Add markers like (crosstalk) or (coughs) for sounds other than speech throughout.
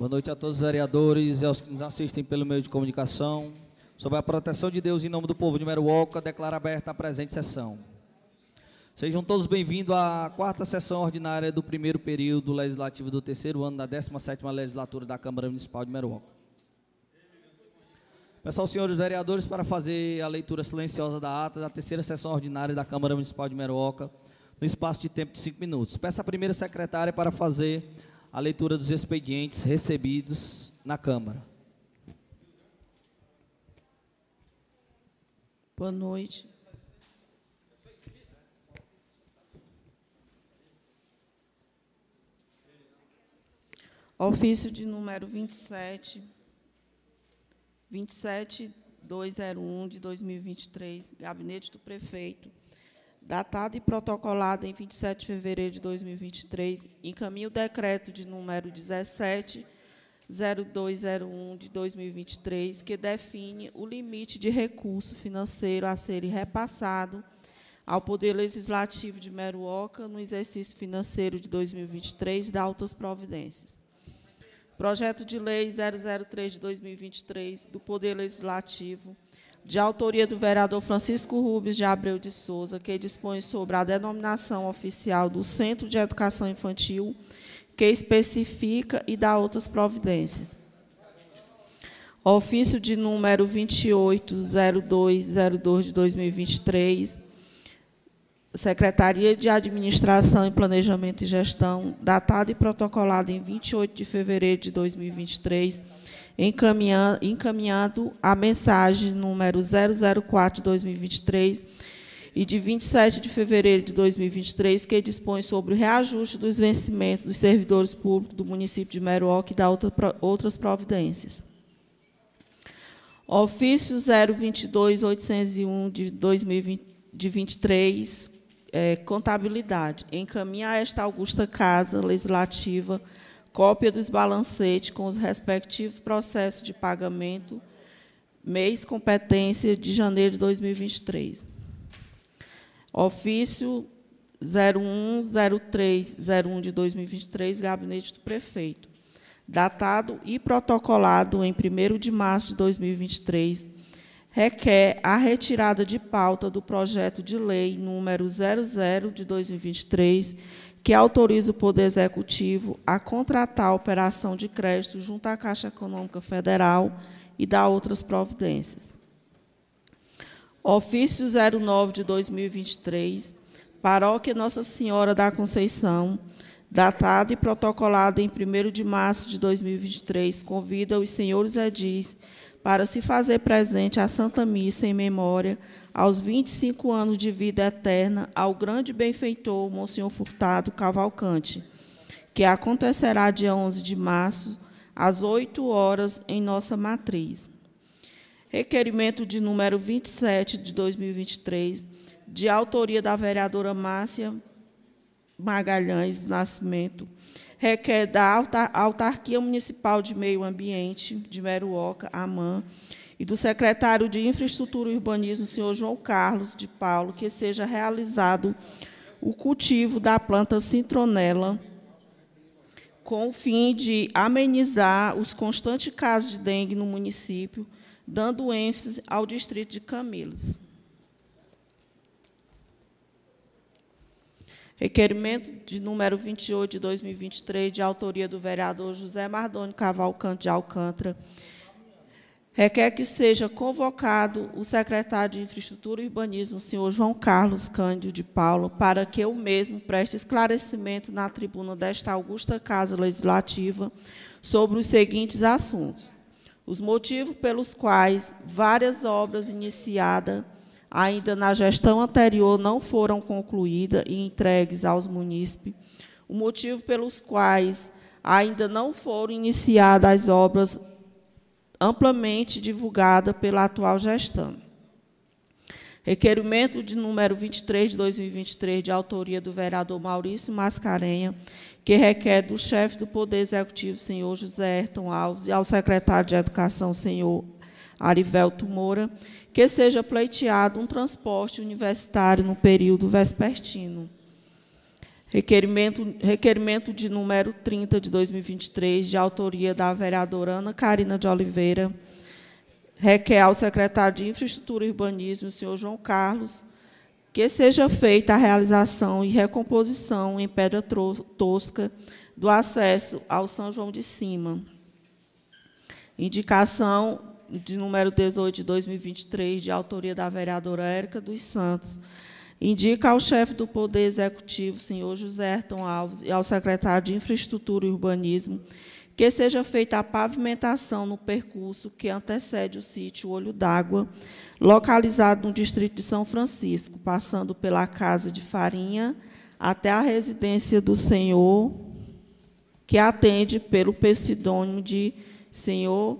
Boa noite a todos os vereadores e aos que nos assistem pelo meio de comunicação. Sob a proteção de Deus, em nome do povo de Meruoca, declaro aberta a presente sessão. Sejam todos bem-vindos à quarta sessão ordinária do primeiro período legislativo do terceiro ano da 17ª legislatura da Câmara Municipal de Meruoca. Peço aos senhores vereadores para fazer a leitura silenciosa da ata da terceira sessão ordinária da Câmara Municipal de Meruoca, no espaço de tempo de cinco minutos. Peço à primeira secretária para fazer a leitura dos expedientes recebidos na Câmara. Boa noite. Ofício de número 27, 27201 de 2023, Gabinete do Prefeito, datado e protocolado em 27 de fevereiro de 2023, encaminha o decreto de número 170201 de 2023, que define o limite de recurso financeiro a ser repassado ao Poder Legislativo de Meruoca no exercício financeiro de 2023 da altas providências. Projeto de Lei 003 de 2023 do Poder Legislativo de autoria do vereador Francisco Rubens de Abreu de Souza, que dispõe sobre a denominação oficial do Centro de Educação Infantil, que especifica e dá outras providências. Ofício de número 280202 de 2023, Secretaria de Administração e Planejamento e Gestão, datado e protocolado em 28 de fevereiro de 2023, encaminhado a mensagem número 004 de 2023 e de 27 de fevereiro de 2023, que dispõe sobre o reajuste dos vencimentos dos servidores públicos do município de Meruoca e da outra, outras providências. Ofício 022.801 de 2023, é, contabilidade, encaminha a esta augusta Casa Legislativa cópia dos balancetes com os respectivos processos de pagamento, mês competência de janeiro de 2023. Ofício 010301 de 2023, Gabinete do Prefeito. Datado e protocolado em 1 de março de 2023, requer a retirada de pauta do projeto de lei número 00 de 2023, que autoriza o Poder Executivo a contratar a operação de crédito junto à Caixa Econômica Federal e dar outras providências. Ofício 09 de 2023, Paróquia Nossa Senhora da Conceição, datado e protocolado em 1 de março de 2023, convida os senhores edis para se fazer presente à Santa Missa em memória aos 25 anos de vida eterna ao grande benfeitor Monsenhor Furtado Cavalcante, que acontecerá dia 11 de março, às 8 horas, em nossa matriz. Requerimento de número 27 de 2023, de autoria da vereadora Márcia Magalhães Nascimento, requer da Autarquia Municipal de Meio Ambiente de Meruoca, AMAN, e do secretário de Infraestrutura e Urbanismo, senhor João Carlos de Paulo, que seja realizado o cultivo da planta citronela, com o fim de amenizar os constantes casos de dengue no município, dando ênfase ao distrito de Camilos. Requerimento de número 28 de 2023, de autoria do vereador José Mardoni Cavalcante de Alcântara, requer que seja convocado o secretário de Infraestrutura e Urbanismo, o senhor João Carlos Cândido de Paulo, para que o mesmo preste esclarecimento na tribuna desta augusta Casa Legislativa sobre os seguintes assuntos. Os motivos pelos quais várias obras iniciadas ainda na gestão anterior não foram concluídas e entregues aos munícipes, o motivo pelos quais ainda não foram iniciadas as obras amplamente divulgada pela atual gestão. Requerimento de número 23 de 2023, de autoria do vereador Maurício Mascarenha, que requer do chefe do Poder Executivo, senhor José Ayrton Alves, e ao secretário de Educação, senhor Arivelto Moura, que seja pleiteado um transporte universitário no período vespertino. Requerimento, requerimento de número 30 de 2023, de autoria da vereadora Ana Carina de Oliveira, requer ao secretário de Infraestrutura e Urbanismo, o senhor João Carlos, que seja feita a realização e recomposição em pedra tosca do acesso ao São João de Cima. Indicação de número 18 de 2023, de autoria da vereadora Érica dos Santos, indica ao chefe do Poder Executivo, senhor José Ayrton Alves, e ao secretário de Infraestrutura e Urbanismo, que seja feita a pavimentação no percurso que antecede o sítio Olho d'Água, localizado no distrito de São Francisco, passando pela Casa de Farinha até a residência do senhor, que atende pelo pseudônimo de senhor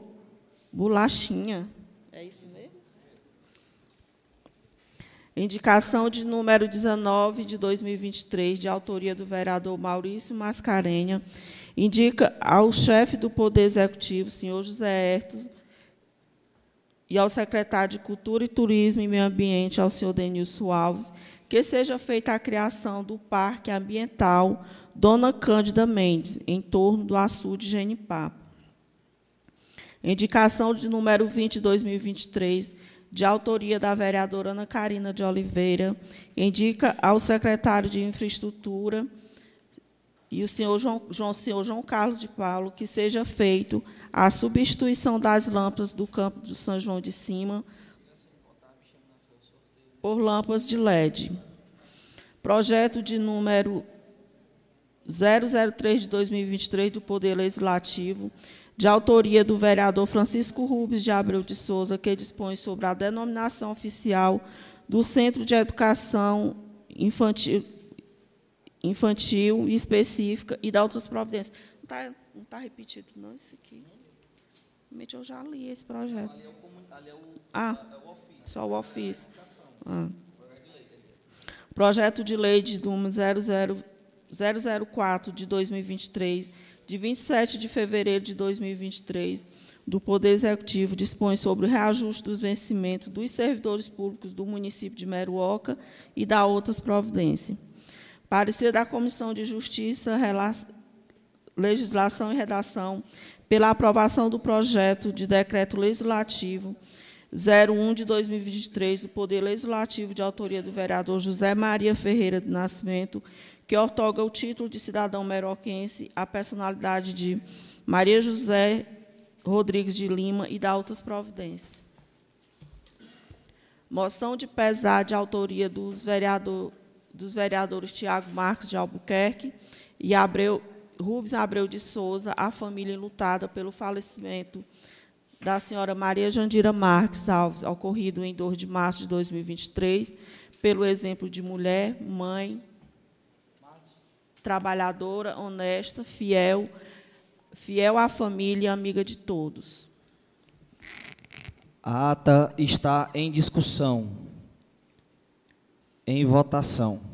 Bolachinha. É isso Indicação de número 19 de 2023, de autoria do vereador Maurício Mascarenha, indica ao chefe do Poder Executivo, senhor José Herto, e ao secretário de Cultura e Turismo e Meio Ambiente, ao senhor Denilson Alves, que seja feita a criação do Parque Ambiental Dona Cândida Mendes, em torno do açude de Genipapo. Indicação de número 20 de 2023, de autoria da vereadora Ana Carina de Oliveira, indica ao secretário de Infraestrutura e o senhor João, João, senhor João Carlos de Paulo que seja feito a substituição das lâmpadas do campo do São João de Cima por lâmpadas de LED. Projeto de número 003 de 2023 do Poder Legislativo de autoria do vereador Francisco Rubens de Abreu de Souza, que dispõe sobre a denominação oficial do Centro de Educação Infantil, infantil e específica e da outras providências. Não está não tá repetido, não, isso aqui. Realmente eu já li esse projeto. É ah, é só o ofício. Ah. Projeto de lei de número 004 de 2023 de 27 de fevereiro de 2023, do Poder Executivo dispõe sobre o reajuste dos vencimentos dos servidores públicos do município de Meruoca e da outras providências. Parecer da Comissão de Justiça, Legislação e Redação pela aprovação do projeto de decreto legislativo 01 de 2023 do Poder Legislativo de autoria do vereador José Maria Ferreira de Nascimento, que otorga o título de cidadão meroquense à personalidade de Maria José Rodrigues de Lima e da outras providências. Moção de pesar de autoria dos, vereador, dos vereadores Tiago Marques de Albuquerque e Abreu, Rubens Abreu de Souza, a família lutada pelo falecimento da senhora Maria Jandira Marques Alves, ocorrido em 2 de março de 2023, pelo exemplo de mulher, mãe, trabalhadora, honesta, fiel, fiel à família e amiga de todos. A ata está em discussão, em votação.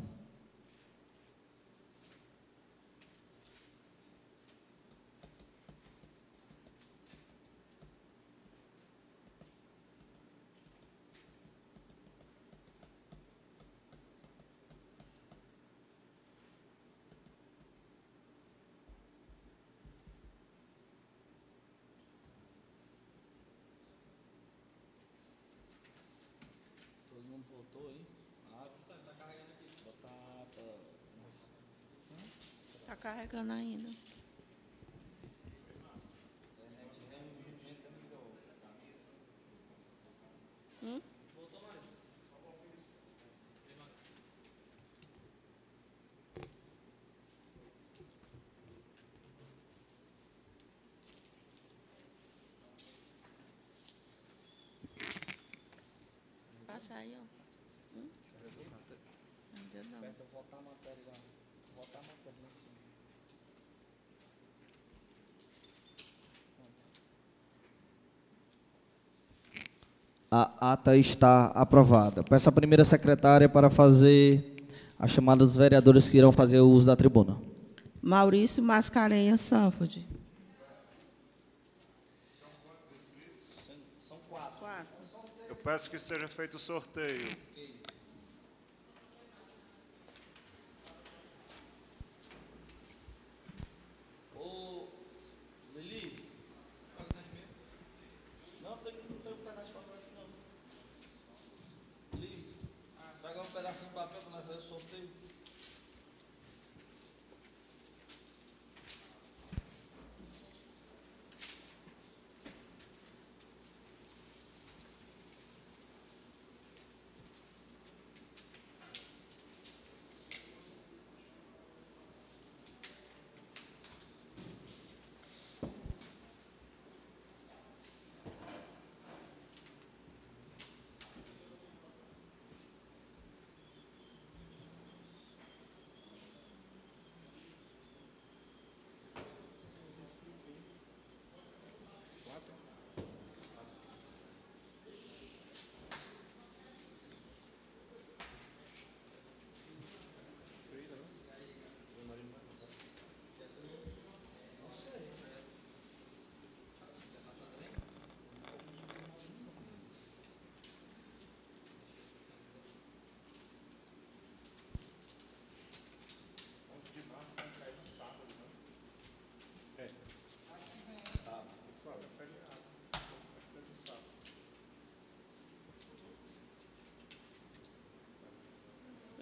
Carregando ainda. Hum? Passa aí, ó. Hum? Ainda não. Voltar a matéria, voltar a matéria lá em cima. A ata está aprovada. Peço a primeira secretária para fazer a chamada dos vereadores que irão fazer o uso da tribuna. Maurício Mascarenhas Sanford. São quatro. Eu peço que seja feito o sorteio.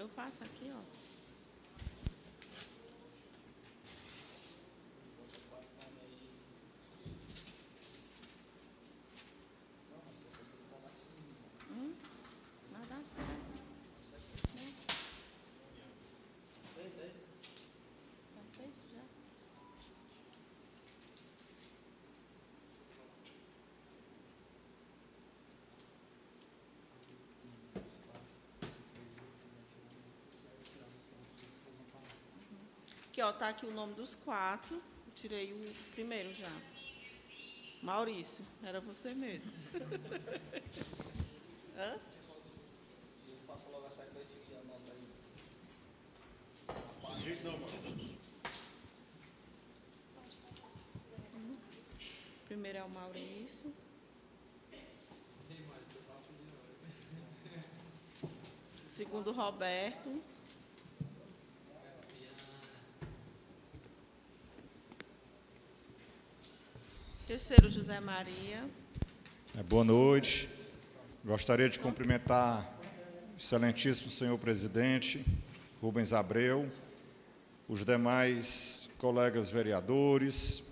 Eu faço aqui, ó. Hum, vai dar certo. Né? Tá feito já? Aqui, ó, tá aqui o nome dos quatro. Eu tirei o primeiro já. Maurício, era você mesmo. (laughs) Hã? Logo a e aí. Primeiro é o Maurício. Segundo, Roberto. Terceiro, José Maria. É, boa noite. Gostaria de cumprimentar o excelentíssimo senhor presidente Rubens Abreu, os demais colegas vereadores,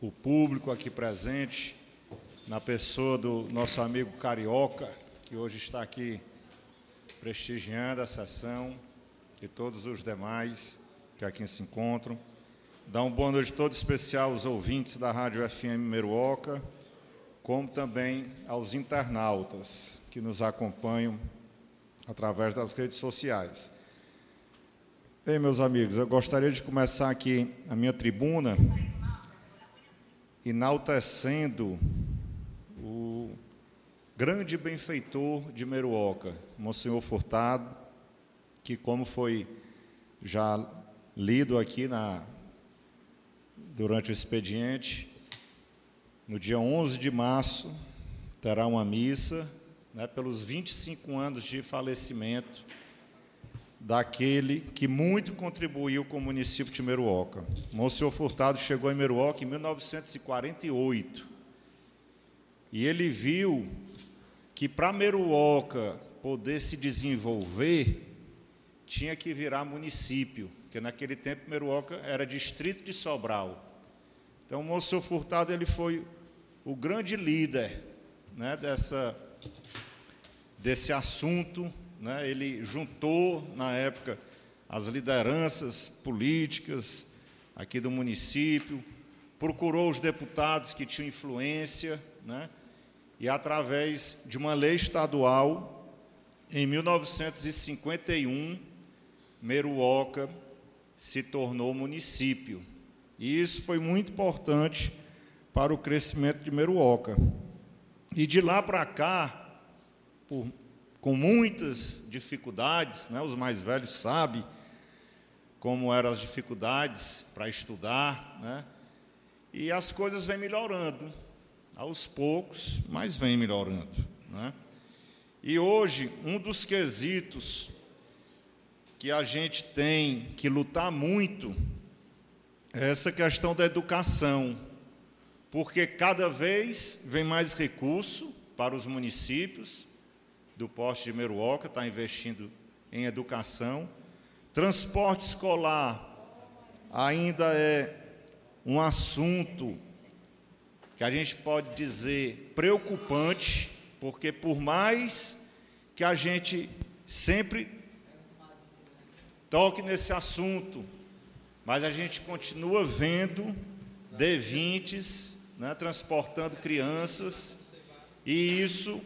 o público aqui presente, na pessoa do nosso amigo Carioca, que hoje está aqui prestigiando a sessão, e todos os demais que aqui se encontram. Dar uma boa noite todo especial aos ouvintes da Rádio FM Meruoca, como também aos internautas que nos acompanham através das redes sociais. Bem, meus amigos, eu gostaria de começar aqui a minha tribuna enaltecendo o grande benfeitor de Meruoca, Monsenhor Furtado, que como foi já lido aqui na durante o expediente. No dia 11 de março, terá uma missa né, pelos 25 anos de falecimento daquele que muito contribuiu com o município de Meruoca. Monsenhor Furtado chegou em Meruoca em 1948. E ele viu que para Meruoca poder se desenvolver, tinha que virar município, porque naquele tempo Meruoca era distrito de Sobral. Então, o Monsenhor Furtado ele foi o grande líder né, dessa, desse assunto. Né? Ele juntou, na época, as lideranças políticas aqui do município, procurou os deputados que tinham influência, né? e através de uma lei estadual, em 1951, Meruoca se tornou município. E isso foi muito importante para o crescimento de Meruoca. E de lá para cá, por, com muitas dificuldades, né, os mais velhos sabem como eram as dificuldades para estudar, né, e as coisas vêm melhorando, aos poucos, mas vêm melhorando. Né. E hoje, um dos quesitos que a gente tem que lutar muito essa questão da educação, porque cada vez vem mais recurso para os municípios do poste de Meruoca, está investindo em educação. Transporte escolar ainda é um assunto que a gente pode dizer preocupante, porque por mais que a gente sempre toque nesse assunto, mas a gente continua vendo D20s né, transportando crianças, e isso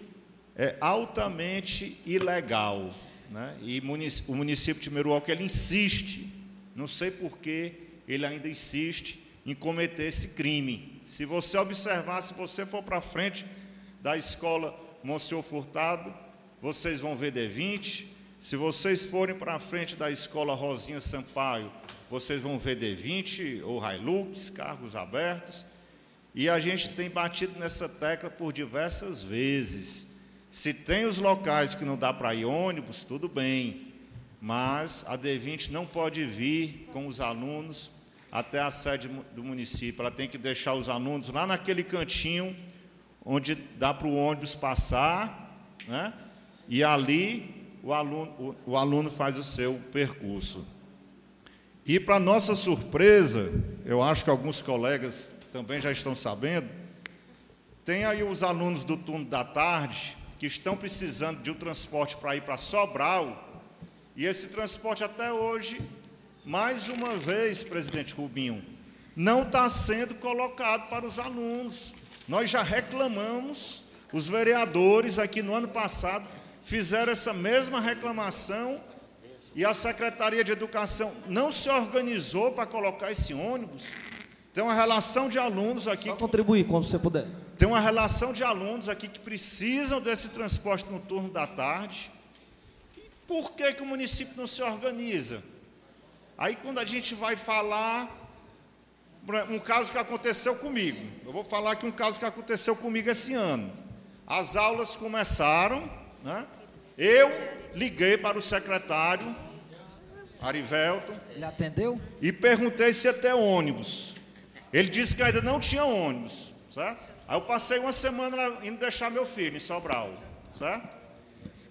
é altamente ilegal. Né? E o município de Meruoca ele insiste, não sei por que ele ainda insiste em cometer esse crime. Se você observar, se você for para frente da escola Monsenhor Furtado, vocês vão ver D20. Se vocês forem para frente da escola Rosinha Sampaio, vocês vão ver D20 ou Hilux, carros abertos. E a gente tem batido nessa tecla por diversas vezes. Se tem os locais que não dá para ir ônibus, tudo bem. Mas a D20 não pode vir com os alunos até a sede do município. Ela tem que deixar os alunos lá naquele cantinho onde dá para o ônibus passar, né? e ali o aluno, o, o aluno faz o seu percurso. E para nossa surpresa, eu acho que alguns colegas também já estão sabendo, tem aí os alunos do turno da tarde que estão precisando de um transporte para ir para Sobral, e esse transporte até hoje, mais uma vez, presidente Rubinho, não está sendo colocado para os alunos. Nós já reclamamos, os vereadores aqui no ano passado fizeram essa mesma reclamação e a Secretaria de Educação não se organizou para colocar esse ônibus. Tem uma relação de alunos aqui. Só contribuir quando você puder. Tem uma relação de alunos aqui que precisam desse transporte no turno da tarde. Por que, que o município não se organiza? Aí quando a gente vai falar, um caso que aconteceu comigo, eu vou falar aqui um caso que aconteceu comigo esse ano. As aulas começaram, né? eu liguei para o secretário, Arivelton. Ele atendeu? E perguntei se ia ter ônibus. Ele disse que ainda não tinha ônibus, certo? Aí eu passei uma semana indo deixar meu filho em Sobral, certo?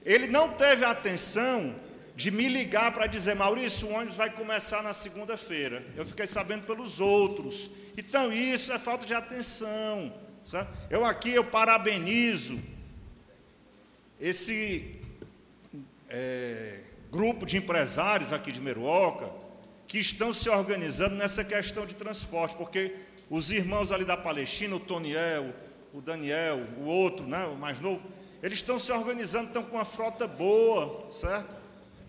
Ele não teve a atenção de me ligar para dizer, Maurício, o ônibus vai começar na segunda-feira. Eu fiquei sabendo pelos outros. Então isso é falta de atenção, certo? Eu aqui eu parabenizo esse é, grupo de empresários aqui de Meruoca, que estão se organizando nessa questão de transporte, porque os irmãos ali da Palestina, o Toniel, o Daniel, o outro, né, o mais novo, eles estão se organizando, estão com uma frota boa, certo?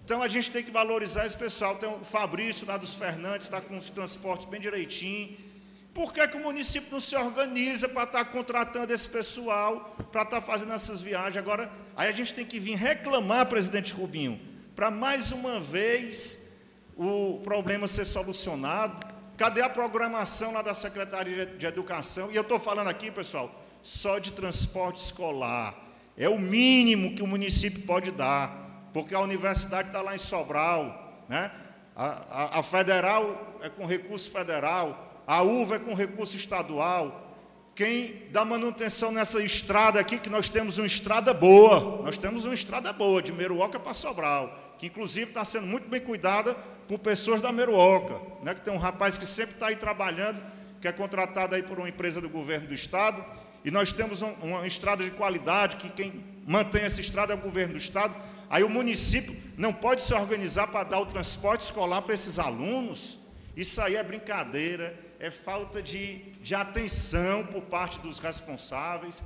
Então a gente tem que valorizar esse pessoal. Tem o Fabrício lá dos Fernandes, está com os transportes bem direitinho. Por que, que o município não se organiza para estar tá contratando esse pessoal, para estar tá fazendo essas viagens? Agora, aí a gente tem que vir reclamar, presidente Rubinho, para mais uma vez o problema ser solucionado. Cadê a programação lá da Secretaria de Educação? E eu estou falando aqui, pessoal, só de transporte escolar. É o mínimo que o município pode dar, porque a universidade está lá em Sobral, né? A, a, a, federal é com recurso federal, a UVA é com recurso estadual. Quem dá manutenção nessa estrada aqui, que nós temos uma estrada boa, nós temos uma estrada boa, de Meruoca para Sobral, que inclusive está sendo muito bem cuidada por pessoas da Meruoca, né, que tem um rapaz que sempre está aí trabalhando, que é contratado aí por uma empresa do governo do estado, e nós temos um, uma estrada de qualidade, que quem mantém essa estrada é o governo do estado. Aí o município não pode se organizar para dar o transporte escolar para esses alunos. Isso aí é brincadeira, é falta de, de atenção por parte dos responsáveis.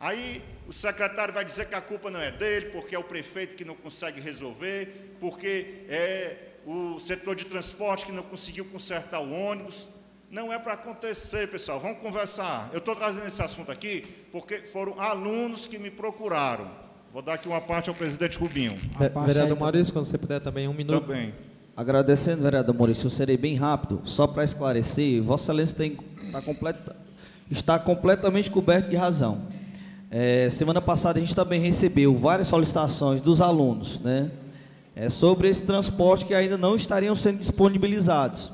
Aí o secretário vai dizer que a culpa não é dele, porque é o prefeito que não consegue resolver, porque é o setor de transporte que não conseguiu consertar o ônibus. Não é para acontecer, pessoal. Vamos conversar. Eu estou trazendo esse assunto aqui porque foram alunos que me procuraram. Vou dar aqui uma parte ao presidente Rubinho. Vereador Maurício, quando você puder também, um minuto. Também. Agradecendo, vereador Maurício, eu serei bem rápido. Só para esclarecer, Vossa Excelência tem, está, completa, está completamente coberto de razão. É, semana passada a gente também recebeu várias solicitações dos alunos, né? é, sobre esse transporte que ainda não estariam sendo disponibilizados.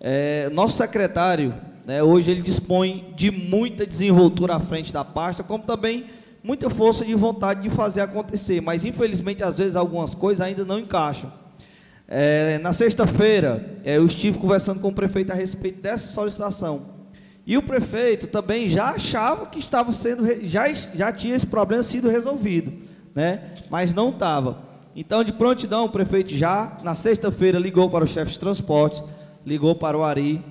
É, nosso secretário, né, hoje ele dispõe de muita desenvoltura à frente da pasta, como também muita força de vontade de fazer acontecer, mas infelizmente às vezes algumas coisas ainda não encaixam. É, na sexta-feira, é, eu estive conversando com o prefeito a respeito dessa solicitação. E o prefeito também já achava que estava sendo, já, já tinha esse problema sido resolvido, né? mas não estava. Então, de prontidão, o prefeito já, na sexta-feira, ligou para o chefe de transportes, ligou para o Ari,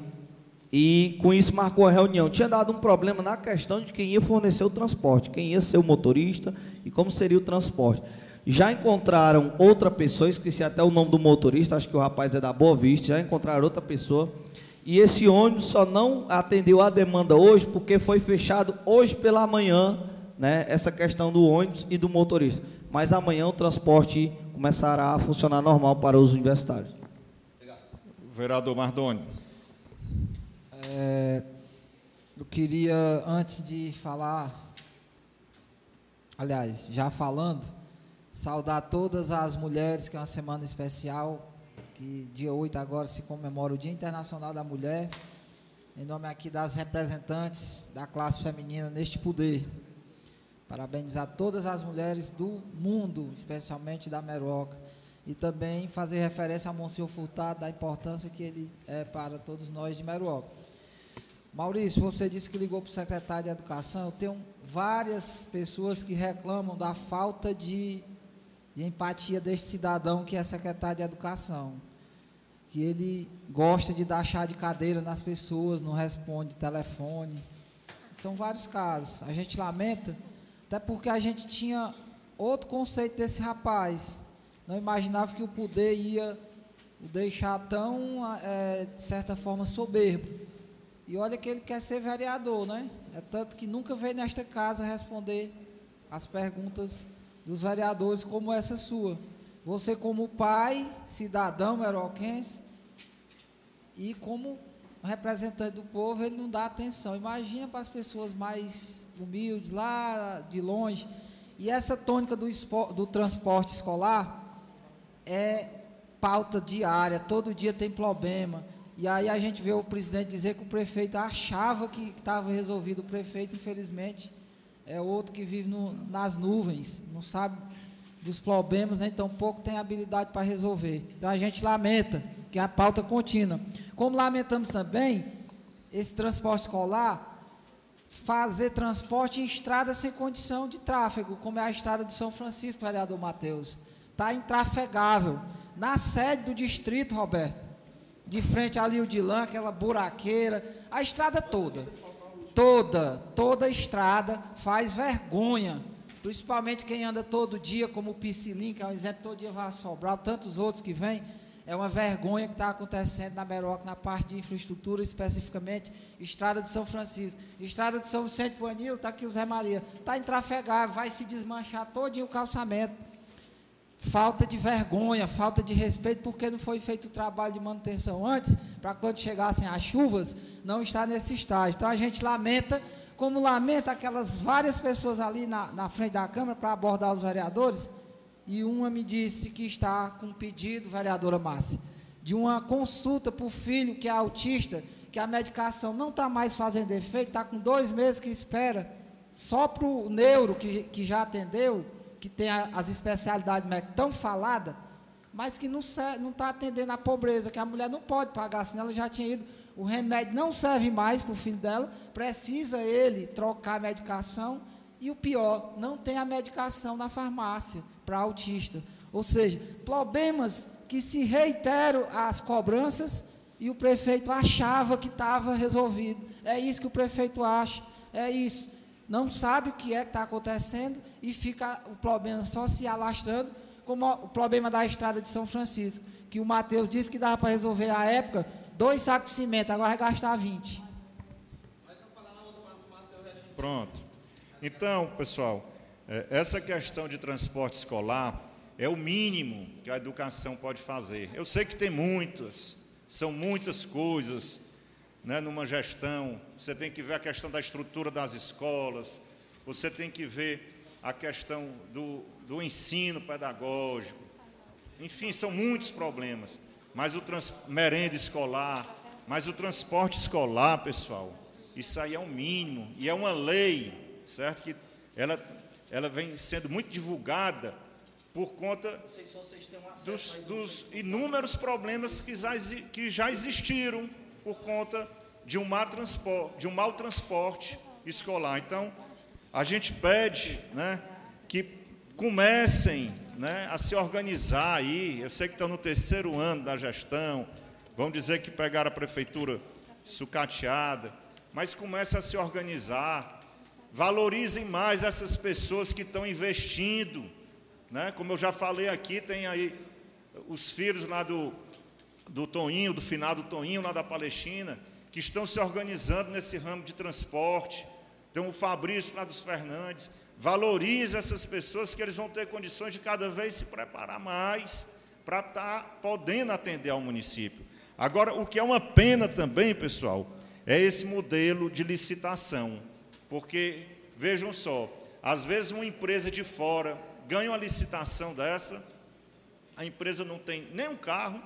e com isso marcou a reunião. Tinha dado um problema na questão de quem ia fornecer o transporte, quem ia ser o motorista e como seria o transporte. Já encontraram outra pessoa, esqueci até o nome do motorista, acho que o rapaz é da Boa Vista, já encontraram outra pessoa. E esse ônibus só não atendeu a demanda hoje porque foi fechado hoje pela manhã, né, essa questão do ônibus e do motorista. Mas amanhã o transporte começará a funcionar normal para os universitários. Obrigado. Vereador Mardoni. É, eu queria, antes de falar, aliás, já falando, saudar todas as mulheres, que é uma semana especial, que dia 8 agora se comemora o Dia Internacional da Mulher, em nome aqui das representantes da classe feminina neste poder. Parabenizar todas as mulheres do mundo, especialmente da Meroca, e também fazer referência a Monsenhor Furtado, da importância que ele é para todos nós de Meroca. Maurício, você disse que ligou para o secretário de Educação. Eu tenho várias pessoas que reclamam da falta de, de empatia deste cidadão que é secretário de Educação. Que ele gosta de dar chá de cadeira nas pessoas, não responde telefone. São vários casos. A gente lamenta, até porque a gente tinha outro conceito desse rapaz. Não imaginava que o poder ia o deixar tão, é, de certa forma, soberbo e olha que ele quer ser vereador, né? É tanto que nunca veio nesta casa responder as perguntas dos vereadores como essa sua. Você como pai, cidadão meroquense, e como representante do povo, ele não dá atenção. Imagina para as pessoas mais humildes, lá de longe. E essa tônica do, do transporte escolar é pauta diária, todo dia tem problema. E aí a gente vê o presidente dizer que o prefeito achava que estava resolvido. O prefeito, infelizmente, é outro que vive no, nas nuvens, não sabe dos problemas, né? então pouco tem habilidade para resolver. Então a gente lamenta que a pauta contínua. Como lamentamos também esse transporte escolar, fazer transporte em estrada sem condição de tráfego, como é a estrada de São Francisco, vereador Matheus. Está intrafegável. Na sede do distrito, Roberto, de frente ali o Dilã, aquela buraqueira, a estrada toda. Toda, toda a estrada faz vergonha. Principalmente quem anda todo dia, como o Piscilim, que é um exemplo, todo dia vai sobrar, tantos outros que vêm. É uma vergonha que está acontecendo na Meroca, na parte de infraestrutura, especificamente, Estrada de São Francisco. Estrada de São Vicente Panil, está aqui o Zé Maria. Está intrafegável, vai se desmanchar todo o calçamento falta de vergonha, falta de respeito, porque não foi feito o trabalho de manutenção antes, para quando chegassem as chuvas, não estar nesse estágio. Então a gente lamenta, como lamenta aquelas várias pessoas ali na, na frente da Câmara para abordar os vereadores, e uma me disse que está com um pedido, vereadora Márcia, de uma consulta para o filho que é autista, que a medicação não está mais fazendo efeito, está com dois meses que espera, só para o neuro que, que já atendeu, que tem a, as especialidades médicas tão faladas, mas que não está atendendo a pobreza, que a mulher não pode pagar, senão ela já tinha ido. O remédio não serve mais para o filho dela, precisa ele trocar a medicação. E o pior, não tem a medicação na farmácia para autista. Ou seja, problemas que se reiteram as cobranças e o prefeito achava que estava resolvido. É isso que o prefeito acha, é isso não sabe o que é que está acontecendo e fica o problema só se alastrando, como o problema da estrada de São Francisco, que o Mateus disse que dava para resolver à época dois sacos de cimento, agora vai gastar 20. Pronto. Então, pessoal, é, essa questão de transporte escolar é o mínimo que a educação pode fazer. Eu sei que tem muitas, são muitas coisas, né, numa gestão, você tem que ver a questão da estrutura das escolas, você tem que ver a questão do, do ensino pedagógico. Enfim, são muitos problemas. Mas o trans, merenda escolar, mas o transporte escolar, pessoal, isso aí é um mínimo. E é uma lei, certo? Que ela ela vem sendo muito divulgada por conta dos, dos inúmeros problemas que já, que já existiram por conta de um, mau transporte, de um mau transporte escolar. Então, a gente pede né, que comecem né, a se organizar aí. Eu sei que estão no terceiro ano da gestão, vão dizer que pegaram a prefeitura sucateada, mas comecem a se organizar. Valorizem mais essas pessoas que estão investindo né? Como eu já falei aqui, tem aí os filhos lá do, do Toninho, do finado Toninho, lá da Palestina, que estão se organizando nesse ramo de transporte. Tem o Fabrício lá dos Fernandes. Valorize essas pessoas que eles vão ter condições de cada vez se preparar mais para estar tá podendo atender ao município. Agora, o que é uma pena também, pessoal, é esse modelo de licitação. Porque, vejam só, às vezes uma empresa de fora ganha uma licitação dessa, a empresa não tem nem um carro,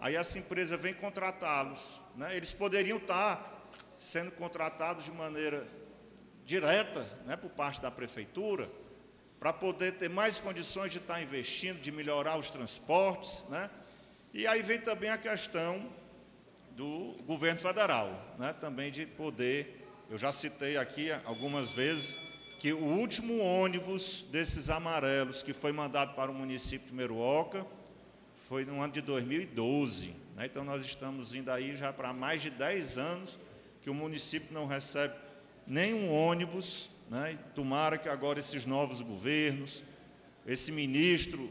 aí essa empresa vem contratá-los. Né? Eles poderiam estar sendo contratados de maneira direta né, por parte da prefeitura, para poder ter mais condições de estar investindo, de melhorar os transportes. Né? E aí vem também a questão do governo federal, né? também de poder, eu já citei aqui algumas vezes, que o último ônibus desses amarelos que foi mandado para o município de Meruoca foi no ano de 2012. Né? Então, nós estamos indo aí já para mais de 10 anos que o município não recebe nenhum ônibus. Né? Tomara que agora esses novos governos, esse ministro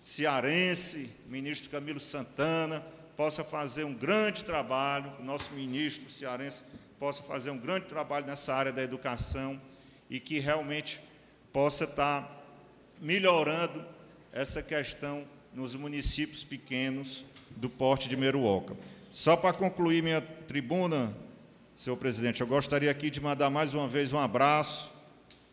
cearense, ministro Camilo Santana, possa fazer um grande trabalho, o nosso ministro cearense possa fazer um grande trabalho nessa área da educação e que realmente possa estar melhorando essa questão nos municípios pequenos do porte de Meruoca. Só para concluir minha tribuna, senhor presidente, eu gostaria aqui de mandar mais uma vez um abraço,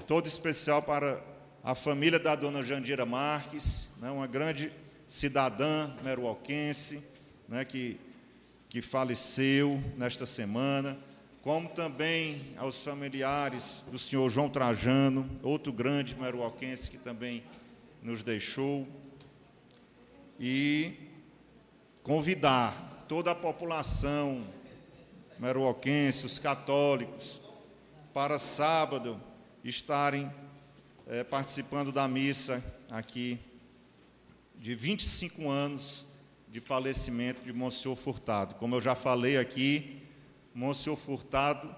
todo especial para a família da dona Jandira Marques, né, uma grande cidadã meruoquense, né, que, que faleceu nesta semana como também aos familiares do senhor João Trajano, outro grande meruoquense que também nos deixou, e convidar toda a população meruoquense, os católicos, para sábado estarem é, participando da missa aqui de 25 anos de falecimento de Monsenhor Furtado. Como eu já falei aqui, Monsenhor Furtado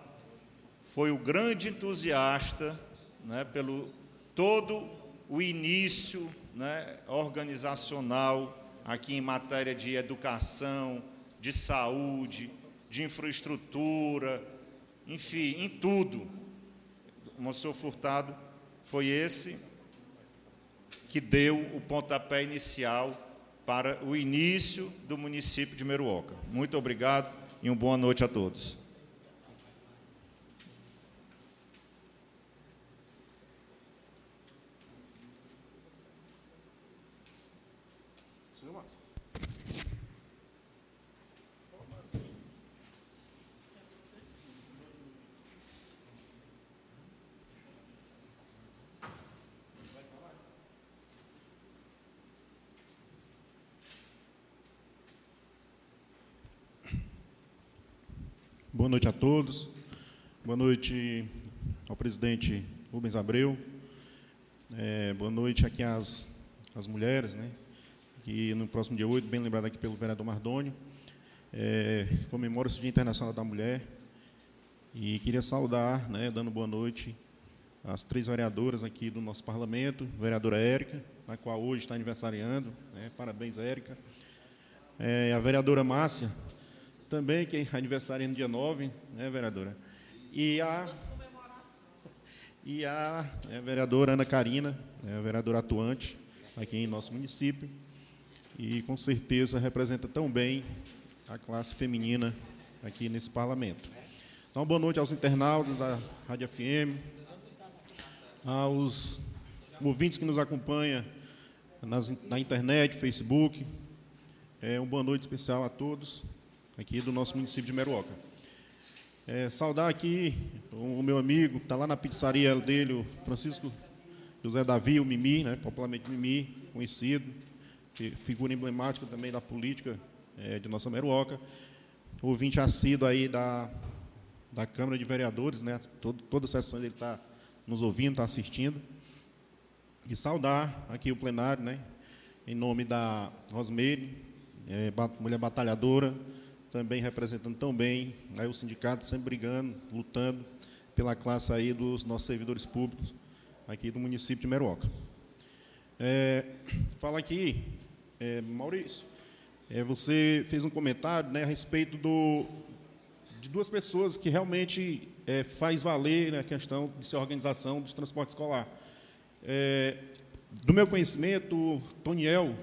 foi o grande entusiasta né, pelo todo o início né, organizacional aqui em matéria de educação, de saúde, de infraestrutura, enfim, em tudo. O Monsenhor Furtado foi esse que deu o pontapé inicial para o início do município de Meruoca. Muito obrigado e uma boa noite a todos. Boa noite a todos. Boa noite ao presidente Rubens Abreu. É, boa noite aqui às, às mulheres, né? Que no próximo dia 8, bem lembrado aqui pelo vereador Mardônio, é, comemora-se o Dia Internacional da Mulher. E queria saudar, né, dando boa noite, as três vereadoras aqui do nosso parlamento, vereadora Érica, a qual hoje está aniversariando, né, parabéns, Érica. É, a vereadora Márcia, também, que é aniversário no dia 9, né, vereadora? E a, (laughs) e a, é, vereadora Ana Karina, é, a vereadora atuante aqui em nosso município, e com certeza representa tão bem a classe feminina aqui nesse parlamento. Então, boa noite aos internautas da Rádio FM, aos ouvintes que nos acompanham nas, na internet, Facebook. É, uma boa noite especial a todos aqui do nosso município de Meruoca. É, saudar aqui o meu amigo, está lá na pizzaria dele, o Francisco José Davi, o Mimi, né, popularmente Mimi, conhecido, figura emblemática também da política é, de nossa Meruoca, ouvinte assíduo aí da, da Câmara de Vereadores, né, todo, toda a sessão ele está nos ouvindo, está assistindo, e saudar aqui o plenário, né, em nome da Rosmeire, é, mulher batalhadora, também representando tão bem aí o sindicato, sempre brigando, lutando pela classe aí dos nossos servidores públicos aqui do município de Meruoca. É, fala aqui, é, Maurício, é, você fez um comentário né, a respeito do, de duas pessoas que realmente é, faz valer né, a questão de ser organização do transporte escolar. É, do meu conhecimento, Toniel,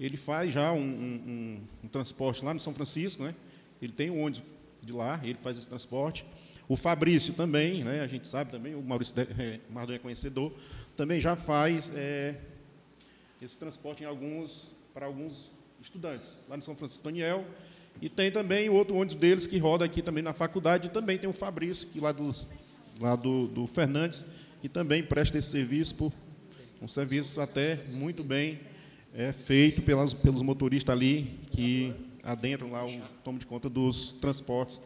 ele faz já um, um, um, transporte lá no São Francisco, né? Ele tem um ônibus de lá, ele faz esse transporte. O Fabrício também, né, a gente sabe também, o Maurício é, Mardon é conhecedor, também já faz é, esse transporte em alguns, para alguns estudantes, lá no São Francisco Daniel. E tem também outro ônibus deles que roda aqui também na faculdade, e também tem o Fabrício, que lá, dos, lá do, do Fernandes, que também presta esse serviço, por, um serviço até muito bem é, feito pelas, pelos motoristas ali, que adentram lá o tomo de conta dos transportes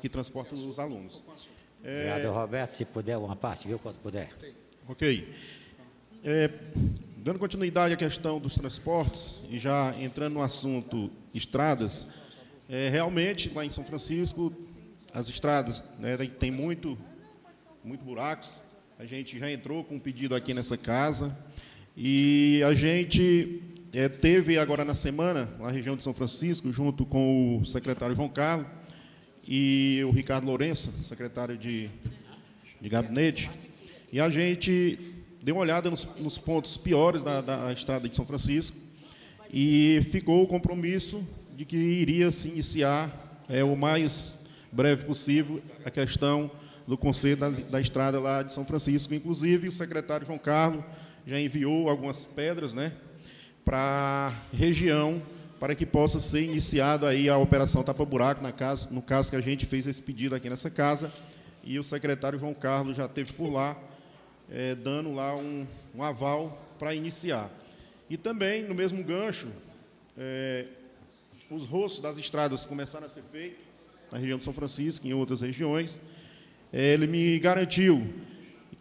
que transporta os alunos. É... Obrigado, Roberto. Se puder, uma parte, viu, quando puder. Ok. É, dando continuidade à questão dos transportes, e já entrando no assunto estradas, é, realmente, lá em São Francisco, as estradas né, tem muito, muito buracos. A gente já entrou com um pedido aqui nessa casa, e a gente é, teve agora na semana, na região de São Francisco, junto com o secretário João Carlos, e o Ricardo Lourenço, secretário de, de gabinete, e a gente deu uma olhada nos, nos pontos piores da, da, estrada de São Francisco e ficou o compromisso de que iria se iniciar é, o mais breve possível a questão do conselho da, da estrada lá de São Francisco. Inclusive, o secretário João Carlos já enviou algumas pedras né, para a região para que possa ser iniciado aí a operação Tapa Buraco, na casa, no caso que a gente fez esse pedido aqui nessa casa, e o secretário João Carlos já esteve por lá, é, dando lá um, um aval para iniciar. E também, no mesmo gancho, é, os rostos das estradas começaram a ser feitos, na região de São Francisco, em outras regiões. É, ele me garantiu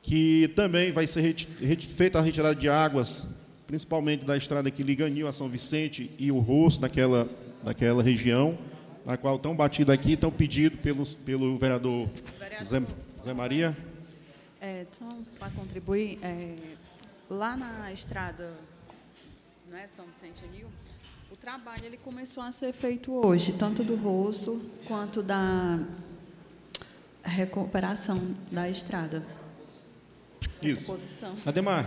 que também vai ser feita a retirada de águas principalmente da estrada que liga Anil a São Vicente e o Rosto, naquela, naquela região, na qual estão batido aqui, estão pedido pelos, pelo vereador, vereador. Zé, Zé, Maria. É, então, para contribuir, é, lá na estrada né, São Vicente Anil, o trabalho ele começou a ser feito hoje, tanto do rosto quanto da recuperação da estrada. Isso. Ademar,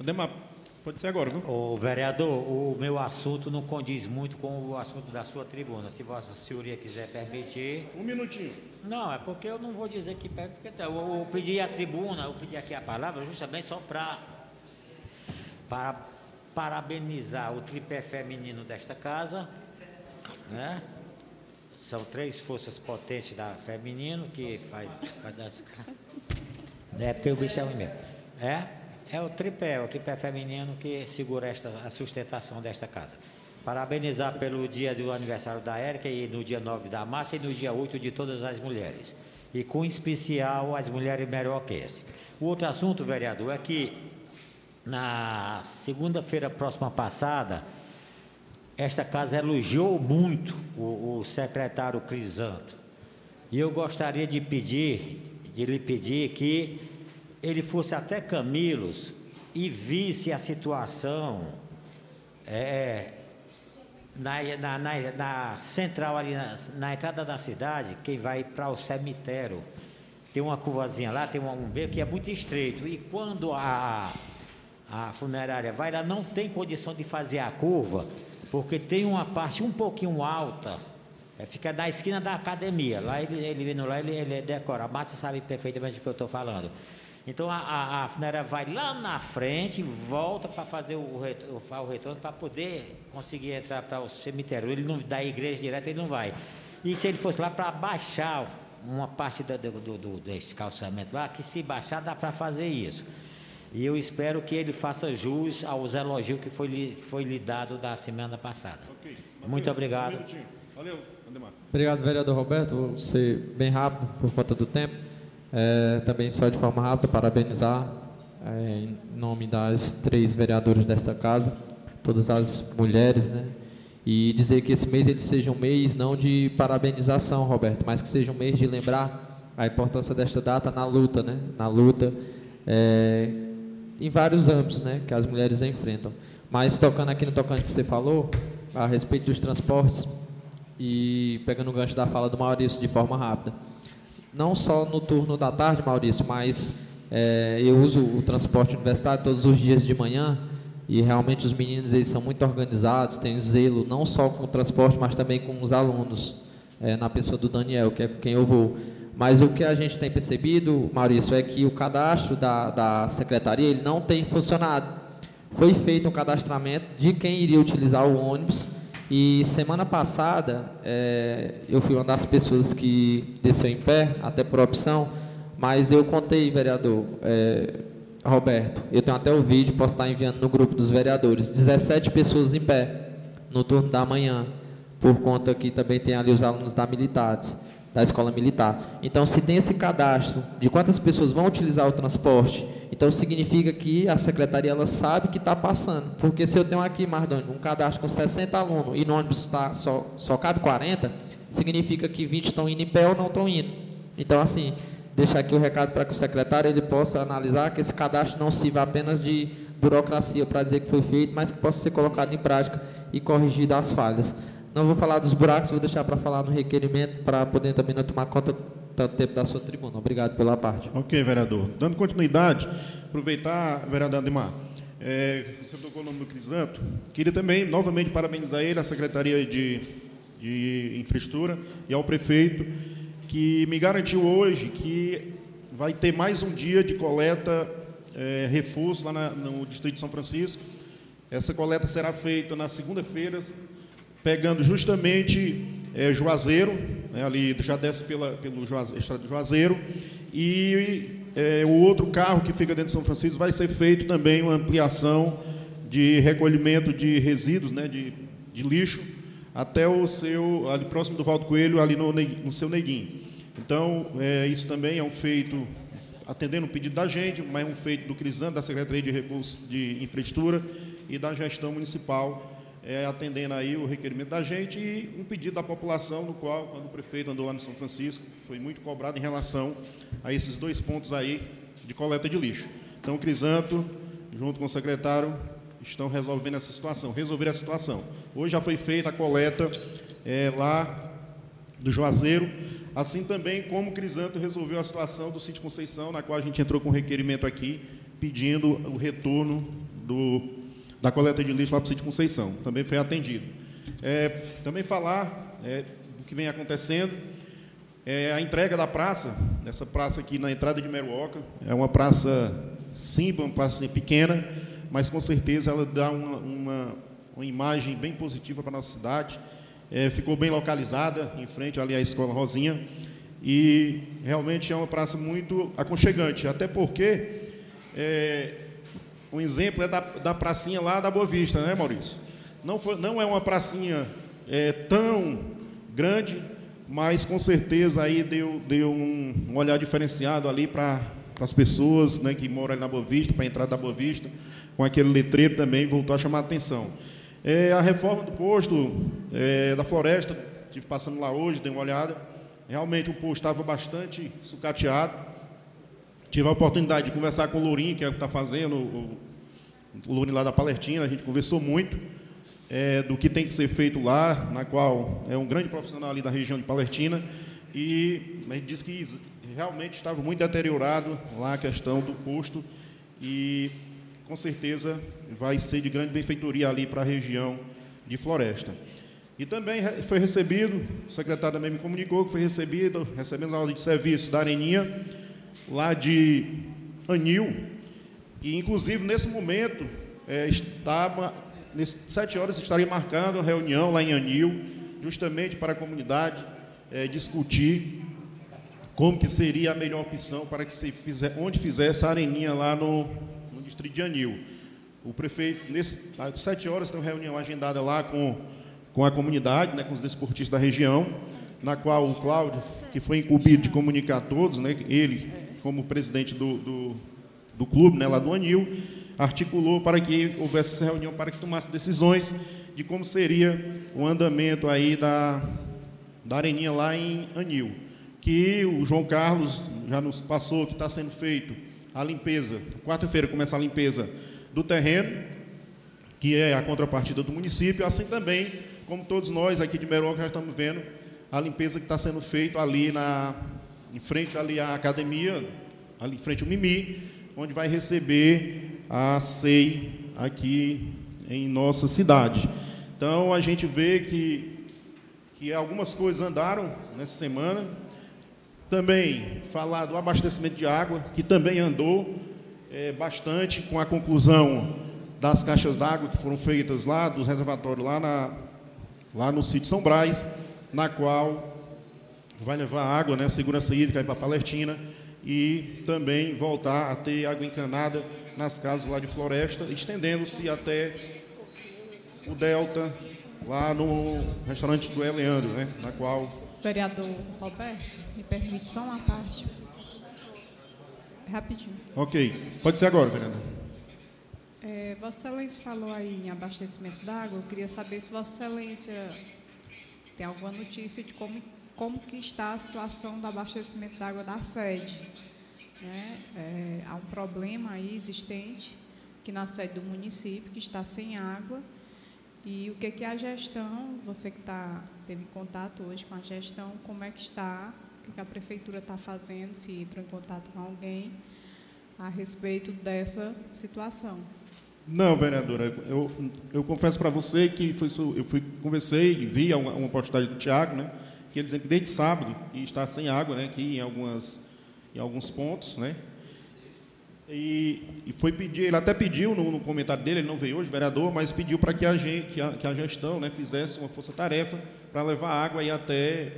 Ademar, Pode ser agora, viu? O vereador, o meu assunto não condiz muito com o assunto da sua tribuna. Se Vossa Senhoria quiser permitir. Um minutinho. Não, é porque eu não vou dizer que pede, porque tá, eu, eu pedi a tribuna, eu pedi aqui a palavra justamente só para para parabenizar o tripé feminino desta casa, né? São três forças potentes da feminino que faz, faz das... (laughs) É porque o bicho é ruim mesmo. É? É o tripé, o tripé feminino que segura esta, a sustentação desta casa. Parabenizar pelo dia do aniversário da Érica e no dia 9 da Massa e no dia 8 de todas as mulheres. E com especial as mulheres meroquenses. O outro assunto, vereador, é que na segunda-feira próxima passada, esta casa elogiou muito o, o secretário Crisanto. E eu gostaria de pedir, de lhe pedir que ele fosse até Camilos e visse a situação é, na, na, na, na, central ali, na, entrada da cidade, quem vai para o cemitério, tem uma curvazinha lá, tem um beco que é muito estreito. E quando a, a funerária vai lá, não tem condição de fazer a curva, porque tem uma parte um pouquinho alta, é, fica na esquina da academia. Lá ele, ele vindo lá, ele, ele decora. A Márcia sabe perfeitamente o que eu estou falando. Então a, a, a funerária vai lá na frente, volta para fazer o, retorno, o retorno para poder conseguir entrar para o cemitério. Ele não da igreja direto, ele não vai. E se ele fosse lá para baixar uma parte do, do, do, desse calçamento lá, que se baixar dá para fazer isso. E eu espero que ele faça jus aos elogios que foi, lhe, foi lhe dado da semana passada. Ok. Muito obrigado. Valeu, Andemar. Obrigado, vereador Roberto. Vou ser bem rápido por conta do tempo. É, também só de forma rápida, parabenizar é, em nome das três vereadoras desta casa, todas as mulheres, né? E dizer que esse mês ele seja um mês não de parabenização, Roberto, mas que seja um mês de lembrar a importância desta data na luta, né? Na luta é, em vários âmbitos, né? Que as mulheres enfrentam. Mas tocando aqui no tocante que você falou, a respeito dos transportes, e pegando o gancho da fala do Maurício de forma rápida. Não só no turno da tarde, Maurício, mas é, eu uso o transporte universitário todos os dias de manhã e realmente os meninos eles são muito organizados, têm zelo não só com o transporte, mas também com os alunos, é, na pessoa do Daniel, que é com quem eu vou. Mas o que a gente tem percebido, Maurício, é que o cadastro da, da secretaria ele não tem funcionado. Foi feito um cadastramento de quem iria utilizar o ônibus e semana passada, é, eu fui uma das pessoas que desceu em pé, até por opção, mas eu contei, vereador é, Roberto, eu tenho até o vídeo, posso estar enviando no grupo dos vereadores, 17 pessoas em pé, no turno da manhã, por conta que também tem ali os alunos da militares, da escola militar. Então, se tem esse cadastro de quantas pessoas vão utilizar o transporte, então significa que a secretaria ela sabe que está passando. Porque se eu tenho aqui, Mardônio, um cadastro com 60 alunos e no ônibus tá, só, só cabe 40, significa que 20 estão indo em pé ou não estão indo. Então, assim, deixar aqui o recado para que o secretário ele possa analisar que esse cadastro não sirva apenas de burocracia para dizer que foi feito, mas que possa ser colocado em prática e corrigido as falhas. Não vou falar dos buracos, vou deixar para falar no requerimento, para poder também não tomar conta tanto tempo da sua tribuna. Obrigado pela parte. Ok, vereador. Dando continuidade, aproveitar, vereador Ademar, é, você tocou o nome do Crisanto, queria também, novamente, parabenizar ele, a Secretaria de, de Infraestrutura e ao prefeito, que me garantiu hoje que vai ter mais um dia de coleta, é, reforço lá na, no Distrito de São Francisco. Essa coleta será feita na segunda-feira, pegando justamente é, Juazeiro, né, ali já desce pela, pelo Juazeiro, Juazeiro, e é, o outro carro que fica dentro de São Francisco vai ser feito também uma ampliação de recolhimento de resíduos, né, de, de lixo, até o seu, ali próximo do Valdo Coelho, ali no, no seu Neguinho. Então, é, isso também é um feito, atendendo o pedido da gente, mas é um feito do CRISAN, da Secretaria de Recursos de Infraestrutura e da gestão municipal é, atendendo aí o requerimento da gente e um pedido da população, no qual, quando o prefeito andou lá no São Francisco, foi muito cobrado em relação a esses dois pontos aí de coleta de lixo. Então, o Crisanto, junto com o secretário, estão resolvendo essa situação, resolver essa situação. Hoje já foi feita a coleta é, lá do Juazeiro, assim também como o Crisanto resolveu a situação do sítio Conceição, na qual a gente entrou com requerimento aqui, pedindo o retorno do da coleta de lixo lá para o sítio Conceição. Também foi atendido. É, também falar é, do que vem acontecendo. É, a entrega da praça, essa praça aqui na entrada de Meruoca, é uma praça simples, uma praça pequena, mas com certeza ela dá uma, uma, uma imagem bem positiva para a nossa cidade. É, ficou bem localizada, em frente ali à Escola Rosinha, e realmente é uma praça muito aconchegante, até porque é, um exemplo é da, da pracinha lá da Boa Vista, né, Maurício? Não, foi, não é uma pracinha é, tão grande, mas com certeza aí deu, deu um, um olhar diferenciado ali para as pessoas né, que moram ali na Boa Vista, para a entrada da Boa Vista, com aquele letreiro também voltou a chamar a atenção. É, a reforma do posto é, da floresta, estive passando lá hoje, dei uma olhada, realmente o posto estava bastante sucateado, Tive a oportunidade de conversar com o Lourinho, que é o que está fazendo, o, o Lourinho lá da Palestina, a gente conversou muito é, do que tem que ser feito lá, na qual é um grande profissional ali da região de Palestina, e ele disse que realmente estava muito deteriorado lá a questão do posto, e com certeza vai ser de grande benfeitoria ali para a região de Floresta. E também foi recebido, o secretário também me comunicou que foi recebido, recebemos a ordem de serviço da Areninha, lá de Anil, e inclusive nesse momento é, estava, nessas sete horas estaria marcando uma reunião lá em Anil, justamente para a comunidade é, discutir como que seria a melhor opção para que se fizer, onde fizesse a areninha lá no, no no distrito de Anil. O prefeito, nesse, às sete horas, tem uma reunião agendada lá com, com a comunidade, né, com os desportistas da região, na qual o Cláudio, que foi incumbido de comunicar a todos, né, ele, como presidente do, do, do clube, né, lá do Anil, articulou para que houvesse essa reunião, para que tomasse decisões de como seria o andamento aí da, da areninha lá em Anil. Que o João Carlos já nos passou que está sendo feito a limpeza, quarta-feira começa a limpeza do terreno, que é a contrapartida do município, assim também, como todos nós aqui de Meroca já estamos vendo, a limpeza que está sendo feita ali na, em frente ali à academia, ali em frente ao Mimi, onde vai receber a SEI aqui em nossa cidade. Então a gente vê que, que algumas coisas andaram nessa semana. Também falar do abastecimento de água, que também andou é, bastante com a conclusão das caixas d'água que foram feitas lá, dos reservatórios lá, na, lá no sítio São Brás, na qual vai levar água, né, segurança hídrica para Palestina e também voltar a ter água encanada nas casas lá de floresta, estendendo-se até o delta, lá no restaurante do Eleandro, né, na qual... Vereador Roberto, me permite só uma parte. Rapidinho. Ok. Pode ser agora, vereador. É, Vossa Excelência falou aí em abastecimento d'água. Eu queria saber se Vossa Excelência tem alguma notícia de como, como que está a situação do abastecimento d'água da sede. Né? É, há um problema aí existente aqui na sede do município que está sem água. E o que, que a gestão, você que tá, teve contato hoje com a gestão, como é que está, o que, que a prefeitura está fazendo, se entrou em contato com alguém a respeito dessa situação? Não, vereadora, eu, eu confesso para você que foi, eu fui, conversei, vi uma, uma postagem do Tiago, né, que ele dizia que desde sábado está sem água, né, aqui em, algumas, em alguns pontos, né, e, e, foi pedir, ele até pediu no, no, comentário dele, ele não veio hoje, vereador, mas pediu para que a, que a, que a gestão né, fizesse uma força-tarefa para levar água aí até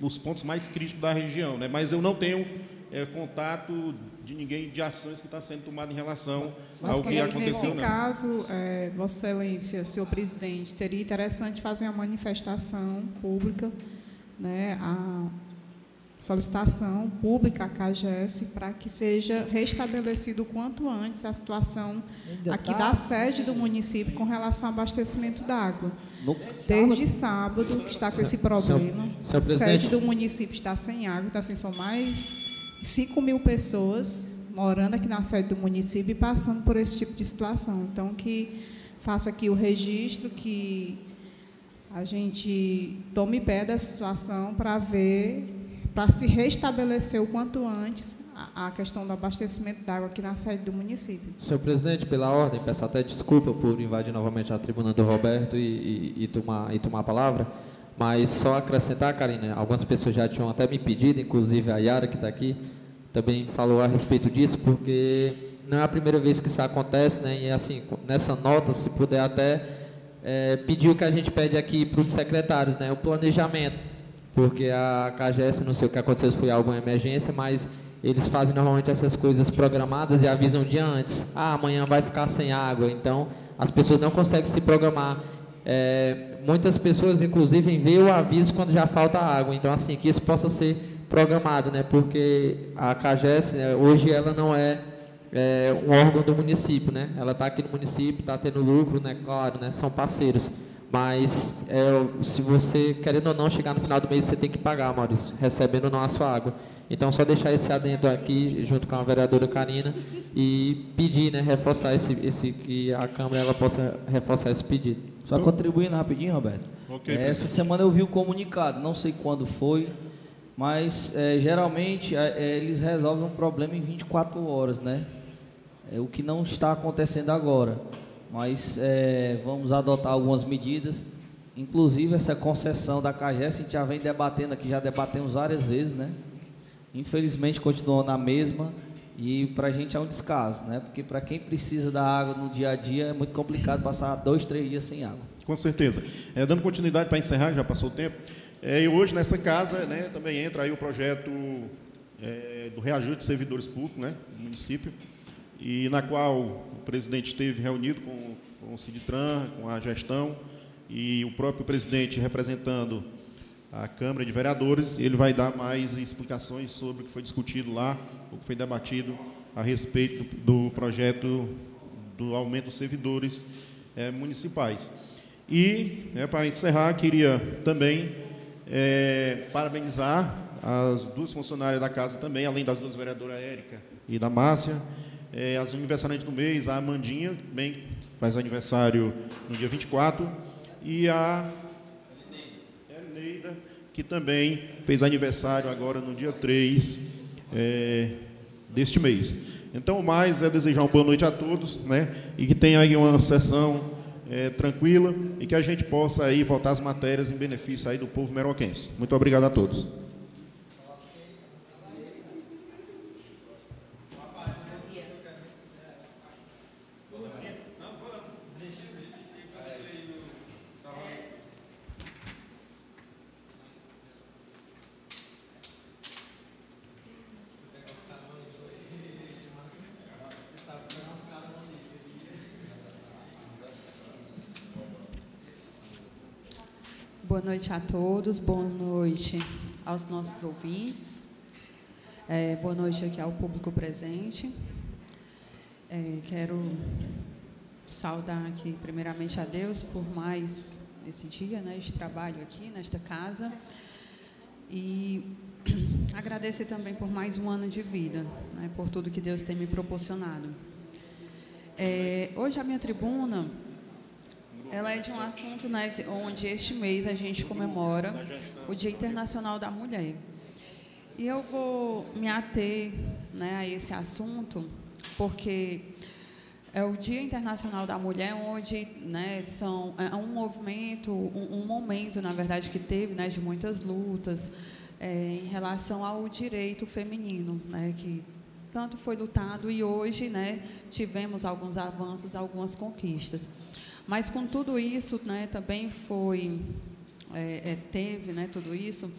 os pontos mais críticos da região. Né? Mas eu não tenho é, contato de ninguém de ações que está sendo tomada em relação mas ao que aconteceu. Nesse não. caso, é, Vossa Excelência, senhor presidente, seria interessante fazer uma manifestação pública, né, a solicitação pública à CAGES para que seja restabelecido o quanto antes a situação aqui da sede do município com relação ao abastecimento d'água. Desde sábado que está com esse problema. a sede do município está sem água, então assim, são mais de 5 mil pessoas morando aqui na sede do município e passando por esse tipo de situação. Então, que faça aqui o registro, que a gente tome pé da situação para ver para se restabelecer o quanto antes a, a questão do abastecimento d'água aqui na sede do município. Senhor presidente, pela ordem, peço até desculpa por invadir novamente a tribuna do Roberto e, e, e tomar, e tomar a palavra, mas só acrescentar, Karina, algumas pessoas já tinham até me pedido, inclusive a Yara, que está aqui, também falou a respeito disso, porque não é a primeira vez que isso acontece, né? E assim, nessa nota, se puder até é, pedir o que a gente pede aqui para os secretários, né? O planejamento porque a KGS, não sei o que aconteceu, se foi alguma emergência, mas eles fazem normalmente essas coisas programadas e avisam um dia antes. Ah, amanhã vai ficar sem água. Então, as pessoas não conseguem se programar. É, muitas pessoas, inclusive, veem o aviso quando já falta água. Então, assim, que isso possa ser programado, né? Porque a CAGES, né, hoje, ela não é, é, um órgão do município, né? Ela está aqui no município, está tendo lucro, né? Claro, né? São parceiros. Mas é, se você, querendo ou não, chegar no final do mês, você tem que pagar, Maurício, recebendo ou não a sua água. Então, só deixar esse adendo aqui, junto com a vereadora Karina, e pedir, né, reforçar esse, esse que a Câmara ela possa reforçar esse pedido. Só contribuindo rapidinho, Roberto. Okay, é, essa semana eu vi o um comunicado, não sei quando foi, mas é, geralmente é eles resolvem um problema em 24 horas, né? É o que não está acontecendo agora mas é, vamos adotar algumas medidas, inclusive essa concessão da CAGES, a gente já vem debatendo aqui, já debatemos várias vezes, né? Infelizmente continuou na mesma e para a gente é um descaso, né? Porque para quem precisa da água no dia a dia é muito complicado passar dois, três dias sem água. Com certeza. É, dando continuidade para encerrar, já passou o tempo. É, e hoje nessa casa, né, também entra aí o projeto é, do reajuste de servidores públicos, né, no município e na qual o presidente esteve reunido com, com o Ciditran, com a gestão, e o próprio presidente representando a Câmara de Vereadores, ele vai dar mais explicações sobre o que foi discutido lá, o que foi debatido a respeito do, do projeto do aumento dos servidores é, municipais. E, né, para encerrar, queria também é, parabenizar as duas funcionárias da casa também, além das duas vereadoras, Érica e da Márcia, é, as aniversariantes do mês, a Amandinha, bem, faz aniversário no dia 24, e a Eneida, que também fez aniversário agora no dia 3 é, deste mês. Então, o mais é desejar uma boa noite a todos, né? E que tenha aí uma sessão é, tranquila e que a gente possa aí votar as matérias em benefício aí do povo meroquense. Muito obrigado a todos. Boa noite a todos, boa noite aos nossos ouvintes, é, boa noite aqui ao público presente. É, quero saudar aqui, primeiramente, a Deus por mais esse dia né, de trabalho aqui nesta casa e (clears throat) agradecer também por mais um ano de vida, né, por tudo que Deus tem me proporcionado. É, hoje a minha tribuna ela é de um assunto né, onde este mês a gente comemora o Dia Internacional da Mulher. E eu vou me ater né, a esse assunto porque é o Dia Internacional da Mulher, onde né, são, é um movimento, um, um, momento, na verdade, que teve né, de muitas lutas é, em relação ao direito feminino, né, que tanto foi lutado e hoje né, tivemos alguns avanços, algumas conquistas. Mas com tudo isso, né, também foi, é, é, teve né, tudo isso,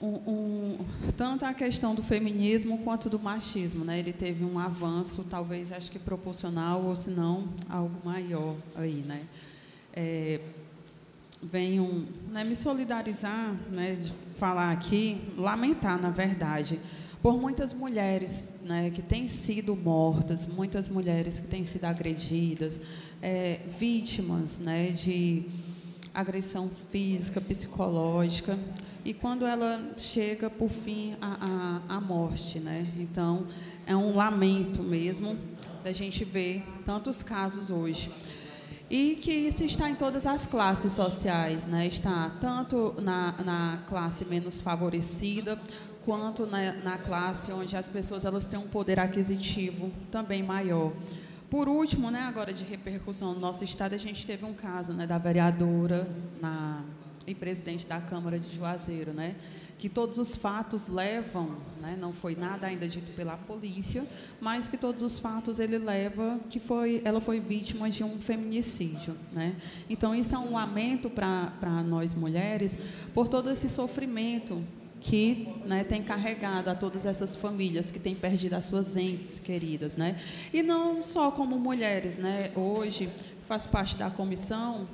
um, um, tanto a questão do feminismo quanto do machismo. Né, ele teve um avanço, talvez, acho que proporcional, ou se não, algo maior aí. Né. É, venho né, me solidarizar, né, de falar aqui, lamentar, na verdade, por muitas mulheres né, que têm sido mortas, muitas mulheres que têm sido agredidas, é, vítimas né, de agressão física, psicológica, e quando ela chega, por fim, à, morte. Né? Então, é um lamento mesmo da gente ver tantos casos hoje. E que isso está em todas as classes sociais, né? está tanto na, na classe menos favorecida, quanto na, na, classe onde as pessoas elas têm um poder aquisitivo também maior. Por último, né, agora de repercussão no nosso estado, a gente teve um caso né, da vereadora na, e presidente da Câmara de Juazeiro, né, que todos os fatos levam, né, não foi nada ainda dito pela polícia, mas que todos os fatos ele leva que foi, ela foi vítima de um feminicídio, né? Então isso é um lamento para nós mulheres por todo esse sofrimento que né, tem carregado a todas essas famílias que têm perdido as suas entes queridas. Né? E não só como mulheres. Né? Hoje, faço parte da comissão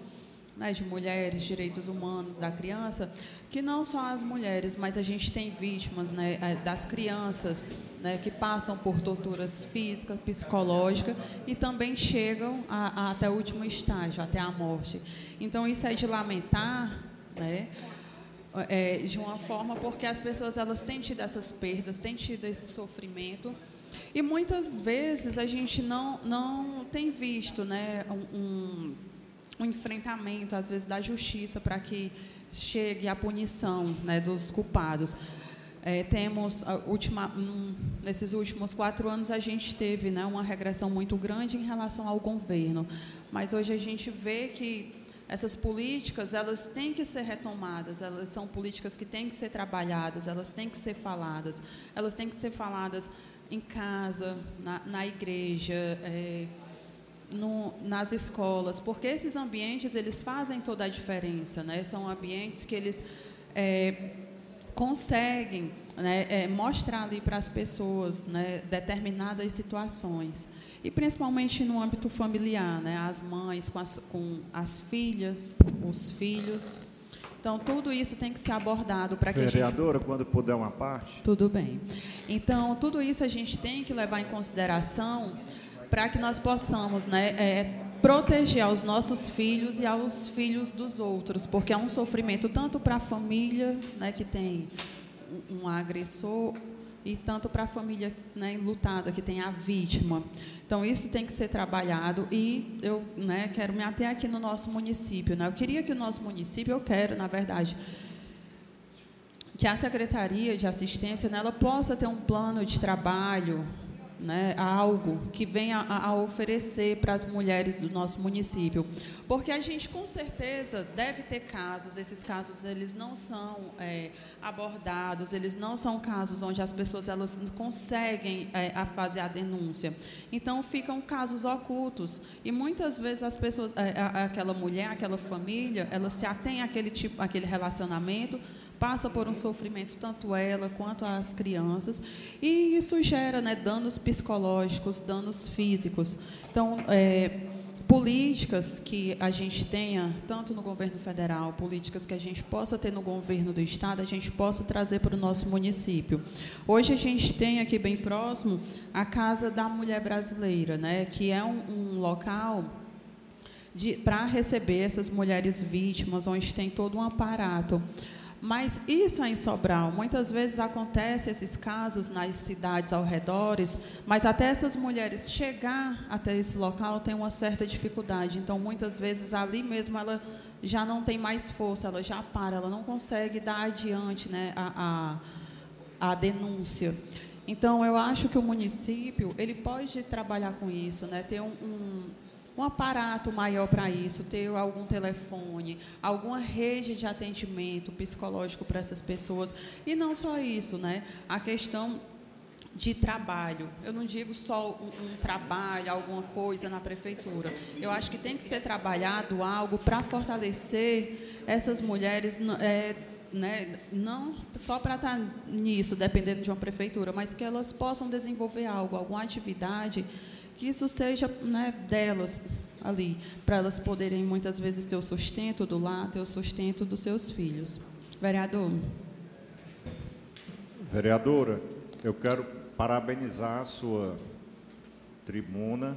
né, de mulheres, direitos humanos da criança, que não só as mulheres, mas a gente tem vítimas né, é, das crianças né, que passam por torturas físicas, psicológicas e também chegam a, a, até o último estágio, até a morte. Então, isso é de lamentar, né? É, de uma forma porque as pessoas elas têm tido essas perdas, têm tido esse sofrimento e muitas vezes a gente não não tem visto, né, um, um, enfrentamento às vezes da justiça para que chegue a punição, né, dos culpados. É, temos última, um, nesses últimos quatro anos a gente teve né, uma regressão muito grande em relação ao governo, mas hoje a gente vê que essas políticas elas têm que ser retomadas, elas são políticas que têm que ser trabalhadas, elas têm que ser faladas, elas têm que ser faladas em casa, na, na igreja, é, no, nas escolas, porque esses ambientes eles fazem toda a diferença, né? São ambientes que eles é, conseguem né, é, mostrar ali para as pessoas né, determinadas situações. E principalmente no âmbito familiar, né, as mães com as, com as filhas, os filhos. Então, tudo isso tem que ser abordado para que Vereadora, a gente... quando puder uma parte. Tudo bem. Então, tudo isso a gente tem que levar em consideração para que nós possamos né, é, proteger aos nossos filhos e aos filhos dos outros, porque é um sofrimento tanto para a família, né, que tem um agressor, e tanto para a família né, lutada, que tem a vítima. Então, isso tem que ser trabalhado e eu né, quero me ater aqui no nosso município. Né? Eu queria que o nosso município, eu quero, na verdade, que a Secretaria de Assistência né, ela possa ter um plano de trabalho né, algo que venha a, a oferecer para as mulheres do nosso município. Porque a gente, com certeza, deve ter casos, esses casos eles não são é, abordados, eles não são casos onde as pessoas elas conseguem é, a fazer a denúncia. Então, ficam casos ocultos. E muitas vezes as pessoas, é, aquela mulher, aquela família, ela se atém àquele, tipo, àquele relacionamento, passa por um sofrimento tanto ela quanto as crianças e isso gera né, danos psicológicos, danos físicos. Então, é, políticas que a gente tenha, tanto no governo federal, políticas que a gente possa ter no governo do estado, a gente possa trazer para o nosso município. Hoje a gente tem aqui bem próximo a Casa da Mulher Brasileira, né, que é um, um local para receber essas mulheres vítimas, onde tem todo um aparato. Mas isso é em Sobral. Muitas vezes acontece esses casos nas cidades ao redores, mas até essas mulheres chegar até esse local tem uma certa dificuldade. Então, muitas vezes ali mesmo ela já não tem mais força, ela já para, ela não consegue dar adiante né, a, a, a denúncia. Então, eu acho que o município ele pode trabalhar com isso, né, ter um, um um aparato maior para isso, ter algum telefone, alguma rede de atendimento psicológico para essas pessoas. E não só isso, né? A questão de trabalho. Eu não digo só um, um, trabalho, alguma coisa na prefeitura. Eu acho que tem que ser trabalhado algo para fortalecer essas mulheres. É, né, não só para estar tá nisso, dependendo de uma prefeitura, mas que elas possam desenvolver algo, alguma atividade que isso seja né, delas ali, para elas poderem muitas vezes ter o sustento do lar, ter o sustento dos seus filhos. Vereador. Vereadora, eu quero parabenizar a sua tribuna,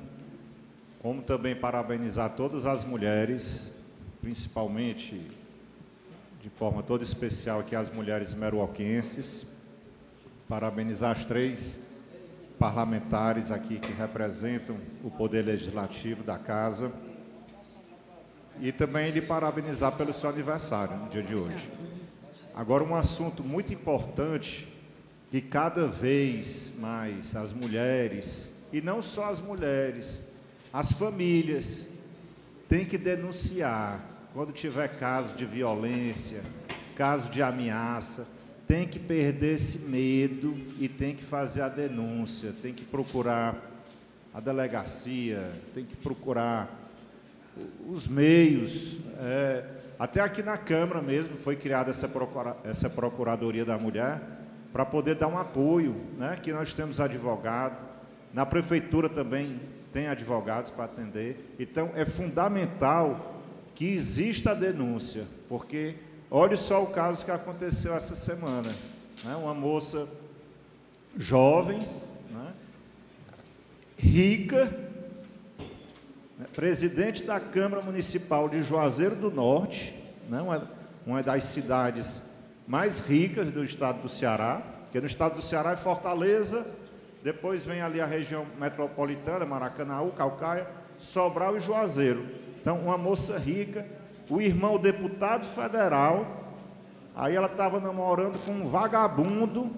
como também parabenizar todas as mulheres, principalmente de forma toda especial aqui as mulheres meruoquenses, parabenizar as três parlamentares aqui que representam o Poder Legislativo da Casa. E também lhe parabenizar pelo seu aniversário no dia de hoje. Agora, um assunto muito importante que cada vez mais as mulheres, e não só as mulheres, as famílias, têm que denunciar quando tiver caso de violência, caso de ameaça, tem que perder esse medo e tem que fazer a denúncia, tem que procurar a delegacia, tem que procurar os meios. É, até aqui na Câmara mesmo foi criada essa, procura, essa Procuradoria da Mulher para poder dar um apoio. Né? Aqui nós temos advogado, na Prefeitura também tem advogados para atender. Então é fundamental que exista a denúncia, porque Olhe só o caso que aconteceu essa semana. Né? Uma moça jovem, né? rica, né? presidente da Câmara Municipal de Juazeiro do Norte, né? uma, uma das cidades mais ricas do estado do Ceará, porque no estado do Ceará é Fortaleza, depois vem ali a região metropolitana, Maracanaú, Calcaia, Sobral e Juazeiro. Então, uma moça rica, o irmão deputado federal, aí ela estava namorando com um vagabundo,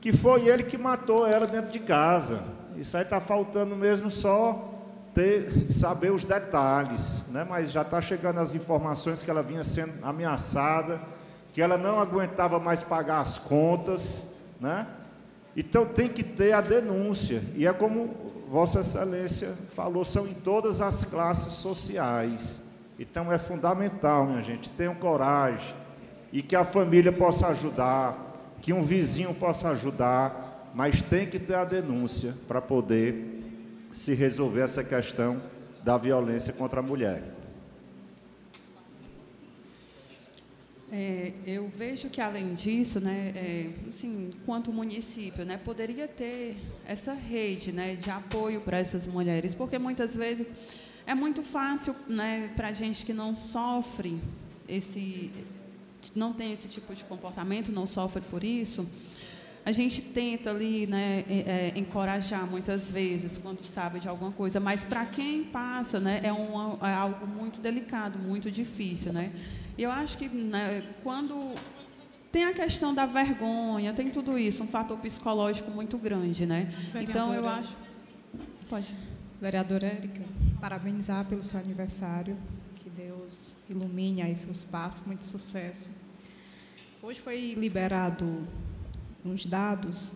que foi ele que matou ela dentro de casa. Isso aí está faltando mesmo só ter, saber os detalhes, né? mas já está chegando as informações que ela vinha sendo ameaçada, que ela não aguentava mais pagar as contas, né? Então tem que ter a denúncia, e é como Vossa Excelência falou, são em todas as classes sociais. Então é fundamental, minha gente, tenham coragem e que a família possa ajudar, que um vizinho possa ajudar, mas tem que ter a denúncia para poder se resolver essa questão da violência contra a mulher. É, eu vejo que além disso, né, é, assim, quanto município, né, poderia ter essa rede, né, de apoio para essas mulheres, porque muitas vezes é muito fácil, né, para a gente que não sofre esse, não tem esse tipo de comportamento, não sofre por isso, a gente tenta ali, né, é, é, encorajar muitas vezes quando sabe de alguma coisa, mas para quem passa, né, é, um, é algo muito delicado, muito difícil, né. E eu acho que né, quando tem a questão da vergonha, tem tudo isso, um fator psicológico muito grande, né. Então eu acho, pode. Vereadora Érica, parabenizar pelo seu aniversário, que Deus ilumine aí seus passos, muito sucesso. Hoje foi liberado uns dados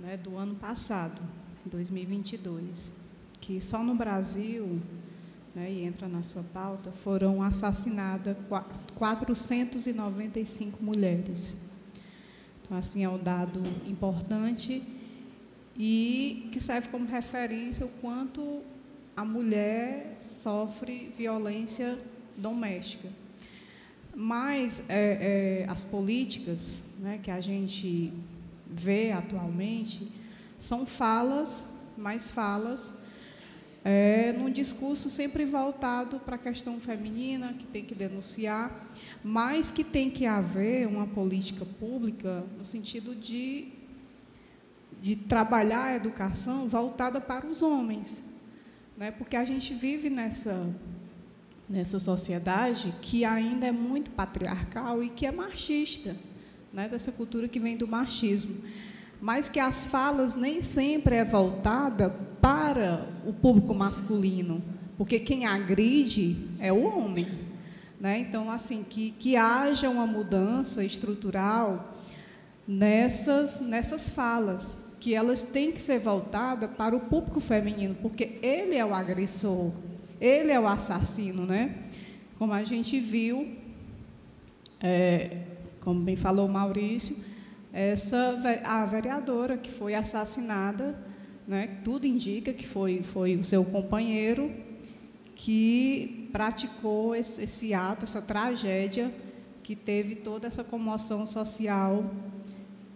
né, do ano passado, 2022, que só no Brasil, né, e entra na sua pauta, foram assassinadas 495 mulheres. Então, assim, é um dado importante e que serve como referência o quanto a mulher sofre violência doméstica. Mas é, é, as políticas né, que a gente vê atualmente são falas, mais falas, é, num discurso sempre voltado para a questão feminina, que tem que denunciar, mas que tem que haver uma política pública no sentido de, de trabalhar a educação voltada para os homens. Né, porque a gente vive nessa nessa sociedade que ainda é muito patriarcal e que é machista, né, dessa cultura que vem do machismo, mas que as falas nem sempre é voltada para o público masculino, porque quem agride é o homem, né? Então, assim, que que haja uma mudança estrutural nessas nessas falas, que elas têm que ser voltadas para o público feminino, porque ele é o agressor, ele é o assassino, né? Como a gente viu, é, como bem falou o Maurício, essa a vereadora que foi assassinada, né? Tudo indica que foi foi o seu companheiro que praticou esse, esse ato, essa tragédia que teve toda essa comoção social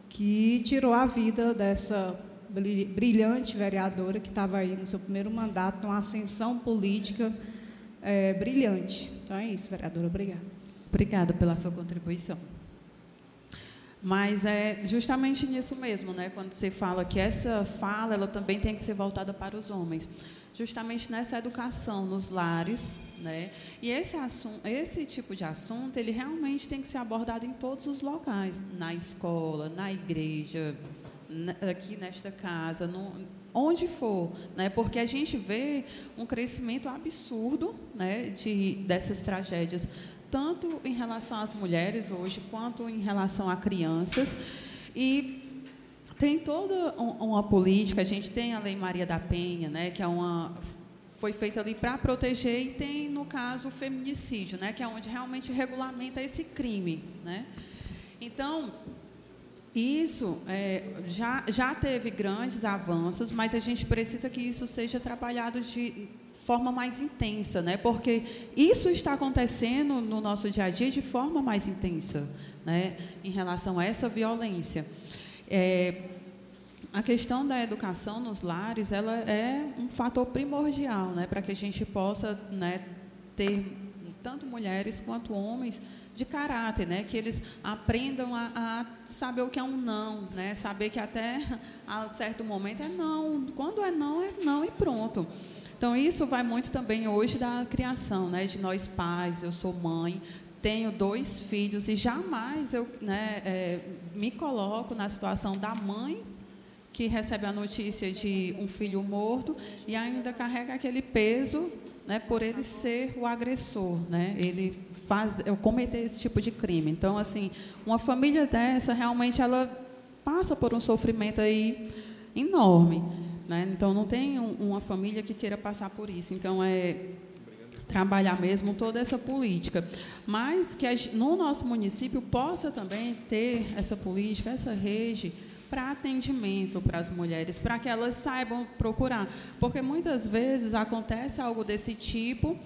que tirou a vida dessa brilhante vereadora que estava aí no seu primeiro mandato, numa ascensão política é, brilhante. Então é isso, vereadora. Obrigada. Obrigada pela sua contribuição. Mas é justamente nisso mesmo, né? Quando você fala que essa fala, ela também tem que ser voltada para os homens, justamente nessa educação nos lares, né? E esse assunto, esse tipo de assunto, ele realmente tem que ser abordado em todos os locais, na escola, na igreja, aqui nesta casa, no, onde for, né? Porque a gente vê um crescimento absurdo, né, de dessas tragédias, tanto em relação às mulheres hoje, quanto em relação a crianças. E tem toda uma política, a gente tem a Lei Maria da Penha, né, que é uma foi feita ali para proteger e tem no caso o feminicídio, né, que é onde realmente regulamenta esse crime, né? Então, isso é, já, já teve grandes avanços, mas a gente precisa que isso seja trabalhado de forma mais intensa, né? porque isso está acontecendo no nosso dia a dia de forma mais intensa né? em relação a essa violência. É, a questão da educação nos lares ela é um fator primordial né? para que a gente possa né, ter tanto mulheres quanto homens de caráter, né? Que eles aprendam a, a, saber o que é um não, né? Saber que até (laughs) a certo momento é não. Quando é não, é não e pronto. Então isso vai muito também hoje da criação, né? De nós pais. Eu sou mãe, tenho dois filhos e jamais eu né, é, me coloco na situação da mãe que recebe a notícia de um filho morto e ainda carrega aquele peso né, por ele ser o agressor, né, ele faz, cometer esse tipo de crime. Então, assim, uma família dessa realmente ela passa por um sofrimento aí enorme, né? Então, não tem um, uma família que queira passar por isso. Então, é trabalhar mesmo toda essa política, mas que no nosso município possa também ter essa política, essa rede para atendimento para as mulheres, para que elas saibam procurar, porque muitas vezes acontece algo desse tipo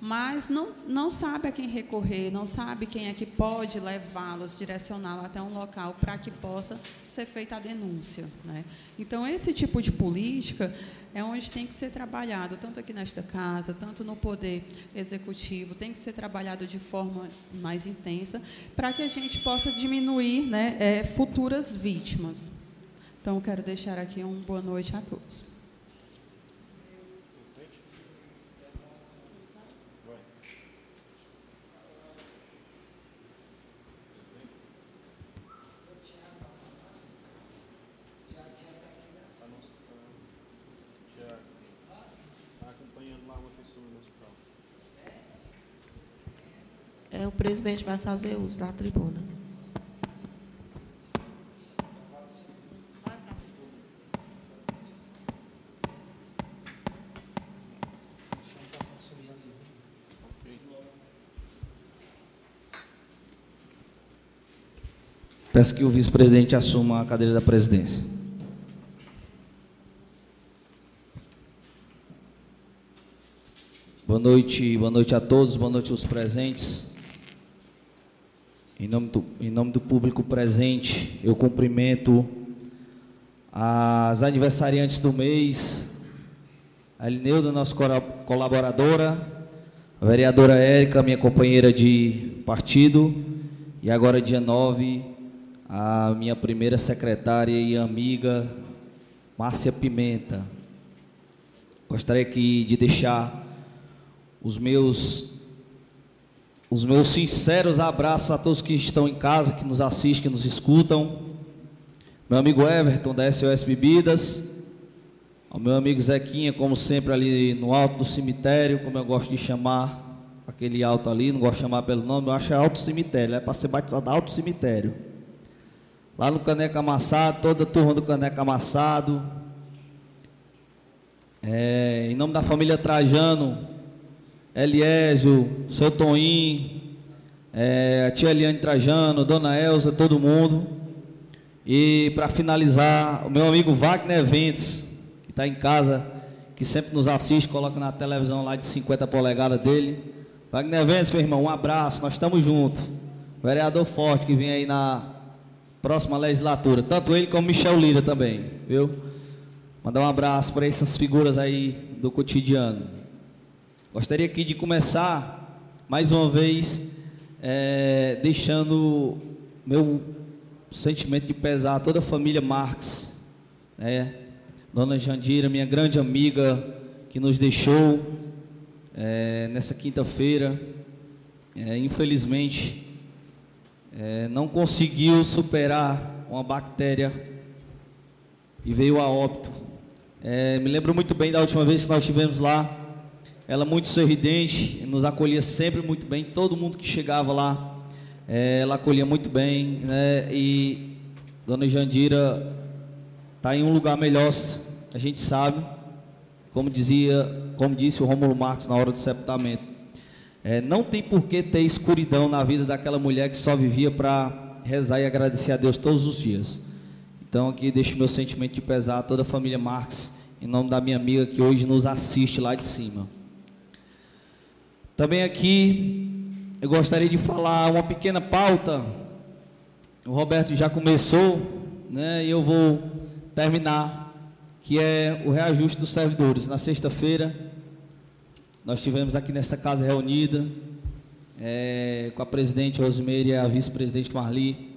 mas não, não sabe a quem recorrer, não sabe quem é que pode levá-los, direcioná-los até um local para que possa ser feita a denúncia. Né? Então, esse tipo de política é onde tem que ser trabalhado, tanto aqui nesta casa, tanto no poder executivo, tem que ser trabalhado de forma mais intensa, para que a gente possa diminuir né, é, futuras vítimas. Então, quero deixar aqui uma boa noite a todos. É, o presidente vai fazer uso da tribuna. Peço que o vice-presidente assuma a cadeira da presidência. Boa noite, boa noite a todos, boa noite aos presentes. Em nome, do, em nome do público presente, eu cumprimento as aniversariantes do mês, a Lineuda, nossa colaboradora, a vereadora Érica, minha companheira de partido, e agora, dia 9, a minha primeira secretária e amiga, Márcia Pimenta. Gostaria aqui de deixar os meus os meus sinceros abraços a todos que estão em casa, que nos assistem, que nos escutam. Meu amigo Everton, da SOS Bebidas. Ao meu amigo Zequinha, como sempre, ali no alto do cemitério, como eu gosto de chamar aquele alto ali, não gosto de chamar pelo nome, eu acho é alto cemitério, é para ser batizado alto cemitério. Lá no Caneca Amassado, toda a turma do Caneca Amassado. É, em nome da família Trajano, Eliésio, seu Toim, é, a tia Eliane Trajano, Dona Elza, todo mundo. E para finalizar, o meu amigo Wagner Eventos, que está em casa, que sempre nos assiste, coloca na televisão lá de 50 polegadas dele. Wagner Eventos, meu irmão, um abraço, nós estamos juntos. Vereador forte que vem aí na próxima legislatura, tanto ele como Michel Lira também, viu? Mandar um abraço para essas figuras aí do cotidiano. Gostaria aqui de começar, mais uma vez, é, deixando meu sentimento de pesar a toda a família Marques, né? Dona Jandira, minha grande amiga, que nos deixou é, nessa quinta-feira, é, infelizmente, é, não conseguiu superar uma bactéria e veio a óbito. É, me lembro muito bem da última vez que nós estivemos lá ela muito sorridente, nos acolhia sempre muito bem, todo mundo que chegava lá, é, ela acolhia muito bem, né? E Dona Jandira está em um lugar melhor, a gente sabe, como dizia, como disse o Rômulo Marcos na hora do sepultamento. É, não tem por que ter escuridão na vida daquela mulher que só vivia para rezar e agradecer a Deus todos os dias. Então aqui deixo meu sentimento de pesar a toda a família Marques, em nome da minha amiga que hoje nos assiste lá de cima. Também aqui eu gostaria de falar uma pequena pauta. O Roberto já começou, né? E eu vou terminar, que é o reajuste dos servidores. Na sexta-feira nós tivemos aqui nessa casa reunida é, com a presidente Rosimeire e a vice-presidente Marli.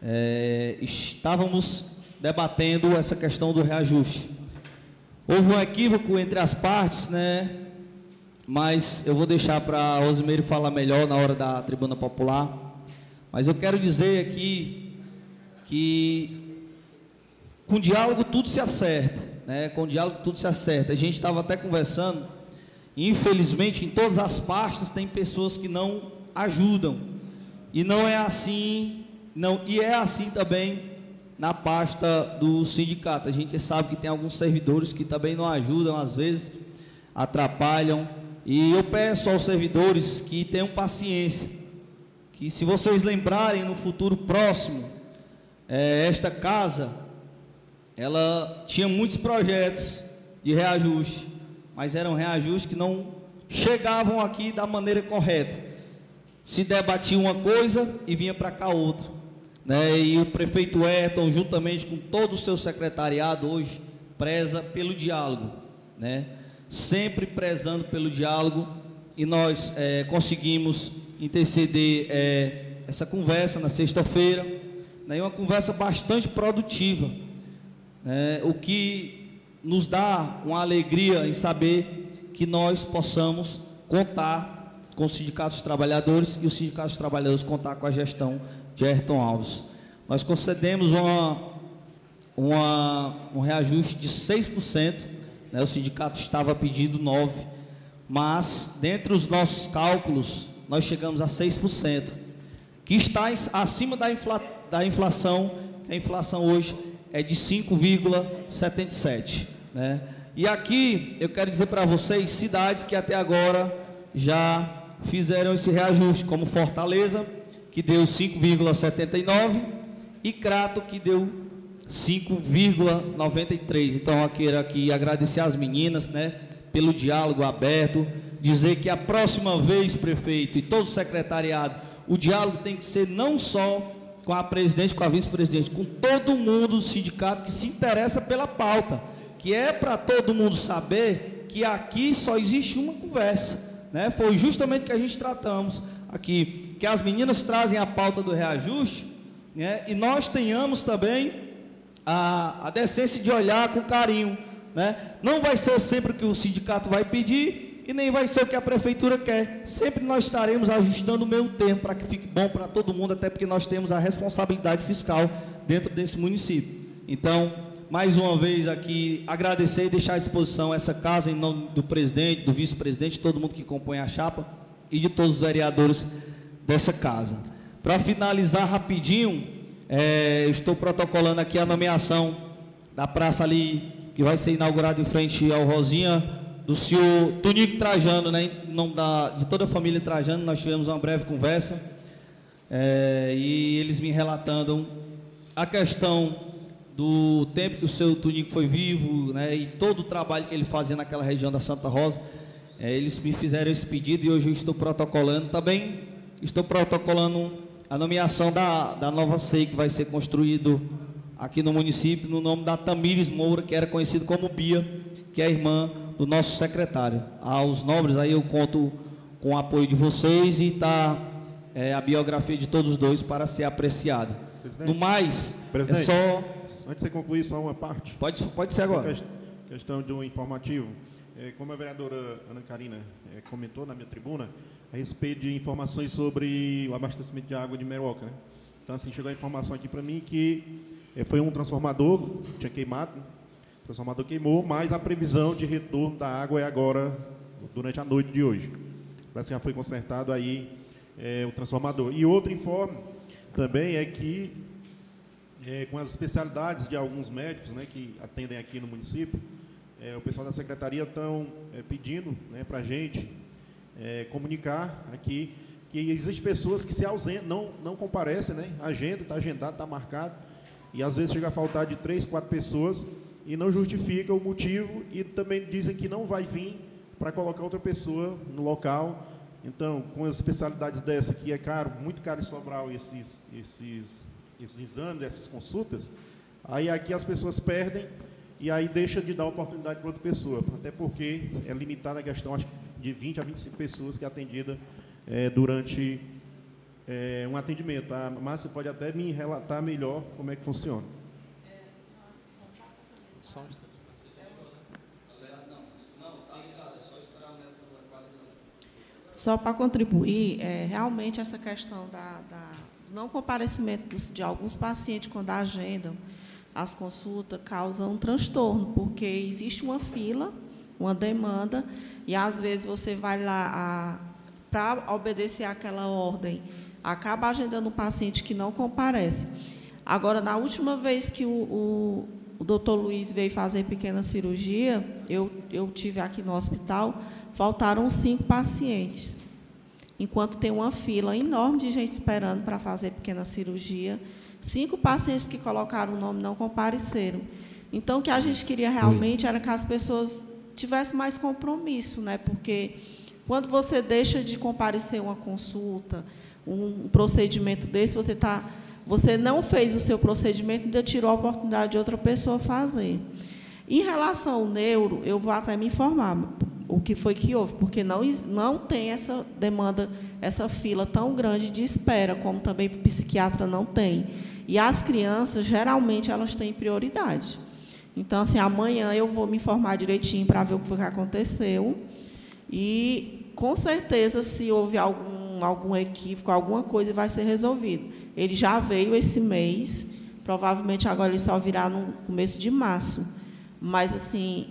É, estávamos debatendo essa questão do reajuste. Houve um equívoco entre as partes, né? Mas eu vou deixar para a Rosimeire falar melhor na hora da tribuna popular. Mas eu quero dizer aqui que com diálogo tudo se acerta, né? Com diálogo tudo se acerta. A gente estava até conversando, infelizmente em todas as partes tem pessoas que não ajudam. E não é assim, não, e é assim também na pasta do sindicato. A gente sabe que tem alguns servidores que também não ajudam, às vezes atrapalham E eu peço aos servidores que tenham paciência, que se vocês lembrarem no futuro próximo, é, esta casa, ela tinha muitos projetos de reajuste, mas eram reajustes que não chegavam aqui da maneira correta. Se debatia uma coisa e vinha para cá outra. Né? E o prefeito Ayrton, juntamente com todo o seu secretariado, hoje preza pelo diálogo. Né? Sempre prezando pelo diálogo. E nós é, conseguimos interceder é, essa conversa na sexta-feira. Né? Uma conversa bastante produtiva. Né? O que nos dá uma alegria em saber que nós possamos contar com os sindicatos dos trabalhadores e os sindicatos dos trabalhadores contar com a gestão de Ayrton Alves. Nós concedemos uma, uma, um reajuste de 6%, né? o sindicato estava pedindo 9%, mas dentre os nossos cálculos, nós chegamos a 6%, que está acima da, infla, da inflação, a inflação hoje é de 5,77%. Né? E aqui eu quero dizer para vocês, cidades que até agora já fizeram esse reajuste, como Fortaleza, que deu 5,79 e Crato, que deu 5,93. Então, eu quero aqui agradecer às meninas, né, pelo diálogo aberto, dizer que a próxima vez, prefeito e todo o secretariado, o diálogo tem que ser não só com a presidente, com a vice-presidente, com todo mundo do sindicato que se interessa pela pauta, que é para todo mundo saber que aqui só existe uma conversa, né? Foi justamente que a gente tratamos aqui, que as meninas trazem a pauta do reajuste, né? E nós tenhamos também a, a decência de olhar com carinho, né? Não vai ser sempre o que o sindicato vai pedir e nem vai ser o que a prefeitura quer. Sempre nós estaremos ajustando o meio tempo para que fique bom para todo mundo, até porque nós temos a responsabilidade fiscal dentro desse município. Então, mais uma vez aqui agradecer e deixar à disposição essa casa em nome do presidente, do vice-presidente, todo mundo que compõe a chapa e de todos os vereadores dessa casa. Para finalizar rapidinho, é, estou protocolando aqui a nomeação da praça ali que vai ser inaugurada em frente ao Rosinha do senhor Tonico Trajano, né, em nome da, de toda a família Trajano, nós tivemos uma breve conversa é, e eles me relatando a questão do tempo que o seu Tonico foi vivo, né, e todo o trabalho que ele fazia naquela região da Santa Rosa, é, eles me fizeram esse pedido e hoje eu estou protocolando. Também. Estou protocolando a nomeação da, da nova SEI que vai ser construído aqui no município, no nome da Tamires Moura, que era conhecido como Bia, que é a irmã do nosso secretário. Aos nobres aí eu conto com o apoio de vocês e está é, a biografia de todos os dois para ser apreciada. Presidente, no mais, é só. Antes de você concluir, só uma parte. Pode, pode ser agora. Questão de um informativo. É, como a vereadora Ana Karina é, comentou na minha tribuna, a respeito de informações sobre o abastecimento de água de Meroca. Né? Então, assim, chegou a informação aqui para mim que é, foi um transformador, tinha queimado, o transformador queimou, mas a previsão de retorno da água é agora, durante a noite de hoje. Parece que já foi consertado aí é, o transformador. E outro informe também é que, é, com as especialidades de alguns médicos né, que atendem aqui no município, o pessoal da secretaria estão pedindo né, para a gente é, comunicar aqui que existem pessoas que se ausentam, não, não comparecem, né? Agenda, está agendado, está marcado, e às vezes chega a faltar de três, quatro pessoas e não justifica o motivo e também dizem que não vai vir para colocar outra pessoa no local. Então, com as especialidades dessa, que é caro, muito caro em Sobral esses, esses, esses exames, essas consultas, aí aqui as pessoas perdem e aí deixa de dar oportunidade para outra pessoa, até porque é limitada a questão acho, de 20 a 25 pessoas que é atendida é, durante é, um atendimento. A Márcia pode até me relatar melhor como é que funciona. Só para contribuir, é, realmente essa questão da, da, não comparecimento de alguns pacientes quando agendam as consultas causam um transtorno, porque existe uma fila, uma demanda, e às vezes você vai lá para obedecer aquela ordem, acaba agendando um paciente que não comparece. Agora, na última vez que o, o, o doutor Luiz veio fazer pequena cirurgia, eu, eu tive aqui no hospital, faltaram cinco pacientes. Enquanto tem uma fila enorme de gente esperando para fazer pequena cirurgia, cinco pacientes que colocaram o nome não compareceram. Então, o que a gente queria realmente era que as pessoas tivessem mais compromisso, né? porque quando você deixa de comparecer uma consulta, um procedimento desse, você está você não fez o seu procedimento, ainda tirou a oportunidade de outra pessoa fazer. Em relação ao neuro, eu vou até me informar o que foi que houve, porque não, não tem essa demanda, essa fila tão grande de espera, como também o psiquiatra não tem. E as crianças, geralmente, elas têm prioridade. Então, assim, amanhã eu vou me informar direitinho para ver o que foi que aconteceu. E, com certeza, se houve algum, algum equívoco, alguma coisa, vai ser resolvido. Ele já veio esse mês, provavelmente agora ele só virá no começo de março. Mas, assim,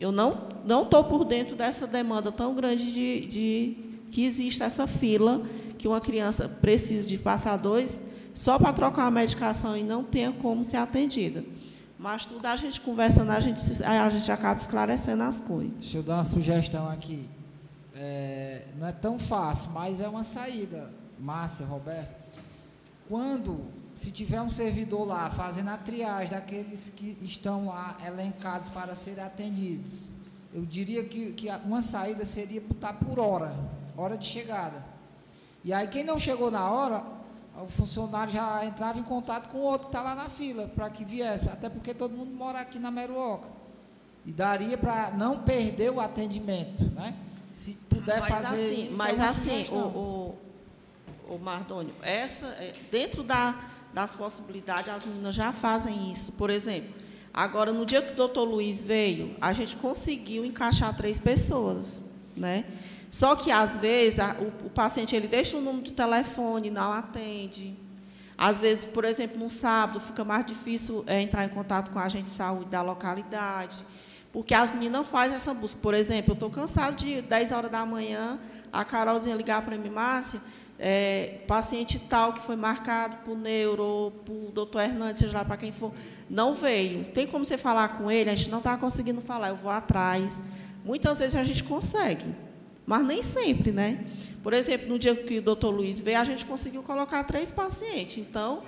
eu não não estou por dentro dessa demanda tão grande de, de que existe essa fila que uma criança precisa de passar dois só para trocar a medicação e não tenha como ser atendida. Mas tudo a gente conversando, a gente, a gente acaba esclarecendo as coisas. Deixa eu dar uma sugestão aqui. É, não é tão fácil, mas é uma saída. Márcia, Roberto, quando, se tiver um servidor lá fazendo a triagem daqueles que estão lá elencados para serem atendidos, eu diria que, que uma saída seria botar por hora, hora de chegada. E aí quem não chegou na hora, o funcionário já entrava em contato com o outro que está lá na fila, para que viesse, até porque todo mundo mora aqui na Meruoca. E daria para não perder o atendimento, né? Se puder mas fazer assim, isso, Mas é assim, o, o, o Mardônio, essa, é, dentro da, das possibilidades, as meninas já fazem isso. Por exemplo, agora, no dia que o doutor Luiz veio, a gente conseguiu encaixar três pessoas, né? Só que, às vezes, a, o, o, paciente ele deixa o número de telefone, não atende. Às vezes, por exemplo, no sábado, fica mais difícil é, entrar em contato com a agente de saúde da localidade, porque as meninas fazem essa busca. Por exemplo, eu estou cansado de 10 horas da manhã, a Carolzinha ligar para mim, Márcia, é, paciente tal que foi marcado por neuro, por doutor Hernandes, seja lá para quem for, não veio. Tem como você falar com ele? A gente não está conseguindo falar, eu vou atrás. Muitas vezes a gente consegue, mas nem sempre, né? Por exemplo, no dia que o doutor Luiz veio, a gente conseguiu colocar três pacientes. Então,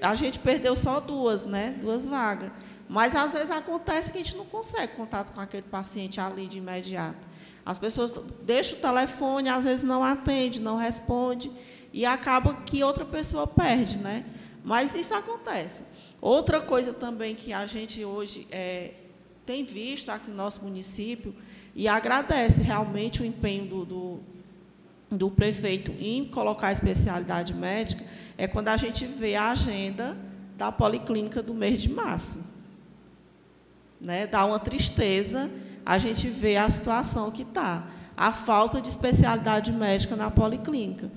a gente perdeu só duas, né? Duas vagas. Mas às vezes acontece que a gente não consegue contato com aquele paciente ali de imediato. As pessoas deixam o telefone, às vezes não atende, não responde, e acaba que outra pessoa perde, né? Mas isso acontece. Outra coisa também que a gente hoje é, tem visto aqui no nosso município, e agradece realmente o empenho do, do, do prefeito em colocar a especialidade médica, é quando a gente vê a agenda da policlínica do mês de março. Né? Dá uma tristeza a gente vê a situação que está, a falta de especialidade médica na policlínica.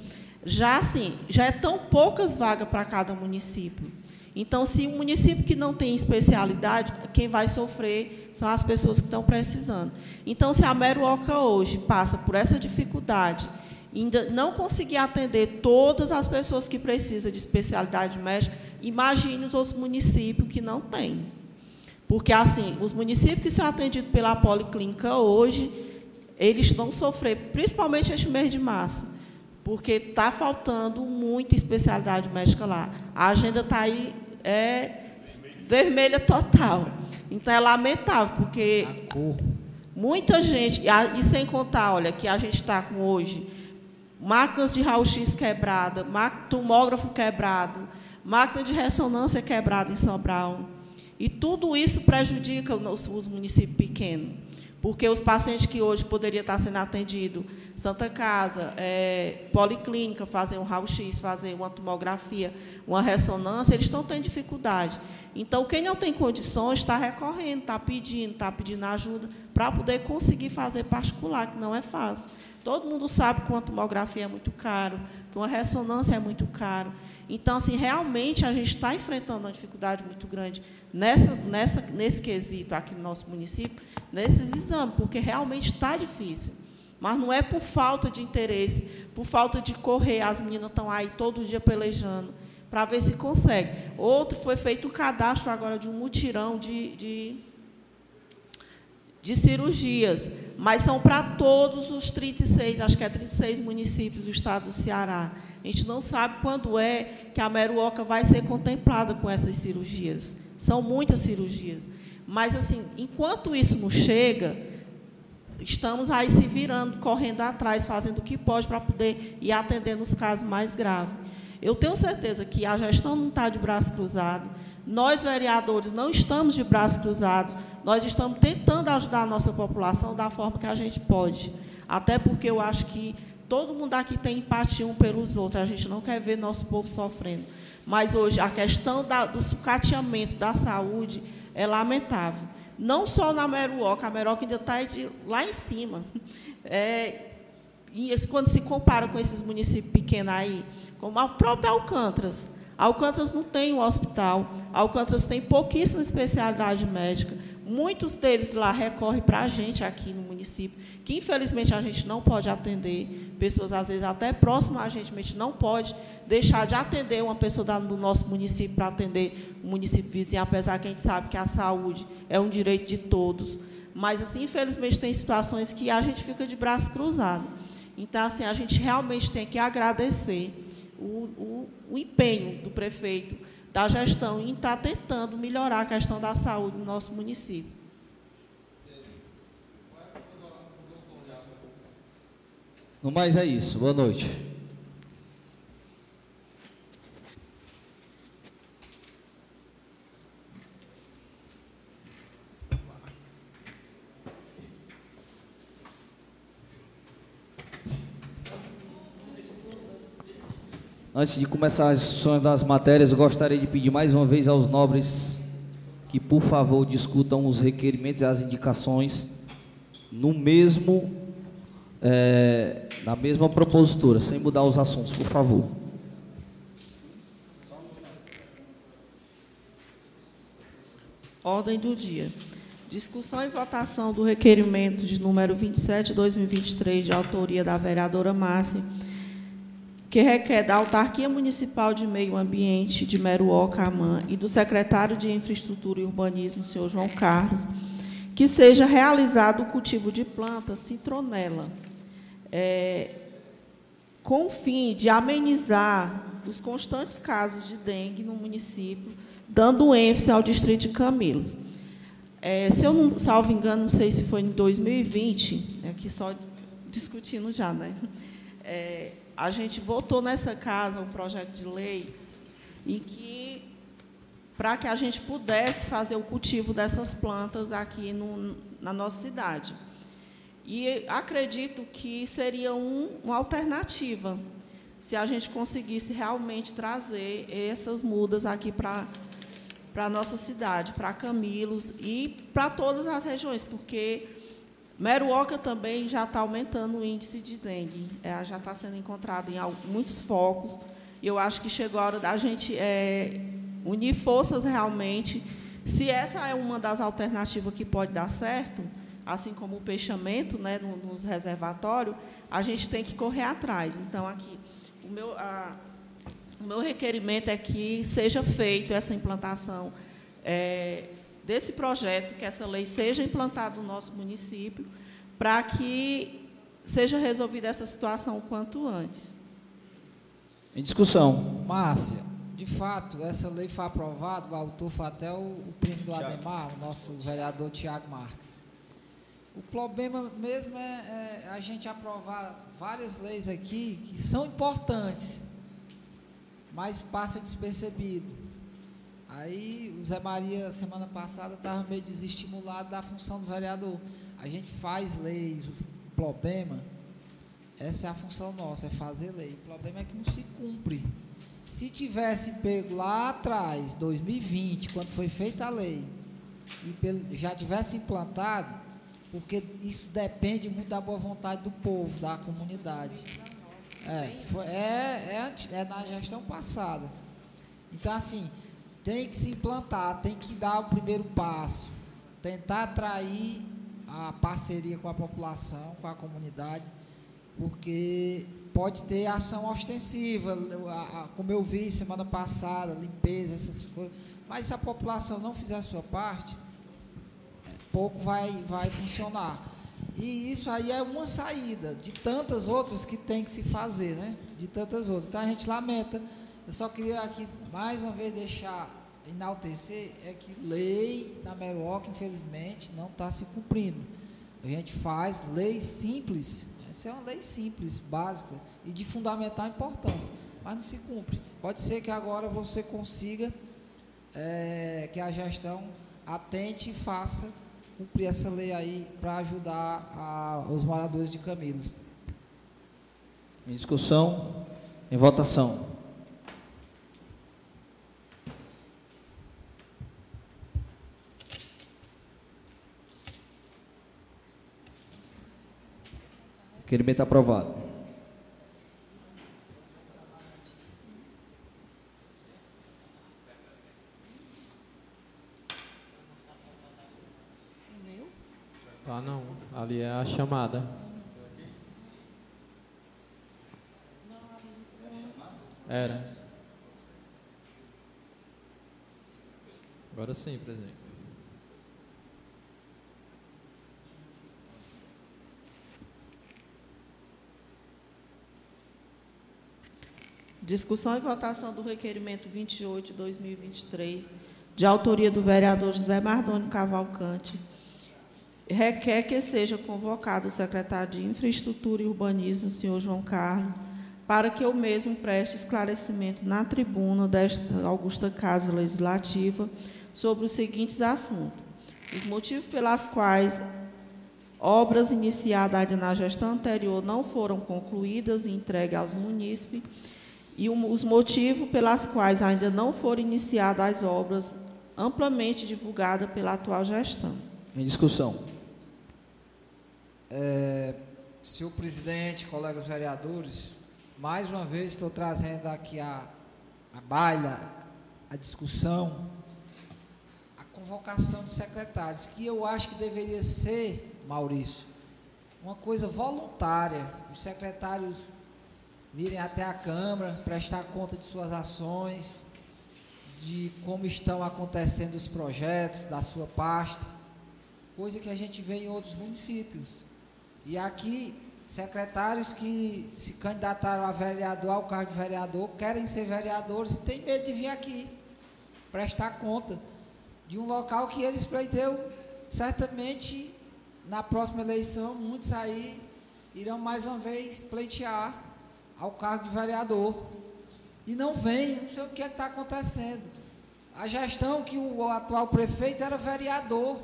Já assim, já é tão poucas vagas para cada município. Então, se um município que não tem especialidade, quem vai sofrer são as pessoas que estão precisando. Então, se a Meruoca hoje passa por essa dificuldade, ainda não conseguir atender todas as pessoas que precisam de especialidade médica, imagine os outros municípios que não têm. Porque, assim, os municípios que são atendidos pela policlínica hoje, eles vão sofrer, principalmente este mês de março, porque está faltando muita especialidade médica lá. A agenda está aí é, vermelha total. Então, é lamentável, porque muita gente, e sem contar, olha, que a gente está com hoje máquinas de raio-x quebrada, tomógrafo quebrado, máquina de ressonância quebrada em Sobral, e tudo isso prejudica os municípios pequenos, porque os pacientes que hoje poderiam estar sendo atendidos Santa Casa, é, Policlínica, fazer um raio-x, fazer uma tomografia, uma ressonância, eles estão tendo dificuldade. Então, quem não tem condições está recorrendo, está pedindo, está pedindo ajuda para poder conseguir fazer particular, que não é fácil. Todo mundo sabe que uma tomografia é muito caro, que uma ressonância é muito caro. Então, assim, realmente a gente está enfrentando uma dificuldade muito grande nessa, nessa, nesse quesito aqui no nosso município, nesses exames, porque realmente está difícil. Mas não é por falta de interesse, por falta de correr, as meninas estão aí todo dia pelejando para ver se consegue. Outro foi feito um cadastro agora de um mutirão de, de, de cirurgias, mas são para todos os 36, acho que é 36 municípios do estado do Ceará. A gente não sabe quando é que a Meruoca vai ser contemplada com essas cirurgias. São muitas cirurgias. Mas, assim, enquanto isso não chega, estamos aí se virando, correndo atrás, fazendo o que pode para poder ir atendendo os casos mais graves. Eu tenho certeza que a gestão não está de braço cruzado, nós, vereadores, não estamos de braços cruzados, nós estamos tentando ajudar a nossa população da forma que a gente pode. Até porque eu acho que todo mundo aqui tem empatia um pelos outros, a gente não quer ver nosso povo sofrendo. Mas hoje a questão da, do sucateamento da saúde é lamentável. Não só na Meruoca, a Meruoca ainda está lá em cima. (laughs) É, e quando se compara com esses municípios pequenos aí, como a própria Alcântaras. Alcântaras não tem um hospital, Alcântaras tem pouquíssima especialidade médica. Muitos deles lá recorrem para a gente aqui no município, que infelizmente a gente não pode atender. Pessoas, às vezes, até próximas a gente, a gente não pode deixar de atender uma pessoa do nosso município para atender o município vizinho, apesar que a gente sabe que a saúde é um direito de todos. Mas, assim, infelizmente, tem situações que a gente fica de braço cruzado. Então, assim, a gente realmente tem que agradecer o, o, o empenho do prefeito, da gestão, em estar tentando melhorar a questão da saúde no nosso município. No mais é isso. Boa noite. Antes de começar as discussões das matérias, gostaria de pedir mais uma vez aos nobres que, por favor, discutam os requerimentos e as indicações no mesmo, é, na mesma propositura, sem mudar os assuntos, por favor. Ordem do dia. Discussão e votação do requerimento de número 27, 2023, de autoria da vereadora Márcia que requer da Autarquia Municipal de Meio Ambiente de Meruó, Camã, e do secretário de Infraestrutura e Urbanismo, senhor João Carlos, que seja realizado o cultivo de plantas citronela, é, com o fim de amenizar os constantes casos de dengue no município, dando ênfase ao distrito de Camilos. É, se eu não salvo engano, não sei se foi em 2020, aqui só discutindo já, né? É, a gente votou nessa casa um projeto de lei em que para que a gente pudesse fazer o cultivo dessas plantas aqui no, na nossa cidade. E acredito que seria um, uma alternativa se a gente conseguisse realmente trazer essas mudas aqui para a nossa cidade, para Camilos e para todas as regiões, porque Meruoca também já está aumentando o índice de dengue, é, já está sendo encontrado em muitos focos. E eu acho que chegou a hora da gente é, unir forças realmente. Se essa é uma das alternativas que pode dar certo, assim como o peixamento né, nos reservatórios, a gente tem que correr atrás. Então, aqui, o meu, a, o meu requerimento é que seja feita essa implantação é, desse projeto, que essa lei seja implantada no nosso município, para que seja resolvida essa situação o quanto antes. Em discussão. Márcia, de fato, essa lei foi aprovada, o autor foi até o, o primo do Ademar, o nosso vereador Tiago Marques. O problema mesmo é, é a gente aprovar várias leis aqui que são importantes, mas passa despercebido. Aí o Zé Maria, semana passada, estava meio desestimulado da função do vereador. A gente faz leis, o problema, essa é a função nossa, é fazer lei. O problema é que não se cumpre. Se tivesse pego lá atrás, 2020, quando foi feita a lei, e já tivesse implantado, porque isso depende muito da boa vontade do povo, da comunidade. É, foi, é, é, é na gestão passada. Então, assim, tem que se implantar, tem que dar o primeiro passo, tentar atrair a parceria com a população, com a comunidade, porque pode ter ação ostensiva, como eu vi semana passada, limpeza, essas coisas. Mas se a população não fizer a sua parte, pouco vai, vai funcionar. E isso aí é uma saída de tantas outras que tem que se fazer, né? De tantas outras. Então a gente lamenta. Eu só queria aqui mais uma vez deixar enaltecer é que lei na Meruoca, infelizmente, não está se cumprindo. A gente faz leis simples, essa é uma lei simples, básica e de fundamental importância, mas não se cumpre. Pode ser que agora você consiga é, que a gestão atente e faça cumprir essa lei aí para ajudar a, os moradores de Camilas. Em discussão, em votação. Requerimento aprovado. Tá não, ali é a chamada. Era. Agora sim, presidente. Discussão e votação do requerimento 28 de 2023, de autoria do vereador José Mardônio Cavalcante, requer que seja convocado o secretário de Infraestrutura e Urbanismo, senhor João Carlos, para que o mesmo preste esclarecimento na tribuna desta Augusta Casa Legislativa sobre os seguintes assuntos. Os motivos pelas quais obras iniciadas na gestão anterior não foram concluídas e entregues aos munícipes e os motivos pelas quais ainda não foram iniciadas as obras amplamente divulgadas pela atual gestão. Em discussão. É, senhor presidente, colegas vereadores, mais uma vez estou trazendo aqui a, a baila, a discussão, a convocação de secretários, que eu acho que deveria ser, Maurício, uma coisa voluntária. Os secretários virem até a Câmara, prestar conta de suas ações, de como estão acontecendo os projetos da sua pasta, coisa que a gente vê em outros municípios. E aqui, secretários que se candidataram a vereador, ao cargo de vereador, querem ser vereadores e têm medo de vir aqui, prestar conta de um local que eles pleiteiam, certamente, na próxima eleição, muitos aí irão mais uma vez pleitear ao cargo de vereador. E não vem, não sei o que é está acontecendo. A gestão que o atual prefeito era vereador.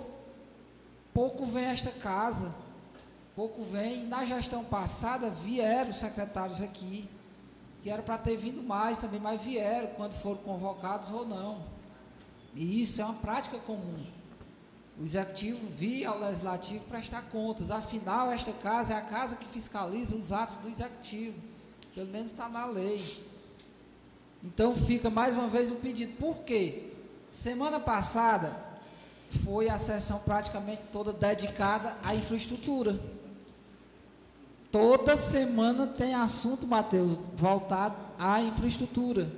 Pouco vem esta casa. Pouco vem. Na gestão passada vieram secretários aqui. Que era para ter vindo mais também, mas vieram quando foram convocados ou não. E isso é uma prática comum. O executivo via ao legislativo prestar contas. Afinal, esta casa é a casa que fiscaliza os atos do executivo. Pelo menos está na lei. Então fica mais uma vez o pedido. Por quê? Semana passada foi a sessão praticamente toda dedicada à infraestrutura. Toda semana tem assunto, Mateus, voltado à infraestrutura.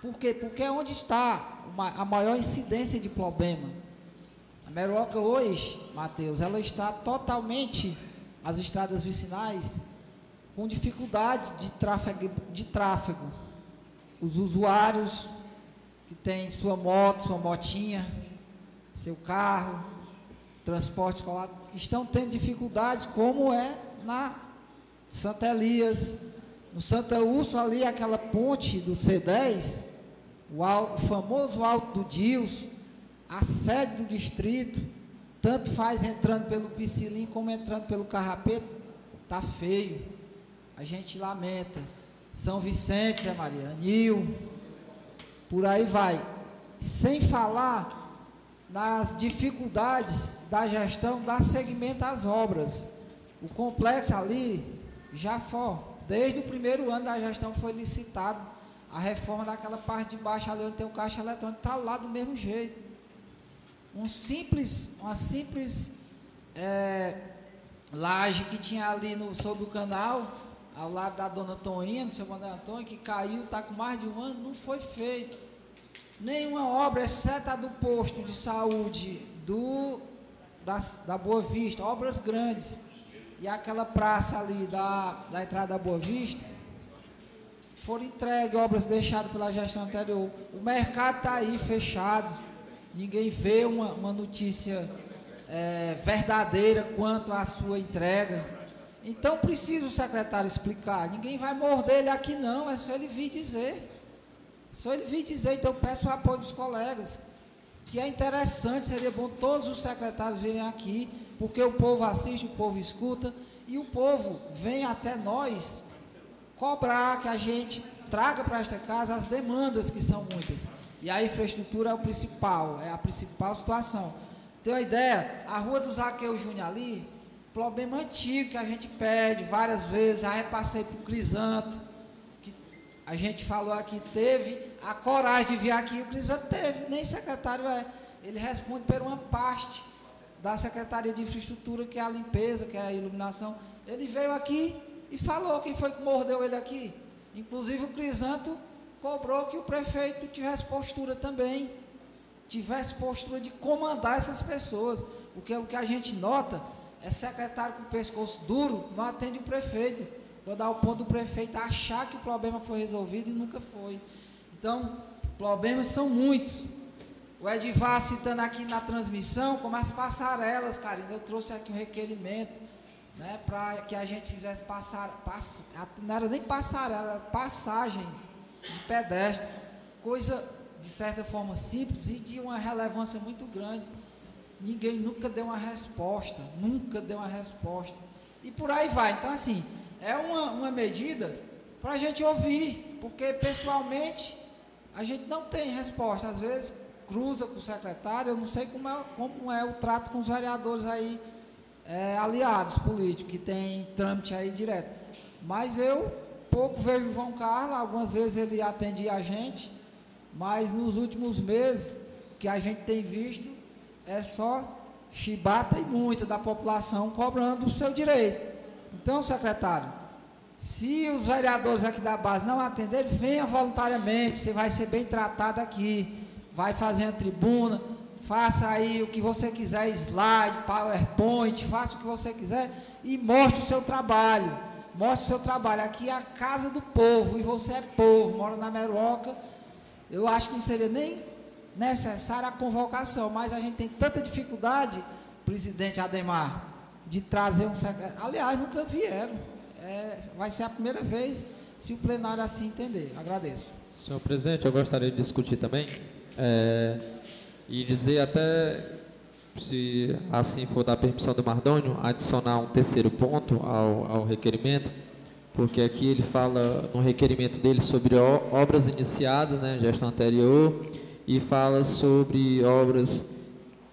Por quê? Porque é onde está a maior incidência de problema. A Meroca hoje, Mateus, ela está totalmente, as estradas vicinais, com dificuldade de tráfego, de tráfego. Os usuários que têm sua moto, sua motinha, seu carro, transporte escolar, estão tendo dificuldades, como é na Santa Elias, no Santa Úrsula ali, aquela ponte do C10, o, o famoso Alto do Dios, a sede do distrito, tanto faz entrando pelo Piscilim como entrando pelo Carrapeto, tá feio. A gente lamenta. São Vicente, Zé Maria, Anil, por aí vai. Sem falar nas dificuldades da gestão, dar segmento às obras. O complexo ali já foi, desde o primeiro ano da gestão foi licitado a reforma daquela parte de baixo ali onde tem o caixa eletrônico, está lá do mesmo jeito. Um simples, uma simples é, laje que tinha ali no, sobre o canal, ao lado da dona Toninha, do seu Manuel Antônio, que caiu, está com mais de um ano, não foi feito. Nenhuma obra, exceto a do posto de saúde do, da, da Boa Vista, obras grandes. E aquela praça ali da, da entrada da Boa Vista, foram entregues, obras deixadas pela gestão anterior. O mercado está aí fechado, ninguém vê uma, uma notícia é, verdadeira quanto à sua entrega. Então precisa o secretário explicar. Ninguém vai morder ele aqui não, é só ele vir dizer. É só ele vir dizer, então peço o apoio dos colegas. Que é interessante, seria bom todos os secretários virem aqui, porque o povo assiste, o povo escuta, e o povo vem até nós cobrar que a gente traga para esta casa as demandas, que são muitas. E a infraestrutura é o principal, é a principal situação. Tem uma ideia? A rua do Zaqueu Júnior ali, problema antigo que a gente pede várias vezes, já repassei para o Crisanto, que a gente falou aqui, teve a coragem de vir aqui, o Crisanto teve, nem secretário é. Ele responde por uma parte da Secretaria de Infraestrutura, que é a limpeza, que é a iluminação. Ele veio aqui, e falou quem foi que mordeu ele aqui. Inclusive o Crisanto cobrou que o prefeito tivesse postura também, tivesse postura de comandar essas pessoas. Porque o que a gente nota é secretário com o pescoço duro, não atende o prefeito. Vou dar o ponto do prefeito achar que o problema foi resolvido e nunca foi. Então, problemas são muitos. O Edivar citando aqui na transmissão, como as passarelas, Karina, eu trouxe aqui um requerimento né, para que a gente fizesse passar, pass, não era nem passarela, era passagens de pedestre, coisa de certa forma simples e de uma relevância muito grande. Ninguém nunca deu uma resposta, nunca deu uma resposta. E por aí vai. Então, assim, é uma, uma medida para a gente ouvir, porque pessoalmente a gente não tem resposta. Às vezes cruza com o secretário, eu não sei como é, como é o trato com os vereadores aí é, aliados políticos que tem trâmite aí direto. Mas eu pouco vejo o João Carlos, algumas vezes ele atendia a gente, mas nos últimos meses que a gente tem visto é só chibata e muita da população cobrando o seu direito. Então, secretário, se os vereadores aqui da base não atenderem, venha voluntariamente, você vai ser bem tratado aqui, vai fazer a tribuna, faça aí o que você quiser, slide, PowerPoint, faça o que você quiser e mostre o seu trabalho. Mostre o seu trabalho. Aqui é a casa do povo e você é povo, mora na Meroca. Eu acho que não seria nem necessária a convocação, mas a gente tem tanta dificuldade, presidente Ademar, de trazer um secretário. Aliás, nunca vieram. É, vai ser a primeira vez, se o plenário assim entender. Agradeço. Senhor presidente, eu gostaria de discutir também. É e dizer até, se assim for da permissão do Mardônio, adicionar um terceiro ponto ao, ao requerimento, porque aqui ele fala no requerimento dele sobre obras iniciadas, né, gestão anterior, e fala sobre obras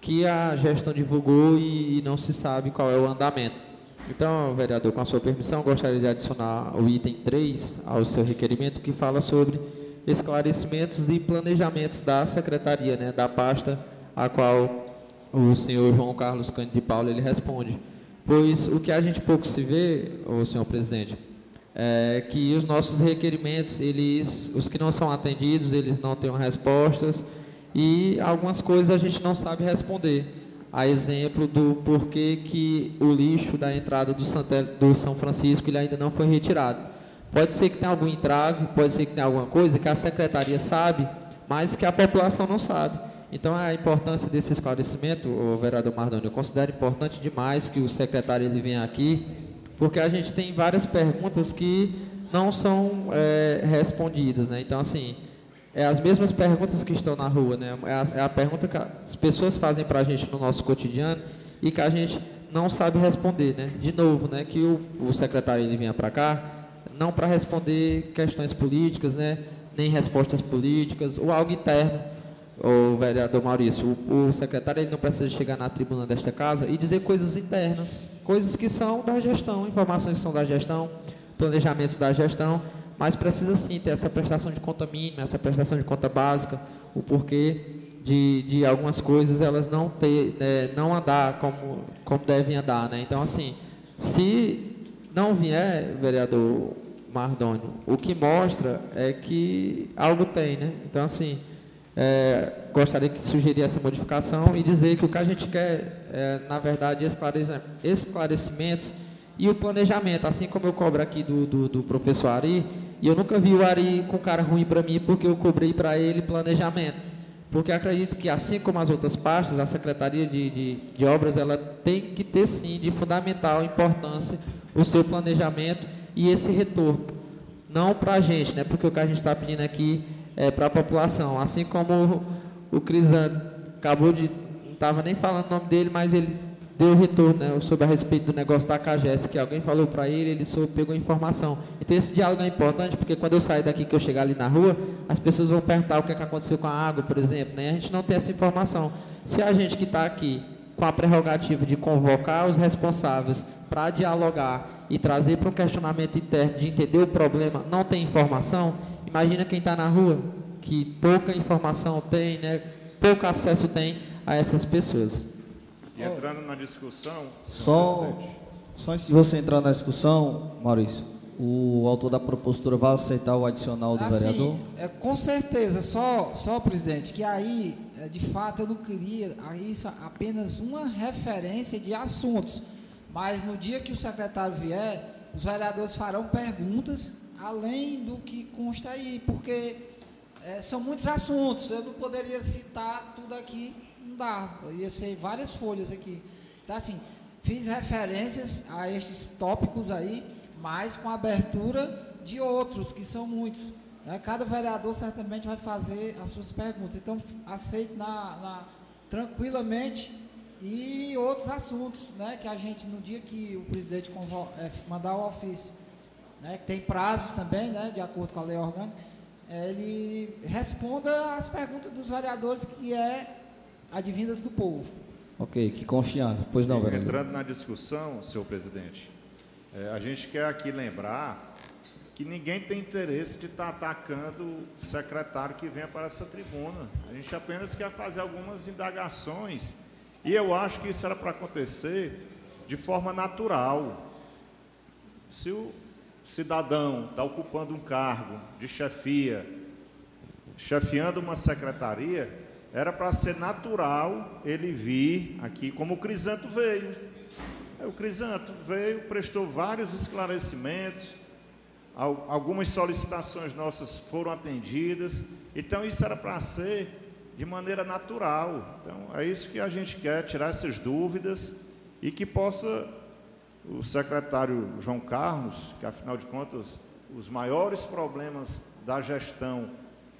que a gestão divulgou e, e não se sabe qual é o andamento. Então, vereador, com a sua permissão, gostaria de adicionar o item 3 ao seu requerimento, que fala sobre esclarecimentos e planejamentos da secretaria, né, da pasta a qual o senhor João Carlos Cândido de Paula ele responde. Pois o que a gente pouco se vê, o senhor presidente, é que os nossos requerimentos, eles, os que não são atendidos, eles não têm respostas e algumas coisas a gente não sabe responder. A exemplo do porquê que o lixo da entrada do, do São Francisco ele ainda não foi retirado. Pode ser que tenha algum entrave, pode ser que tenha alguma coisa que a secretaria sabe, mas que a população não sabe. Então, a importância desse esclarecimento, o vereador Mardoni, eu considero importante demais que o secretário ele venha aqui, porque a gente tem várias perguntas que não são é, respondidas, né? Então, assim, é as mesmas perguntas que estão na rua, né? É a, é a pergunta que as pessoas fazem para a gente no nosso cotidiano e que a gente não sabe responder, né? De novo, né? Que o, o secretário ele venha para cá não para responder questões políticas, né, nem respostas políticas, ou algo interno. O vereador Maurício, o, o secretário ele não precisa chegar na tribuna desta casa e dizer coisas internas, coisas que são da gestão, informações que são da gestão, planejamentos da gestão, mas precisa sim ter essa prestação de conta mínima, essa prestação de conta básica, o porquê de, de algumas coisas elas não ter, né, não andar como, como devem andar, né? Então assim, se não vier, vereador Mardônio, o que mostra é que algo tem, né? Então, assim, é, gostaria que sugerir essa modificação e dizer que o que a gente quer é, na verdade, esclarecimentos e o planejamento, assim como eu cobro aqui do, do, do professor Ari, e eu nunca vi o Ari com cara ruim para mim, porque eu cobrei para ele planejamento. Porque acredito que, assim como as outras pastas, a Secretaria de, de, de Obras, ela tem que ter, sim, de fundamental importância o seu planejamento e esse retorno. Não para a gente, né? porque o que a gente está pedindo aqui é para a população. Assim como o, o Crisano acabou de estava nem falando o nome dele, mas ele deu retorno né, sobre a respeito do negócio da CAGES, que alguém falou para ele, ele soube, pegou informação. Então esse diálogo é importante, porque quando eu sair daqui, que eu chegar ali na rua, as pessoas vão perguntar o que, é que aconteceu com a água, por exemplo, né? a gente não tem essa informação. Se a gente que está aqui com a prerrogativa de convocar os responsáveis para dialogar e trazer para um questionamento interno, de entender o problema, não tem informação, imagina quem está na rua, que pouca informação tem, né, pouco acesso tem a essas pessoas. E entrando na discussão. Só, só antes de você entrar na discussão, Maurício, o autor da propositura vai aceitar o adicional do assim, vereador? É, com certeza, só, só, presidente, que aí, de fato, eu não queria aí apenas uma referência de assuntos, mas no dia que o secretário vier, os vereadores farão perguntas além do que consta aí, porque é, são muitos assuntos, eu não poderia citar tudo aqui não dá, ia ser várias folhas aqui. Então, assim, fiz referências a estes tópicos aí, mas com abertura de outros, que são muitos. Né? Cada vereador certamente vai fazer as suas perguntas. Então, aceito na, na, tranquilamente e outros assuntos, né? Que a gente, no dia que o presidente é, mandar o ofício, né? Que tem prazos também, né? De acordo com a lei orgânica, é, ele responda às perguntas dos vereadores, que é advindas do povo. Ok, que confiança. Pois não, vereador. Entrando na discussão, senhor presidente, é, a gente quer aqui lembrar que ninguém tem interesse de estar atacando o secretário que venha para essa tribuna. A gente apenas quer fazer algumas indagações e eu acho que isso era para acontecer de forma natural. Se o cidadão está ocupando um cargo de chefia, chefiando uma secretaria, era para ser natural ele vir aqui, como o Crisanto veio. O Crisanto veio, prestou vários esclarecimentos, algumas solicitações nossas foram atendidas, então isso era para ser de maneira natural. Então é isso que a gente quer, tirar essas dúvidas e que possa o secretário João Carlos, que afinal de contas os maiores problemas da gestão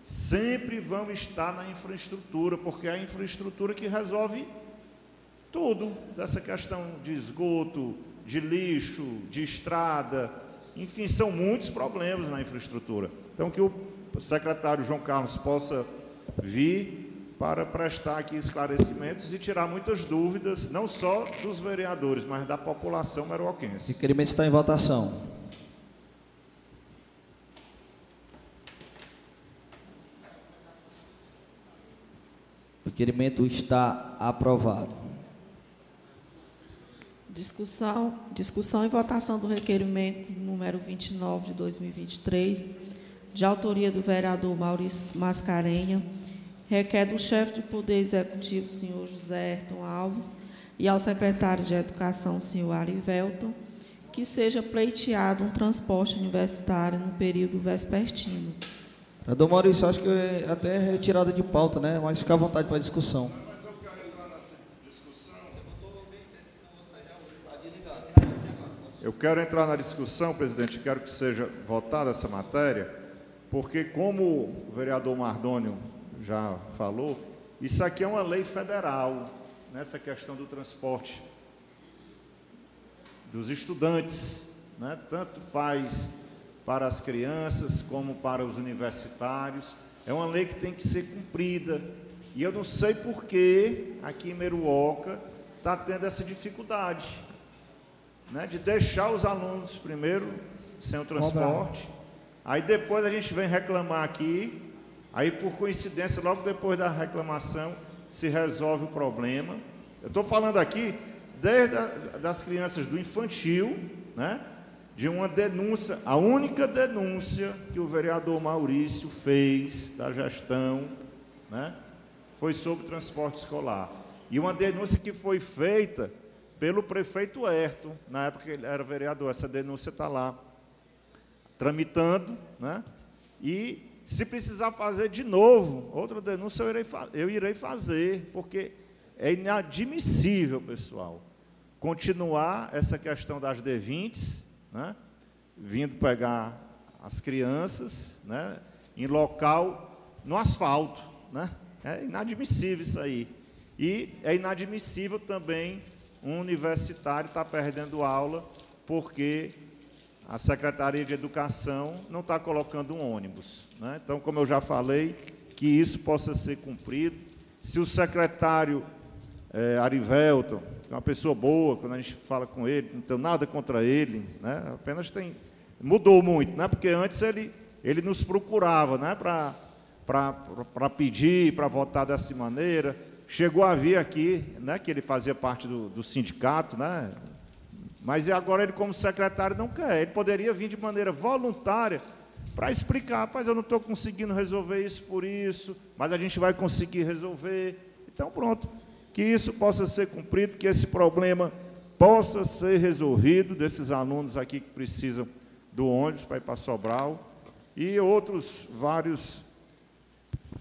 sempre vão estar na infraestrutura, porque é a infraestrutura que resolve tudo dessa questão de esgoto, de lixo, de estrada, enfim, são muitos problemas na infraestrutura. Então, que o secretário João Carlos possa vir para prestar aqui esclarecimentos e tirar muitas dúvidas, não só dos vereadores, mas da população meroquense. O requerimento está em votação. requerimento está aprovado. Discussão, discussão e votação do requerimento número 29 de 2023, de autoria do vereador Maurício Mascarenha, requer do chefe do Poder Executivo, senhor José Ayrton Alves, e ao secretário de Educação, senhor Arivelton, que seja pleiteado um transporte universitário no período vespertino Vereador Maurício, acho que é até retirada de pauta, né? Mas fica à vontade para a discussão. Eu quero entrar na discussão, presidente, quero que seja votada essa matéria, porque como o vereador Mardônio já falou, isso aqui é uma lei federal, nessa questão do transporte dos estudantes, né? tanto faz para as crianças como para os universitários. É uma lei que tem que ser cumprida. E eu não sei por que aqui em Meruoca está tendo essa dificuldade né, de deixar os alunos primeiro sem o transporte. Aí depois a gente vem reclamar aqui. Aí por coincidência, logo depois da reclamação, se resolve o problema. Eu estou falando aqui desde a, das crianças do infantil, né? de uma denúncia, a única denúncia que o vereador Maurício fez da gestão, né, foi sobre transporte escolar. E uma denúncia que foi feita pelo prefeito Herto, na época que ele era vereador, essa denúncia está lá, tramitando, né? E se precisar fazer de novo, outra denúncia eu irei, eu irei fazer, porque é inadmissível, pessoal, continuar essa questão das D20s, né? vindo pegar as crianças né? em local no asfalto. Né? É inadmissível isso aí. E é inadmissível também um universitário estar perdendo aula porque a Secretaria de Educação não está colocando um ônibus. Né? Então, como eu já falei, que isso possa ser cumprido. Se o secretário é, Arivelton, que é uma pessoa boa, quando a gente fala com ele, não tem nada contra ele, né? apenas tem. Mudou muito, né? porque antes ele, ele nos procurava né? para pedir, para votar dessa maneira. Chegou a vir aqui, né? que ele fazia parte do, do sindicato, né? mas agora ele, como secretário, não quer. Ele poderia vir de maneira voluntária para explicar, rapaz, eu não estou conseguindo resolver isso por isso, mas a gente vai conseguir resolver. Então, pronto que isso possa ser cumprido, que esse problema possa ser resolvido desses alunos aqui que precisam do ônibus para ir para Sobral e outros vários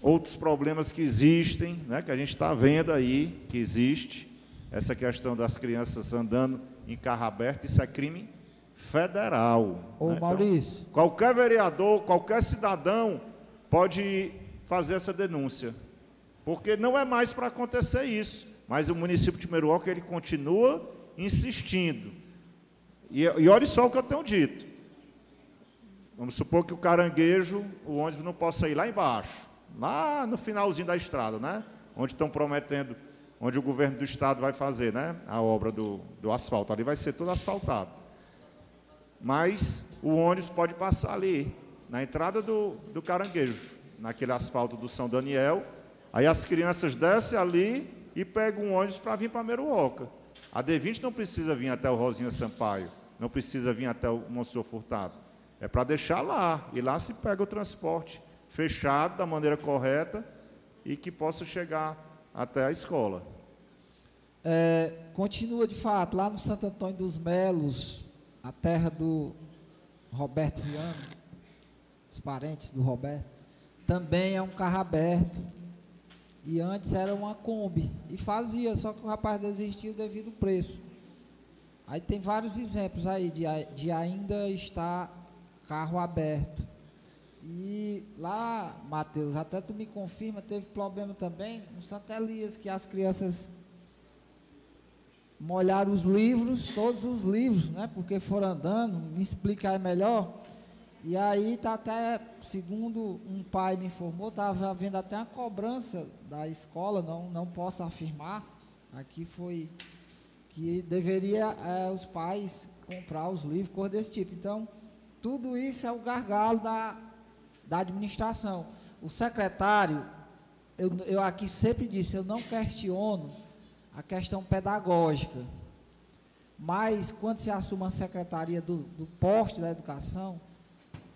outros problemas que existem, né, que a gente está vendo aí que existe essa questão das crianças andando em carro aberto, isso é crime federal. Ô né? Maurício. Então, qualquer vereador, qualquer cidadão pode fazer essa denúncia porque não é mais para acontecer isso. Mas o município de Meruoca, ele continua insistindo. E, e olhe só o que eu tenho dito. Vamos supor que o caranguejo, o ônibus não possa ir lá embaixo, lá no finalzinho da estrada, né? Onde estão prometendo, onde o governo do estado vai fazer, né? A obra do, do asfalto. Ali vai ser tudo asfaltado. Mas o ônibus pode passar ali, na entrada do, do caranguejo, naquele asfalto do São Daniel, Aí as crianças descem ali e pegam um ônibus para vir para Meruoca. A D20 não precisa vir até o Rosinha Sampaio, não precisa vir até o Monsenhor Furtado. É para deixar lá, e lá se pega o transporte fechado da maneira correta e que possa chegar até a escola. É, continua de fato, lá no Santo Antônio dos Melos, a terra do Roberto Viano, os parentes do Roberto, também é um carro aberto e antes era uma Kombi. E fazia, só que o rapaz desistiu devido ao preço. Aí tem vários exemplos aí de, de ainda estar carro aberto. E lá, Matheus, até tu me confirma, teve problema também no Santa Elias, que as crianças molharam os livros, todos os livros, né? Porque foram andando, me explica aí melhor. E aí está até, segundo um pai me informou, estava havendo até uma cobrança da escola, não, não posso afirmar, aqui foi que deveria é, os pais comprar os livros, coisa desse tipo. Então, tudo isso é o gargalo da, da administração. O secretário, eu, eu aqui sempre disse, eu não questiono a questão pedagógica, mas quando se assume a secretaria do, do poste da educação,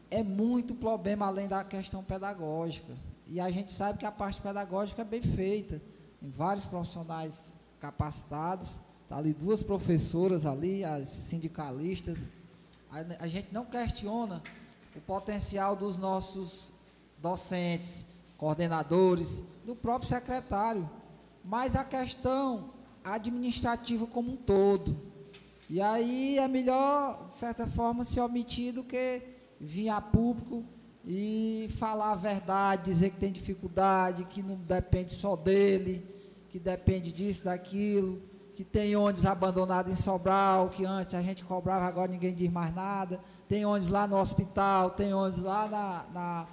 é muito problema além da questão pedagógica. E a gente sabe que a parte pedagógica é bem feita. Tem vários profissionais capacitados. Está ali duas professoras ali, as sindicalistas. A, a gente não questiona o potencial dos nossos docentes, coordenadores, do próprio secretário. Mas a questão administrativa como um todo. E aí é melhor, de certa forma, se omitir do que vir a público e falar a verdade, dizer que tem dificuldade, que não depende só dele, que depende disso, daquilo, que tem ônibus abandonado em Sobral, que antes a gente cobrava, agora ninguém diz mais nada. Tem ônibus lá no hospital, tem ônibus lá na, na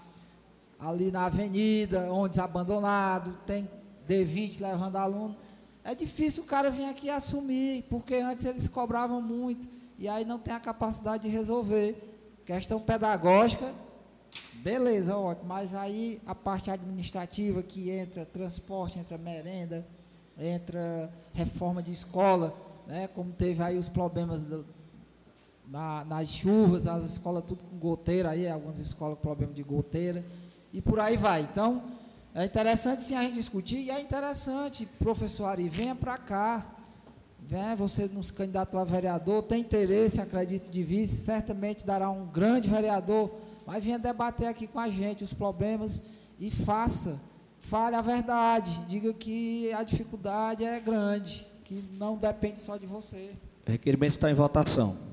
ali na avenida, ônibus abandonado, tem D20 levando aluno. É difícil o cara vir aqui assumir, porque antes eles cobravam muito, e aí não tem a capacidade de resolver. Questão pedagógica, beleza, ótimo, mas aí a parte administrativa que entra transporte, entra merenda, entra reforma de escola, né, como teve aí os problemas do, na, nas chuvas, as escolas tudo com goteira aí, algumas escolas com problema de goteira, e por aí vai. Então, é interessante sim a gente discutir, e é interessante, professor Ari, venha para cá, venha, você nos candidatou a vereador, tem interesse, acredito, de vice, certamente dará um grande vereador, mas venha debater aqui com a gente os problemas e faça, fale a verdade, diga que a dificuldade é grande, que não depende só de você. O requerimento está em votação.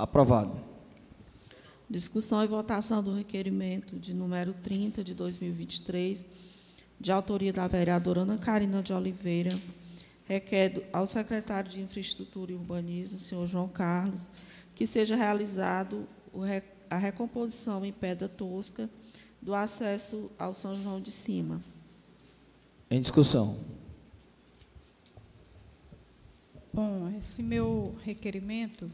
Aprovado. Discussão e votação do requerimento de número 30 de 2023, de autoria da vereadora Ana Carina de Oliveira, requer ao secretário de Infraestrutura e Urbanismo, senhor João Carlos, que seja realizado a recomposição em pedra tosca do acesso ao São João de Cima. Em discussão. Bom, esse meu requerimento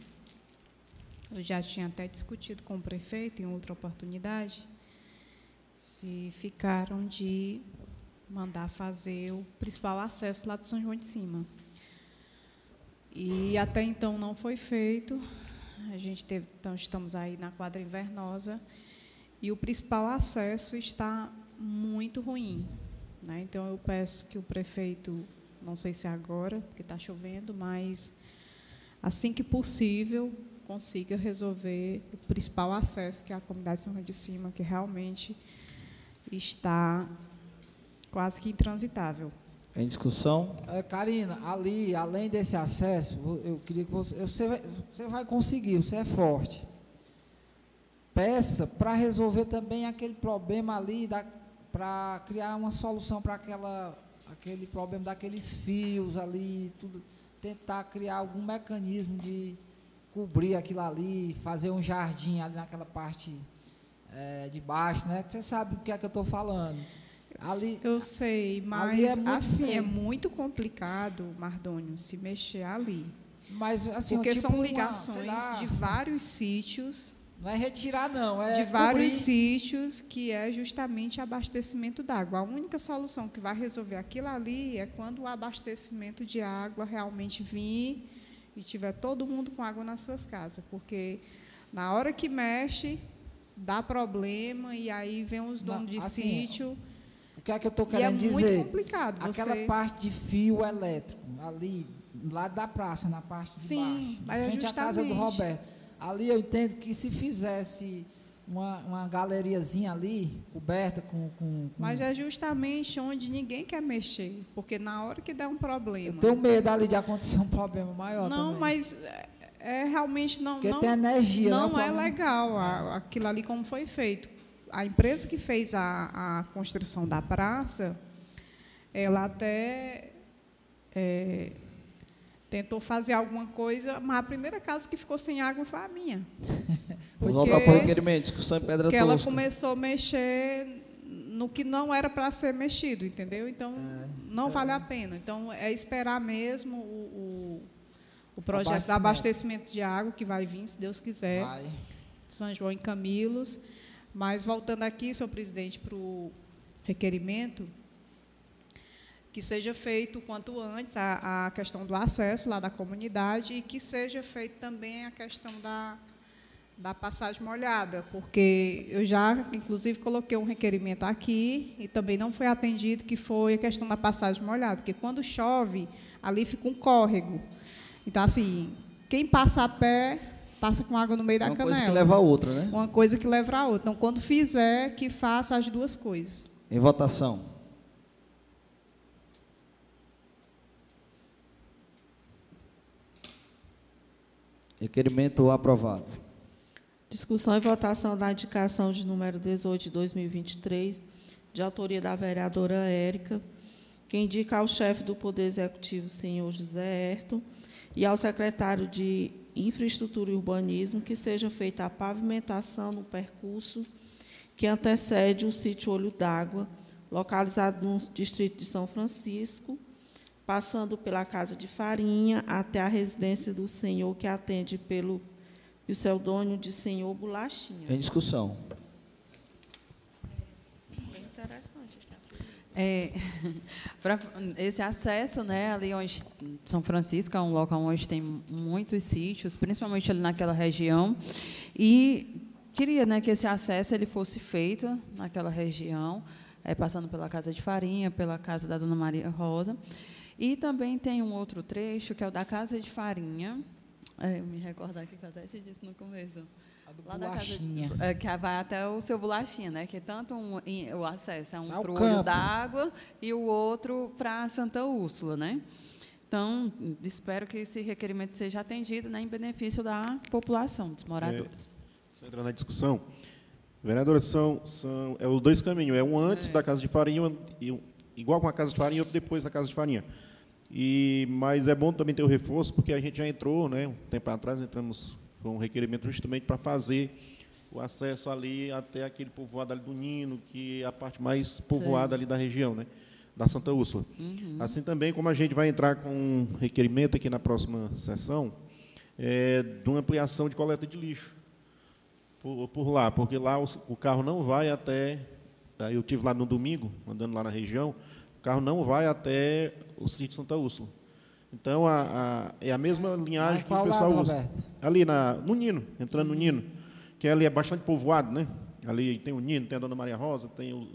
eu já tinha até discutido com o prefeito em outra oportunidade e ficaram de mandar fazer o principal acesso lá de São João de Cima. E até então não foi feito. A gente teve, então estamos aí na quadra invernosa e o principal acesso está muito ruim. Né? Então eu peço que o prefeito, não sei se é agora, porque está chovendo, mas assim que possível consiga resolver o principal acesso, que é a comunidade São João de Cima, que realmente está quase que intransitável. Em discussão? É, Karina, ali, além desse acesso, eu queria que você. Você vai, você vai conseguir, você é forte. Peça para resolver também aquele problema ali, para criar uma solução para aquele problema daqueles fios ali, tudo, tentar criar algum mecanismo de cobrir aquilo ali, fazer um jardim ali naquela parte é, de baixo, né? Você sabe o que é que eu estou falando. Ali, eu sei, mas é muito assim é muito complicado, Mardônio, se mexer ali. Mas assim, porque tipo são ligações uma, de vários sítios. Não é retirar não, é de vários sítios que é justamente abastecimento d'água. A única solução que vai resolver aquilo ali é quando o abastecimento de água realmente vir e tiver todo mundo com água nas suas casas, porque na hora que mexe, dá problema e aí vem os donos de assim, sítio. O que é que eu estou querendo e é dizer? muito complicado. Aquela você... parte de fio elétrico, ali, lá da praça, na parte de Sim, baixo, mas é frente é à casa do Roberto. Ali eu entendo que se fizesse uma, uma galeriazinha ali, coberta com, com, com, Mas é justamente onde ninguém quer mexer, porque na hora que der um problema... Eu tenho medo ali de acontecer um problema maior Não, também. mas é, é realmente não... Porque não, tem energia, Não né, é legal a, aquilo ali como foi feito. A empresa que fez a, a construção da praça, ela até... É, tentou fazer alguma coisa, mas a primeira casa que ficou sem água foi a minha. (laughs) Vou voltar para o requerimento, discussão em pedra Porque ela começou a mexer no que não era para ser mexido, entendeu? Então, é, não é. vale a pena. Então, é esperar mesmo o, o, o projeto abastecimento. de abastecimento de água, que vai vir, se Deus quiser, vai. São João em Camilos. Mas, voltando aqui, senhor presidente, para o requerimento, que seja feito quanto antes a, a questão do acesso lá da comunidade e que seja feito também a questão da, da passagem molhada, porque eu já, inclusive, coloquei um requerimento aqui e também não foi atendido, que foi a questão da passagem molhada, porque quando chove, ali fica um córrego. Então, assim, quem passa a pé, passa com água no meio da Uma canela. Uma coisa que leva a outra, né? Uma coisa que leva a outra. Então, quando fizer, que faça as duas coisas. Em votação. Requerimento aprovado. Discussão e votação da indicação de número 18 de 2023, de autoria da vereadora Érica, que indica ao chefe do Poder Executivo, senhor José Herto, e ao secretário de Infraestrutura e Urbanismo que seja feita a pavimentação no percurso que antecede o sítio Olho d'Água, localizado no distrito de São Francisco, passando pela Casa de Farinha até a residência do senhor que atende pelo pseudônimo de senhor Bolachinha. Em discussão. interessante esse É, (laughs) pra, esse acesso, né, ali onde São Francisco é um local onde tem muitos sítios, principalmente ali naquela região, e queria, né, que esse acesso ele fosse feito naquela região, é, passando pela casa de farinha, pela casa da Dona Maria Rosa, e também tem um outro trecho que é o da casa de farinha, é, me recordar aqui que eu até te disse no começo. Lá da casa de, é, que vai até o seu bolachinha, né? Que tanto um, o acesso é um para o olho d'água e o outro para Santa Úrsula, né? Então, espero que esse requerimento seja atendido né, em benefício da população, dos moradores. Só entrando na discussão. Vereadora, são, são é os dois caminhos. É um antes da casa de farinha, e um- igual com a casa de farinha, e outro depois da casa de farinha. E, mas é bom também ter o reforço, porque a gente já entrou, né, um tempo atrás, entramos com um requerimento justamente para fazer o acesso ali até aquele povoado ali do Nino, que é a parte mais povoada ali da região, né, da Santa Úrsula. Assim também, como a gente vai entrar com um requerimento aqui na próxima sessão, é, de uma ampliação de coleta de lixo por, por lá, porque lá os- o, carro não vai até. Eu tive lá no domingo, andando lá na região, o carro não vai até o sítio Santa Úrsula. Então a, a- é a mesma linhagem que o pessoal lado, usa. Roberto? Ali na, no Nino, entrando no Nino, que ali é bastante povoado, né? Ali tem o Nino, tem a Dona Maria Rosa, tem o,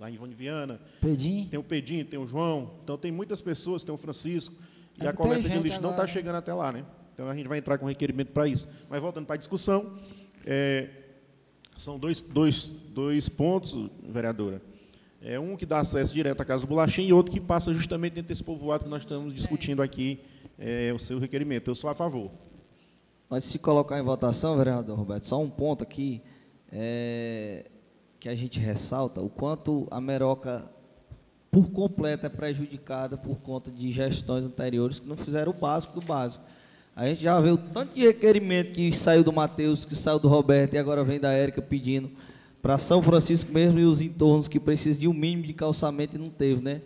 a, a Ivone Viana, Pedim. tem o Pedinho, tem o João. Então tem muitas pessoas, tem o Francisco. E É a muita coleta de lixo não está agora. chegando até lá, né? Então a gente vai entrar com requerimento para isso. Mas voltando para a discussão, é, são dois, dois, dois pontos, vereadora. É um que dá acesso direto à Casa do Bolachinho e outro que passa justamente dentro desse povoado que nós estamos discutindo aqui, é, o seu requerimento. Eu sou a favor. Antes de colocar em votação, vereador Roberto, só um ponto aqui é, que a gente ressalta o quanto a Meroca, por completo, é prejudicada por conta de gestões anteriores que não fizeram o básico do básico. A gente já vê o tanto de requerimento que saiu do Matheus, que saiu do Roberto e agora vem da Érica pedindo para São Francisco mesmo e os entornos que precisam de um mínimo de calçamento e não teve, né?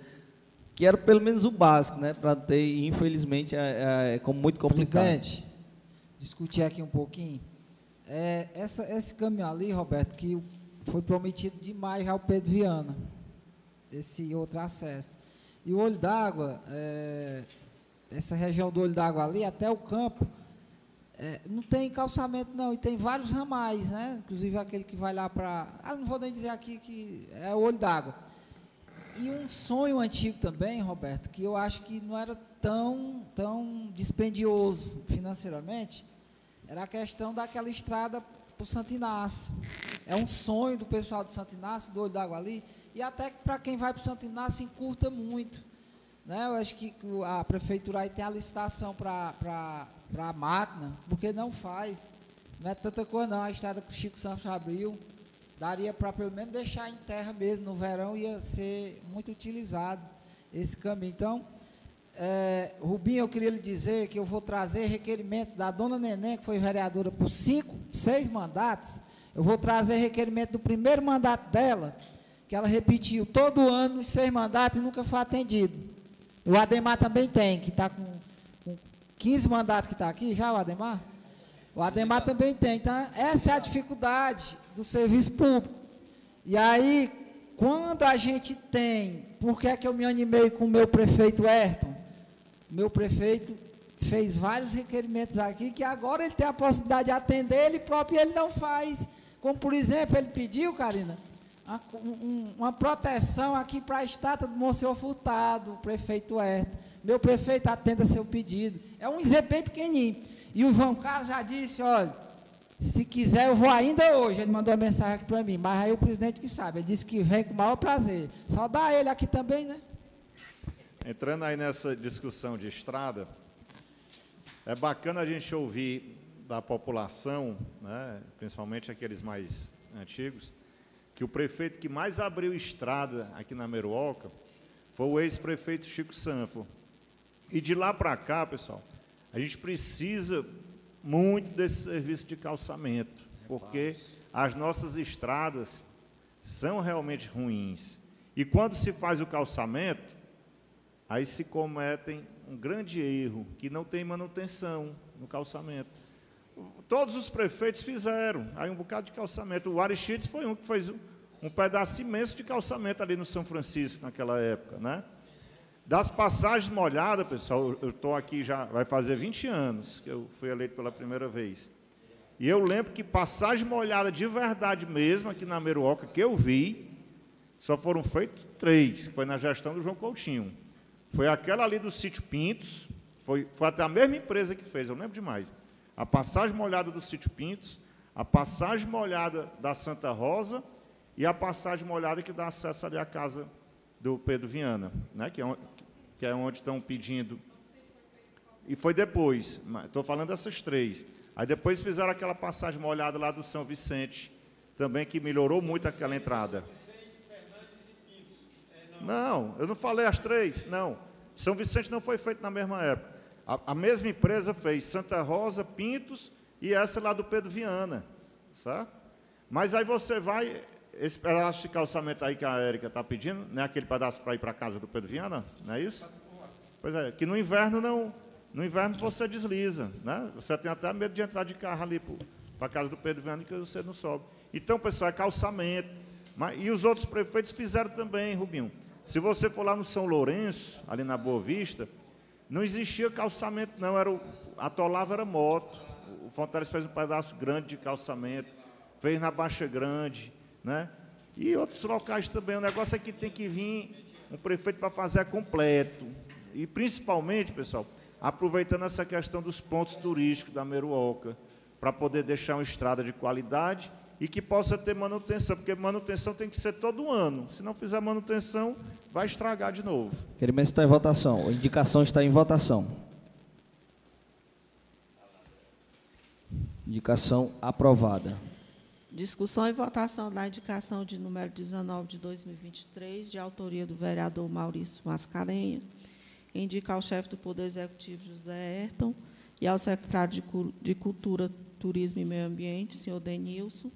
Que era pelo menos o básico, né? Para ter, infelizmente, é, é, é muito complicado. Presidente, discutir aqui um pouquinho. É, essa, esse caminho ali, Roberto, que foi prometido demais ao Pedro Viana, esse outro acesso. E o olho d'água, é, essa região do olho d'água ali, até o campo, é, não tem calçamento não, e tem vários ramais, né? Inclusive aquele que vai lá para. Ah, não vou nem dizer aqui que é o olho d'água. E um sonho antigo também, Roberto, que eu acho que não era tão, tão dispendioso financeiramente, era a questão daquela estrada para o Santo Inácio. É um sonho do pessoal do Santo Inácio, do Olho d'Água ali, e até para quem vai para o Santo Inácio encurta muito. Né? Eu acho que a prefeitura aí tem a licitação para a máquina, porque não faz. Não é tanta coisa não, a estrada que o Chico Santos abriu, daria para pelo menos deixar em terra mesmo, no verão ia ser muito utilizado esse caminho. Então, é, Rubinho, eu queria lhe dizer que eu vou trazer requerimentos da dona Neném, que foi vereadora por cinco, seis mandatos. Eu vou trazer requerimento do primeiro mandato dela, que ela repetiu todo ano os seis mandatos e nunca foi atendido. O Ademar também tem, que está com, com 15 mandatos que está aqui já, o Ademar? O Ademar também tem. Então, essa é a dificuldade do serviço público. E aí, quando a gente tem, por que é que eu me animei com o meu prefeito Ayrton? Meu prefeito fez vários requerimentos aqui que agora ele tem a possibilidade de atender ele próprio e ele não faz. Como, por exemplo, ele pediu, Karina, uma, um- uma proteção aqui para a estátua do Monsenhor Furtado, prefeito Ayrton. Meu prefeito atenda seu pedido. É um exemplo bem pequenininho. E o João Carlos já disse, olha, se quiser eu vou ainda hoje. Ele mandou uma mensagem aqui para mim, mas aí o presidente que sabe. Ele disse que vem com o maior prazer. Só dá ele aqui também, né? Entrando aí nessa discussão de estrada, é bacana a gente ouvir da população, né, principalmente aqueles mais antigos, que o prefeito que mais abriu estrada aqui na Meruoca foi o ex-prefeito Chico Sanfo. E de lá para cá, pessoal, a gente precisa muito desse serviço de calçamento, porque as nossas estradas são realmente ruins. E quando se faz o calçamento, aí se cometem um grande erro, que não tem manutenção no calçamento. Todos os prefeitos fizeram, aí um bocado de calçamento. O Aristides foi um que fez um pedaço imenso de calçamento ali no São Francisco naquela época, né? Das passagens molhadas, pessoal, eu estou aqui já, vai fazer 20 anos que eu fui eleito pela primeira vez. E eu lembro que passagem molhada de verdade mesmo, aqui na Meruoca, que eu vi, só foram feitos três, que foi na gestão do João Coutinho. Foi aquela ali do sítio Pintos, foi, foi até a mesma empresa que fez, eu lembro demais. A passagem molhada do sítio Pintos, a passagem molhada da Santa Rosa e a passagem molhada que dá acesso ali à casa do Pedro Viana, né, que, é, que é onde estão pedindo. E foi depois, estou falando dessas três. Aí depois fizeram aquela passagem molhada lá do São Vicente, também que melhorou muito aquela entrada. Não, eu não falei as três, não. São Vicente não foi feito na mesma época. A, a mesma empresa fez Santa Rosa, Pintos e essa lá do Pedro Viana, sabe? Mas aí você vai, esse pedaço de calçamento aí que a Érica está pedindo, não é aquele pedaço para ir para a casa do Pedro Viana, não é isso? Pois é, que no inverno não, no inverno você desliza, né? Você tem até medo de entrar de carro ali para a casa do Pedro Viana que você não sobe. Então, pessoal, é calçamento. Mas, e os outros prefeitos fizeram também, Rubinho. Se você for lá no São Lourenço, ali na Boa Vista, não existia calçamento, não. Era o, atolava era moto. O Fonteles fez um pedaço grande de calçamento, fez na Baixa Grande, né? E outros locais também. O negócio é que tem que vir um prefeito para fazer completo. E principalmente, pessoal, aproveitando essa questão dos pontos turísticos da Meruoca, para poder deixar uma estrada de qualidade e que possa ter manutenção, porque manutenção tem que ser todo ano. Se não fizer manutenção, vai estragar de novo. Requerimento está em votação. A indicação está em votação. Indicação aprovada. Discussão e votação da indicação de número 19 de 2023, de autoria do vereador Maurício Mascarenha, indica ao chefe do Poder Executivo, José Ayrton, e ao secretário de Cultura, Turismo e Meio Ambiente, senhor Denilson,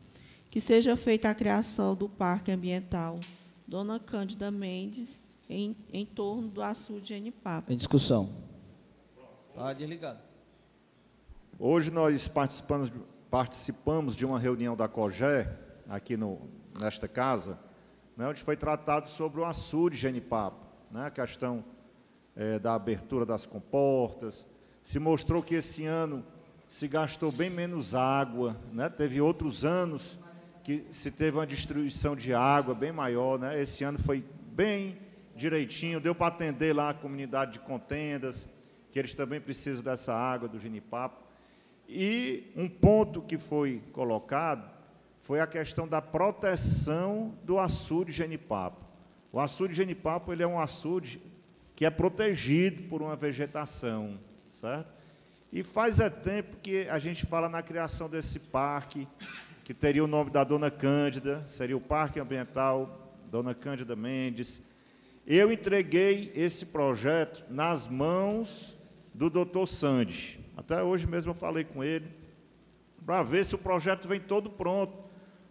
que seja feita a criação do Parque Ambiental Dona Cândida Mendes, em, em torno do açude de Enipapo. Em discussão. Está desligado. Hoje nós participamos, participamos de uma reunião da COGÉ, aqui no, nesta casa, né, onde foi tratado sobre o açude de Genipapo, né, a questão é, da abertura das comportas. Se mostrou que esse ano se gastou bem menos água, né, teve outros anos que se teve uma distribuição de água bem maior, né? Esse ano foi bem direitinho, deu para atender lá a comunidade de contendas, que eles também precisam dessa água do Genipapo. E um ponto que foi colocado foi a questão da proteção do açude Genipapo. O açude Genipapo ele é um açude que é protegido por uma vegetação, certo? E faz é tempo que a gente fala na criação desse parque, que teria o nome da Dona Cândida, seria o Parque Ambiental Dona Cândida Mendes. Eu entreguei esse projeto nas mãos do doutor Sandy. Até hoje mesmo eu falei com ele, para ver se o projeto vem todo pronto.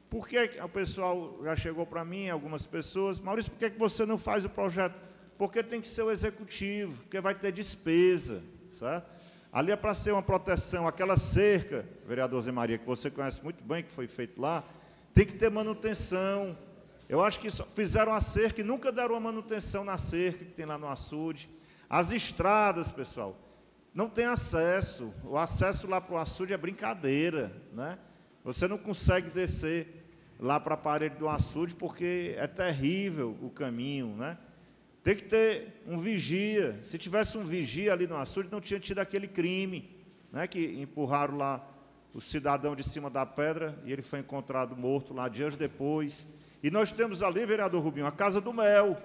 Por que o pessoal já chegou para mim, algumas pessoas, Maurício, por que você não faz o projeto? Porque tem que ser o executivo, porque vai ter despesa, certo? Ali é para ser uma proteção, aquela cerca, vereador Zé Maria, que você conhece muito bem, que foi feito lá, tem que ter manutenção. Eu acho que fizeram a cerca e nunca deram uma manutenção na cerca que tem lá no açude. As estradas, pessoal, não tem acesso. O acesso lá para o açude é brincadeira, né? Você não consegue descer lá para a parede do açude porque é terrível o caminho, né? Tem que ter um vigia. Se tivesse um vigia ali no açude, não tinha tido aquele crime, né, que empurraram lá o cidadão de cima da pedra e ele foi encontrado morto lá dias depois. E nós temos ali, vereador Rubinho, a Casa do Mel,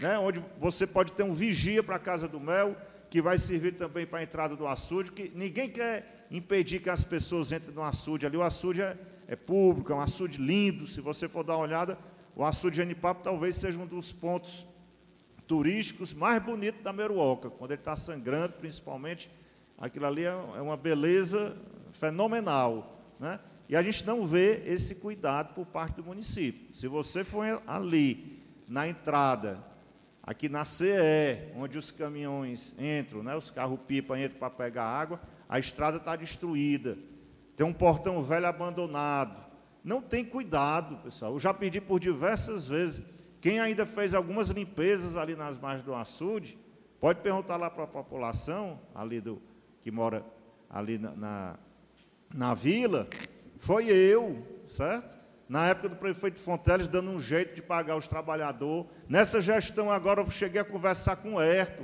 né, onde você pode ter um vigia para a Casa do Mel, que vai servir também para a entrada do açude, que ninguém quer impedir que as pessoas entrem no açude ali. O açude é, é público, é um açude lindo. Se você for dar uma olhada, o açude de Anipapo talvez seja um dos pontos turísticos mais bonitos da Meruoca, quando ele está sangrando, principalmente, aquilo ali é, é uma beleza fenomenal, né? E a gente não vê esse cuidado por parte do município. Se você for ali, na entrada, aqui na CE, onde os caminhões entram, né, os carros-pipa entram para pegar água, a estrada está destruída. Tem um portão velho abandonado. não tem cuidado, pessoal. Eu já pedi por diversas vezes. Quem ainda fez algumas limpezas ali nas margens do açude, pode perguntar lá para a população ali do que mora ali na, na, na vila, foi eu, certo? Na época do prefeito Fonteles, dando um jeito de pagar os trabalhadores. Nessa gestão agora, eu cheguei a conversar com o Herto,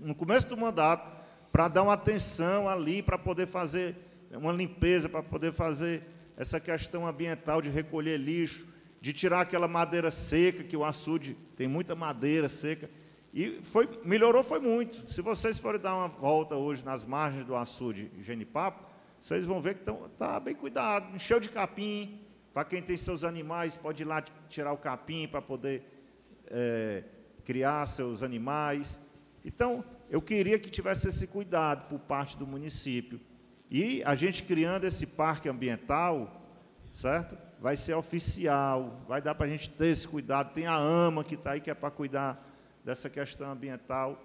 no começo do mandato, para dar uma atenção ali, para poder fazer uma limpeza, para poder fazer essa questão ambiental de recolher lixo, de tirar aquela madeira seca, que o açude tem muita madeira seca. E foi, melhorou foi muito. Se vocês forem dar uma volta hoje nas margens do açude Genipapo, vocês vão ver que está bem cuidado, encheu de capim. Para quem tem seus animais, pode ir lá tirar o capim para poder é, criar seus animais. Então, eu queria que tivesse esse cuidado por parte do município. E a gente criando esse parque ambiental, certo? Vai ser oficial, vai dar para a gente ter esse cuidado. Tem a AMA que está aí, que é para cuidar dessa questão ambiental.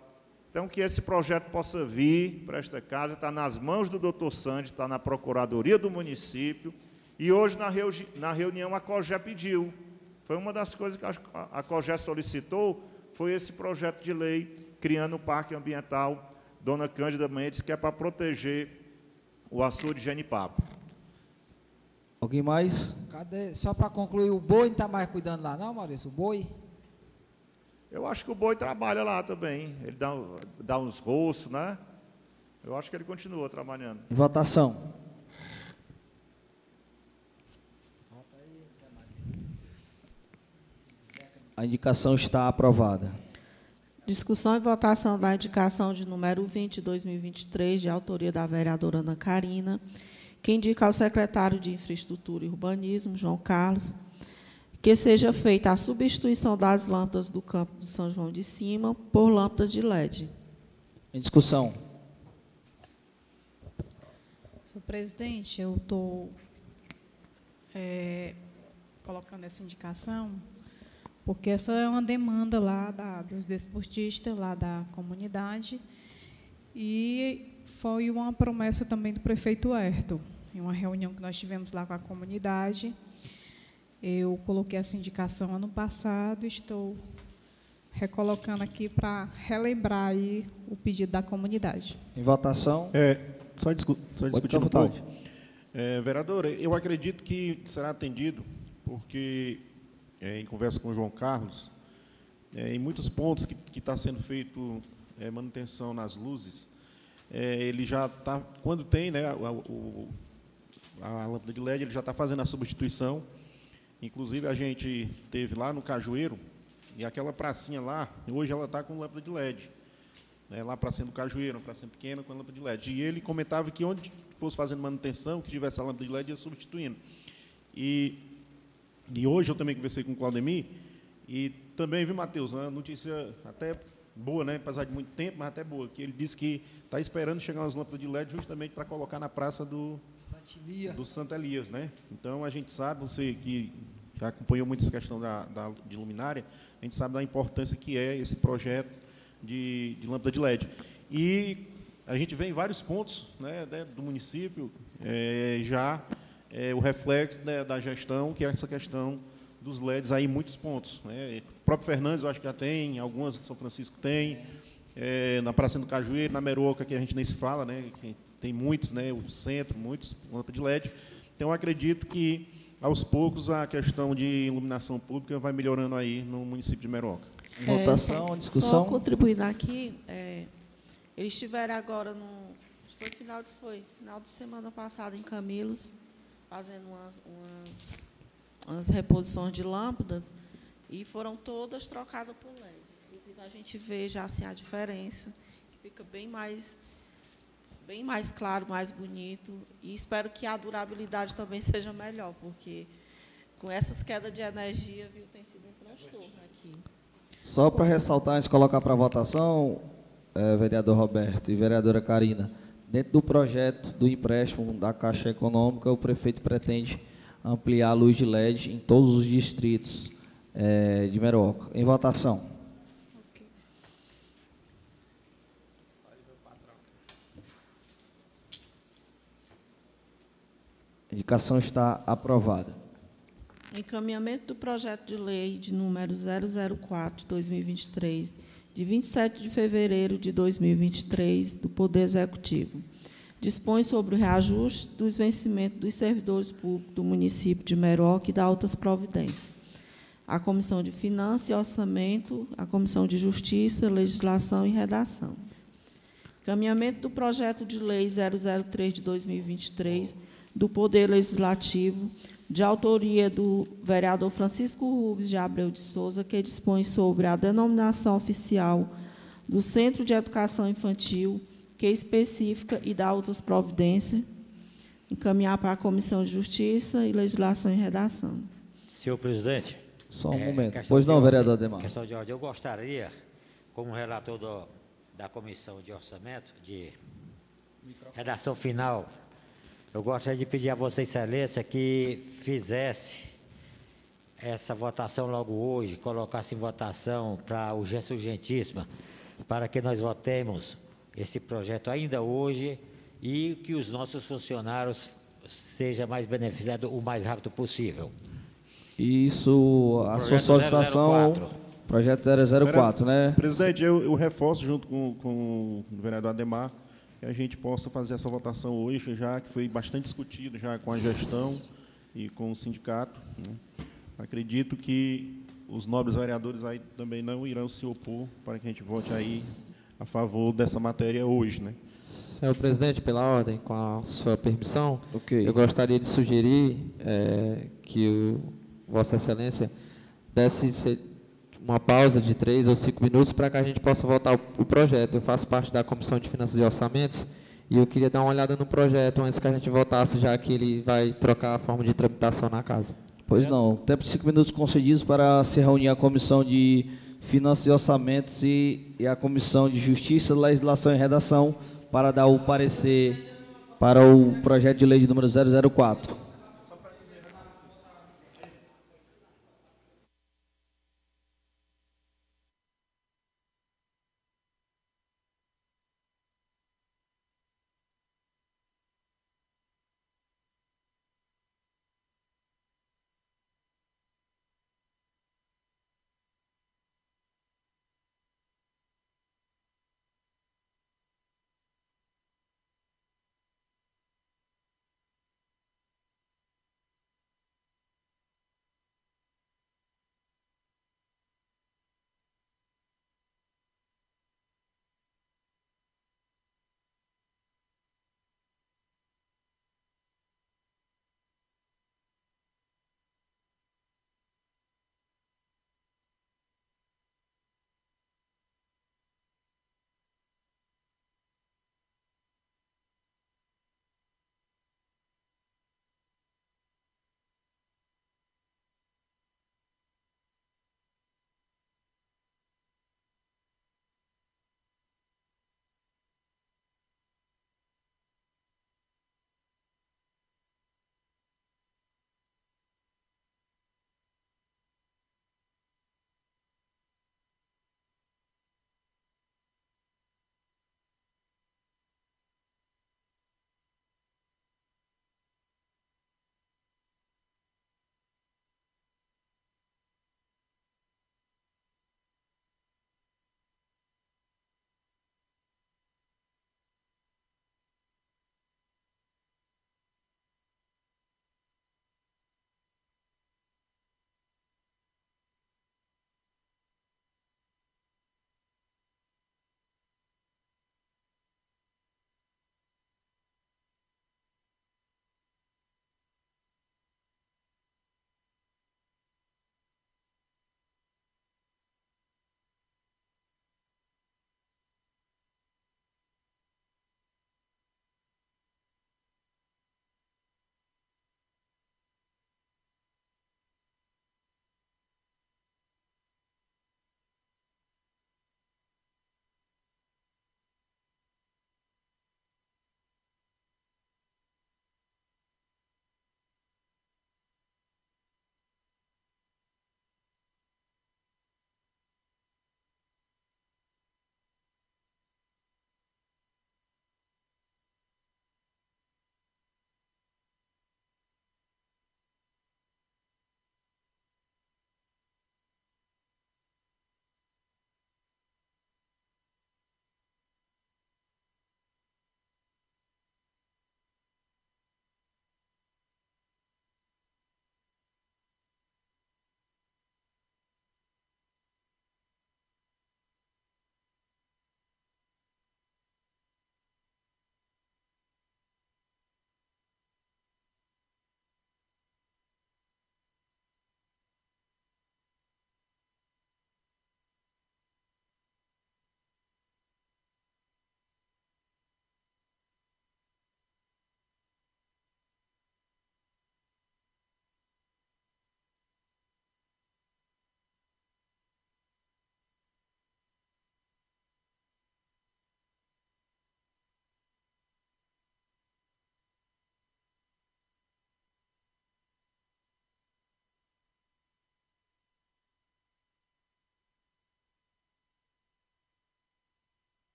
Então, que esse projeto possa vir para esta casa, está nas mãos do doutor Sandy, está na Procuradoria do município. E hoje, na, reuni na reunião, a COGÉ pediu. Foi uma das coisas que a COGÉ solicitou, foi esse projeto de lei criando o Parque Ambiental Dona Cândida Mendes, que é para proteger o açude de Genipapo. Alguém mais? Cadê? Só para concluir, o boi não está mais cuidando lá, não, Maurício? O boi? Eu acho que o boi trabalha lá também. Ele dá, dá uns roços, né? Eu acho que ele continua trabalhando. Em votação. A indicação está aprovada. Discussão e votação da indicação de número 20 de 2023, de autoria da vereadora Ana Carina, que indica ao secretário de Infraestrutura e Urbanismo, João Carlos, que seja feita a substituição das lâmpadas do campo do São João de Cima por lâmpadas de LED. Em discussão. Senhor presidente, eu estou é, colocando essa indicação porque essa é uma demanda lá da, dos desportistas, lá da comunidade, e foi uma promessa também do prefeito Herto, em uma reunião que nós tivemos lá com a comunidade. Eu coloquei essa indicação ano passado, estou recolocando aqui para relembrar aí o pedido da comunidade. Em votação. É, só, discu só discutir um pouco. É, vereadora, eu acredito que será atendido, porque é, em conversa com o João Carlos, é, em muitos pontos que está sendo feito é, manutenção nas luzes, é, ele já está, quando tem né, a, o, a lâmpada de LED, ele já está fazendo a substituição. Inclusive, a gente teve lá no Cajueiro, e aquela pracinha lá, hoje ela está com lâmpada de LED. Né, lá para cima do Cajueiro, uma pracinha pequena com lâmpada de LED. E ele comentava que onde fosse fazendo manutenção, que tivesse a lâmpada de LED, ia substituindo. E e hoje eu também conversei com o Claudemir, e também, viu, Matheus, uma notícia até boa, né? apesar de muito tempo, mas até boa, que ele disse que está esperando chegar umas lâmpadas de LED justamente para colocar na praça do, do Santo Elias. Né? Então, a gente sabe, você que já acompanhou muito essa questão da, da, de luminária, a gente sabe da importância que é esse projeto de, de lâmpada de LED. E a gente vê em vários pontos né, né do município é, já é, o reflexo da, da, gestão, que é essa questão dos LEDs aí em muitos pontos. Né? O próprio Fernandes, eu acho que já tem, algumas de São Francisco tem, é, na Praça do Cajueiro, na Meroca, que a gente nem se fala, né? Que tem muitos, né? o centro, muitos, lâmpada de LED. Então, eu acredito que, aos poucos, a questão de iluminação pública vai melhorando aí no município de Meroca. Votação, é, discussão. Só contribuindo aqui, é, eles estiveram agora no. Foi final de, foi, final de semana passada em Camilos, fazendo umas, umas, umas reposições de lâmpadas e foram todas trocadas por LED. A gente vê já assim, a diferença, que fica bem mais, bem mais claro, mais bonito. E espero que a durabilidade também (laughs) seja melhor, porque com essas quedas de energia, viu, tem sido um transtorno aqui. Só para ressaltar, antes de colocar para votação, é, vereador Roberto e vereadora Karina, Dentro do projeto do empréstimo da Caixa Econômica, o prefeito pretende ampliar a luz de LED em todos os distritos é, de Meroca. Em votação. A indicação está aprovada. Encaminhamento do projeto de lei de número 004 de 2023, de 27 de fevereiro de 2023, do Poder Executivo. Dispõe sobre o reajuste dos vencimentos dos servidores públicos do município de Meroca e da altas providências. A Comissão de Finanças e Orçamento, a Comissão de Justiça, Legislação e Redação. Encaminhamento do projeto de lei 003 de 2023 do Poder Legislativo, de autoria do vereador Francisco Rubens de Abreu de Souza, que dispõe sobre a denominação oficial do Centro de Educação Infantil, que é específica e dá outras providências, encaminhar para a Comissão de Justiça e Legislação e Redação. Senhor presidente. Só um é, momento. Pois não, ordem, vereador Ademar. Questão de ordem. Eu gostaria, como relator do- da Comissão de Orçamento, de redação final, eu gostaria de pedir a Vossa Excelência que fizesse essa votação logo hoje, colocasse em votação para urgência urgentíssima, para que nós votemos esse projeto ainda hoje e que os nossos funcionários sejam mais beneficiados o mais rápido possível. Isso, a sua Projeto solicitação, 004. projeto 004, né? Presidente, eu, eu reforço junto com, com o vereador Ademar que a gente possa fazer essa votação hoje, já que foi bastante discutido já com a gestão e com o sindicato. né. Acredito que os nobres vereadores aí também não irão se opor para que a gente vote aí a favor dessa matéria hoje, né? Senhor presidente, pela ordem, com a sua permissão, Ok. eu gostaria de sugerir eh, que o, Vossa Excelência desse se- uma pausa de três ou cinco minutos para que a gente possa votar o, projeto. Eu faço parte da Comissão de Finanças e Orçamentos e eu queria dar uma olhada no projeto antes que a gente votasse, já que ele vai trocar a forma de tramitação na casa. Pois não. Tempo de cinco minutos concedidos para se reunir a Comissão de Finanças e Orçamentos e, e a Comissão de Justiça, Legislação e Redação para dar o parecer para o projeto de lei de número 004.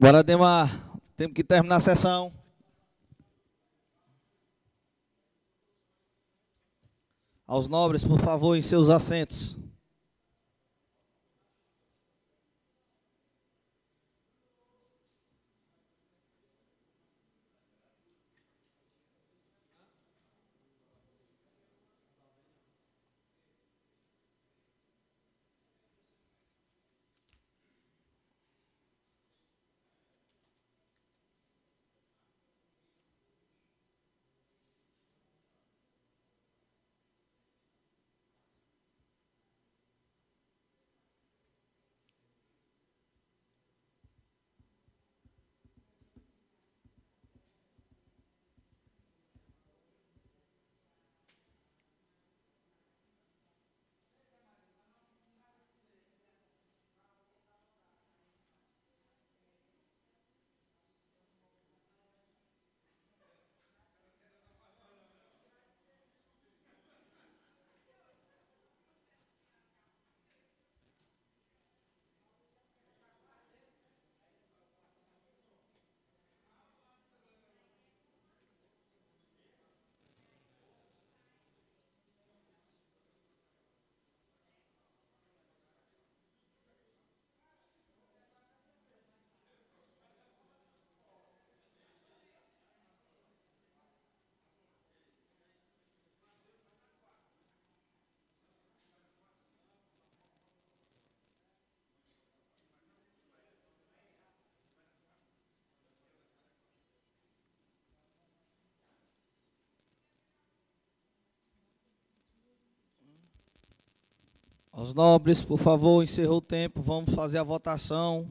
Bora, Demar. Temos que terminar a sessão. Aos nobres, por favor, em seus assentos. Aos nobres, por favor, encerrou o tempo, vamos fazer a votação.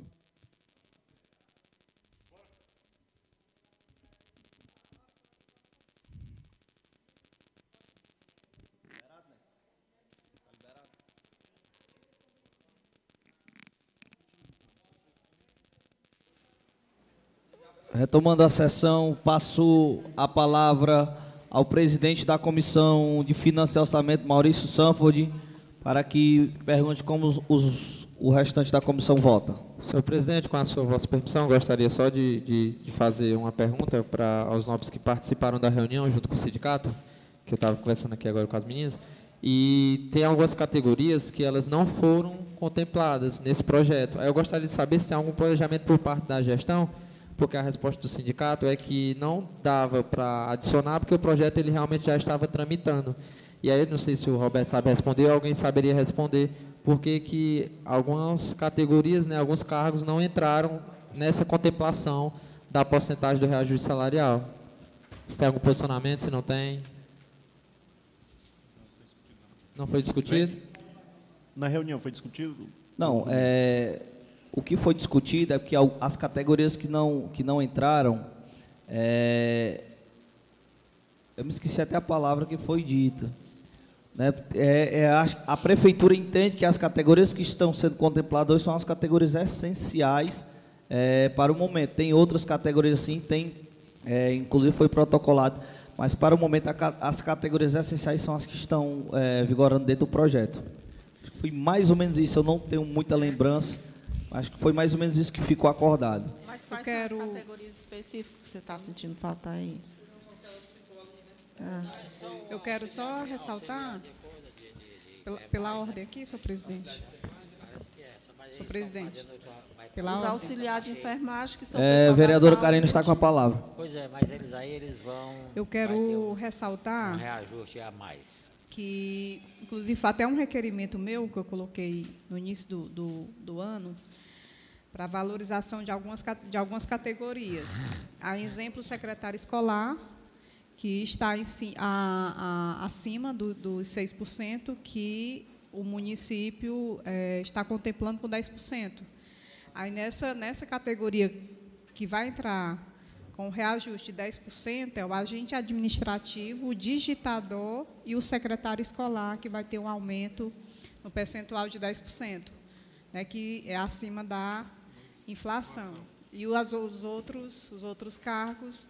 Retomando a sessão, passo a palavra ao presidente da Comissão de Finanças e Orçamento, Maurício Sanford para que pergunte como os, o restante da comissão vota. Senhor presidente, com a sua vossa permissão, gostaria só de, de, de fazer uma pergunta para os nobres que participaram da reunião junto com o sindicato, que eu estava conversando aqui agora com as meninas, e tem algumas categorias que elas não foram contempladas nesse projeto. Aí eu gostaria de saber se tem algum planejamento por parte da gestão, porque a resposta do sindicato é que não dava para adicionar, porque o projeto ele realmente já estava tramitando. E aí, não sei se o Roberto sabe responder, ou alguém saberia responder, por que algumas categorias, né, alguns cargos não entraram nessa contemplação da porcentagem do reajuste salarial. Se tem algum posicionamento, se não tem? Não foi discutido? Na reunião foi discutido? Não, é, o que foi discutido é que as categorias que não, que não entraram, é, eu me esqueci até a palavra que foi dita. Né? É, é a, a, prefeitura entende que as categorias que estão sendo contempladas hoje são as categorias essenciais é, para o momento. Tem outras categorias sim, tem, é, inclusive foi protocolado, mas para o momento a, as categorias essenciais são as que estão é, vigorando dentro do projeto. Acho que foi mais ou menos isso, eu não tenho muita lembrança, acho que foi mais ou menos isso que ficou acordado. Mas quais quero... são as categorias específicas que você está sentindo falta aí? Ah. Eu quero só ressaltar, pela, pela ordem aqui, senhor presidente. Senhor presidente. Pela Os auxiliares de enfermagem que são É, vereadora Karina está com a palavra. Pois é, mas eles aí eles vão. Eu quero um, ressaltar. Um reajuste a mais. Que, inclusive, até um requerimento meu que eu coloquei no início do, do, do ano para valorização de algumas, de algumas categorias. (laughs) A exemplo, o secretário escolar, que está em, a, a, acima do, dos 6%, que o município é, está contemplando com 10%. Aí, nessa, nessa categoria que vai entrar com reajuste de 10%, é o agente administrativo, o digitador e o secretário escolar, que vai ter um aumento no percentual de 10%, né, que é acima da inflação. E os, os, outros, os outros cargos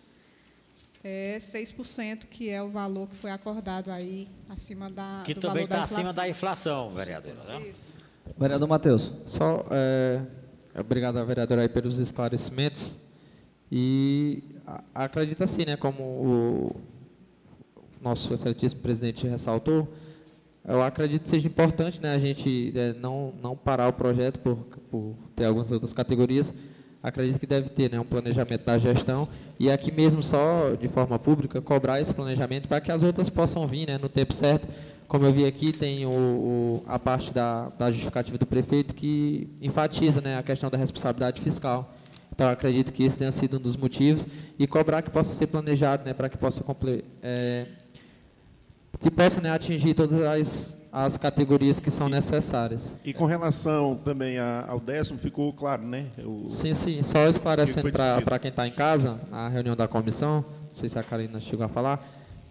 é 6%, que é o valor que foi acordado aí acima da Que também está acima da inflação, vereador. Né? Isso. Vereador Matheus. Só é, obrigado à vereadora aí pelos esclarecimentos. E a, acredito assim, né, como o nosso excelentíssimo presidente ressaltou, eu acredito que seja importante né, a gente é, não, não parar o projeto por, por ter algumas outras categorias. Acredito que deve ter né, um planejamento da gestão e aqui mesmo só de forma pública cobrar esse planejamento para que as outras possam vir né, no tempo certo. Como eu vi aqui, tem o, o, a parte da, da justificativa do prefeito que enfatiza né, a questão da responsabilidade fiscal. Então, acredito que esse tenha sido um dos motivos e cobrar que possa ser planejado, né, para que possa é, que possa né, atingir todas as, as categorias que são necessárias. E com relação também ao décimo, ficou claro, né? O, sim, sim. Só esclarecendo para quem está em casa, a reunião da comissão, não sei se a Karina chegou a falar,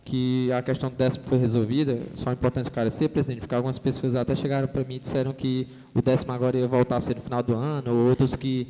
que a questão do décimo foi resolvida. Só é importante esclarecer, presidente, porque algumas pessoas até chegaram para mim e disseram que o décimo agora ia voltar a ser no final do ano, ou outros que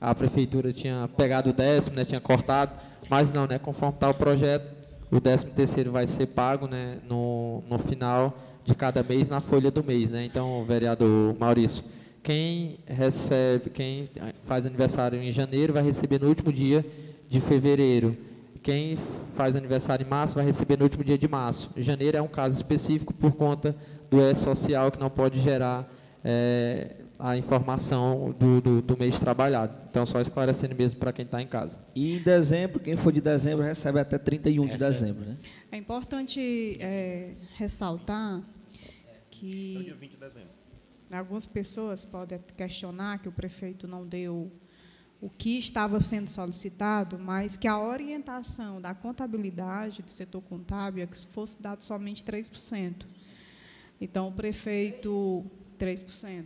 a prefeitura tinha pegado o décimo, né, tinha cortado, mas não, né, conforme está o projeto, o décimo terceiro vai ser pago né, no, no final de cada mês na folha do mês. Né? Então, vereador Maurício, quem recebe, quem faz aniversário em janeiro vai receber no último dia de fevereiro quem faz aniversário em março vai receber no último dia de março. Janeiro é um caso específico por conta do E-Social, que não pode gerar é, a informação do, do, do, mês trabalhado. Então, só esclarecendo mesmo para quem está em casa. E em dezembro, quem for de dezembro recebe até 31 de dezembro. Né? É importante é, ressaltar que algumas pessoas podem questionar que o prefeito não deu o que estava sendo solicitado, mas que a orientação da contabilidade do setor contábil é que fosse dado somente 3%. Então, o prefeito, 3%.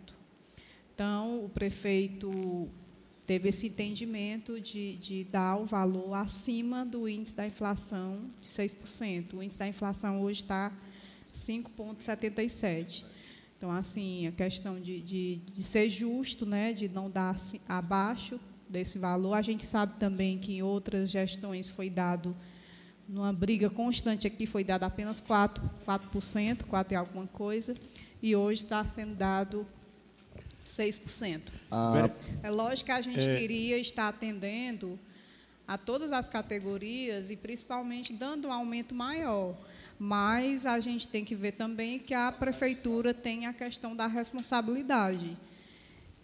Então, o prefeito teve esse entendimento de, de dar o valor acima do índice da inflação de 6%. O índice da inflação hoje está 5,77%. Então, assim, a questão de, de, de, ser justo, né, de não dar abaixo desse valor. A gente sabe também que em outras gestões foi dado, numa briga constante aqui, foi dado apenas 4%, 4%, 4 e alguma coisa, e hoje está sendo dado 6%. Ah, é lógico que a gente é... queria estar atendendo a todas as categorias e principalmente dando um aumento maior. Mas a gente tem que ver também que a prefeitura tem a questão da responsabilidade.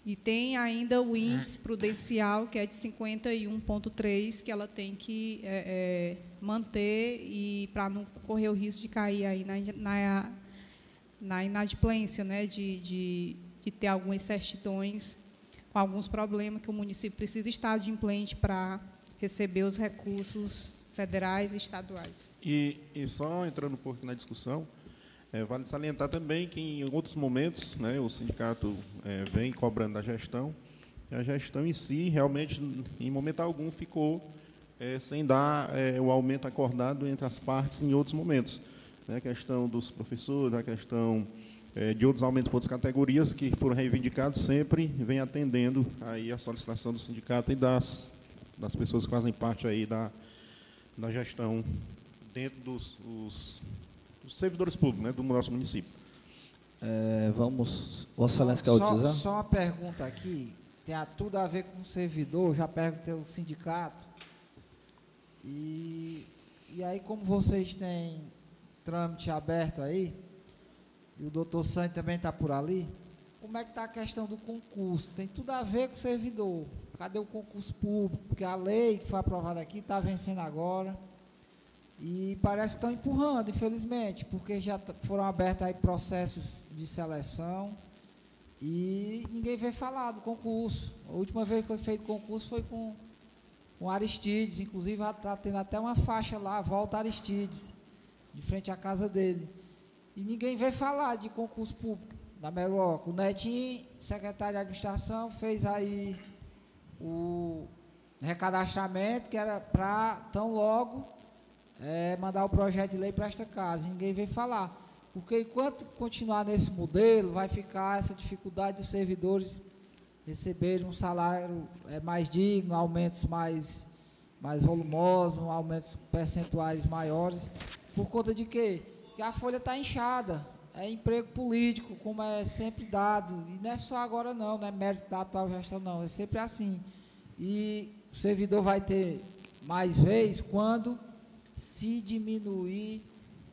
E tem ainda o índice prudencial, que é de 51,3, que ela tem que é, é, manter e para não correr o risco de cair aí na, na, na inadimplência, né, de, de, de, ter algumas certidões com alguns problemas que o município precisa estar adimplente para receber os recursos federais e estaduais. E, e só entrando um pouco na discussão, é, vale salientar também que em outros momentos né, o sindicato é, vem cobrando da gestão, e a gestão em si, realmente, em momento algum, ficou é, sem dar é, o aumento acordado entre as partes em outros momentos. Né, a questão dos professores, a questão é, de outros aumentos por outras categorias que foram reivindicados, sempre vem atendendo aí a solicitação do sindicato e das, das pessoas que fazem parte aí da, da gestão dentro dos, dos os servidores públicos né, do nosso município. É, vamos. Vossa Excelência quer utilizar? Só uma pergunta aqui, tem tudo a ver com o servidor, já perguntei ao sindicato. E, e aí, como vocês têm trâmite aberto aí, e o doutor Santos também está por ali, como é que está a questão do concurso? Tem tudo a ver com o servidor. Cadê o concurso público? Porque a lei que foi aprovada aqui está vencendo agora. E parece que estão empurrando, infelizmente, porque já foram abertos aí processos de seleção e ninguém veio falar do concurso. A última vez que foi feito concurso foi com, com Aristides, inclusive está tendo até uma faixa lá, volta Aristides, de frente à casa dele. E ninguém veio falar de concurso público da Meroca. O Netinho, secretário de administração, fez aí o recadastramento, que era para tão logo é, mandar o projeto de lei para esta casa. Ninguém veio falar. Porque enquanto continuar nesse modelo, vai ficar essa dificuldade dos servidores receberem um salário é, mais digno, aumentos mais, mais volumosos, aumentos percentuais maiores. Por conta de quê? Que a folha está inchada. É emprego político, como é sempre dado. E não é só agora não, não é mérito da atual gestão não, é sempre assim. E o servidor vai ter mais vez quando se diminuir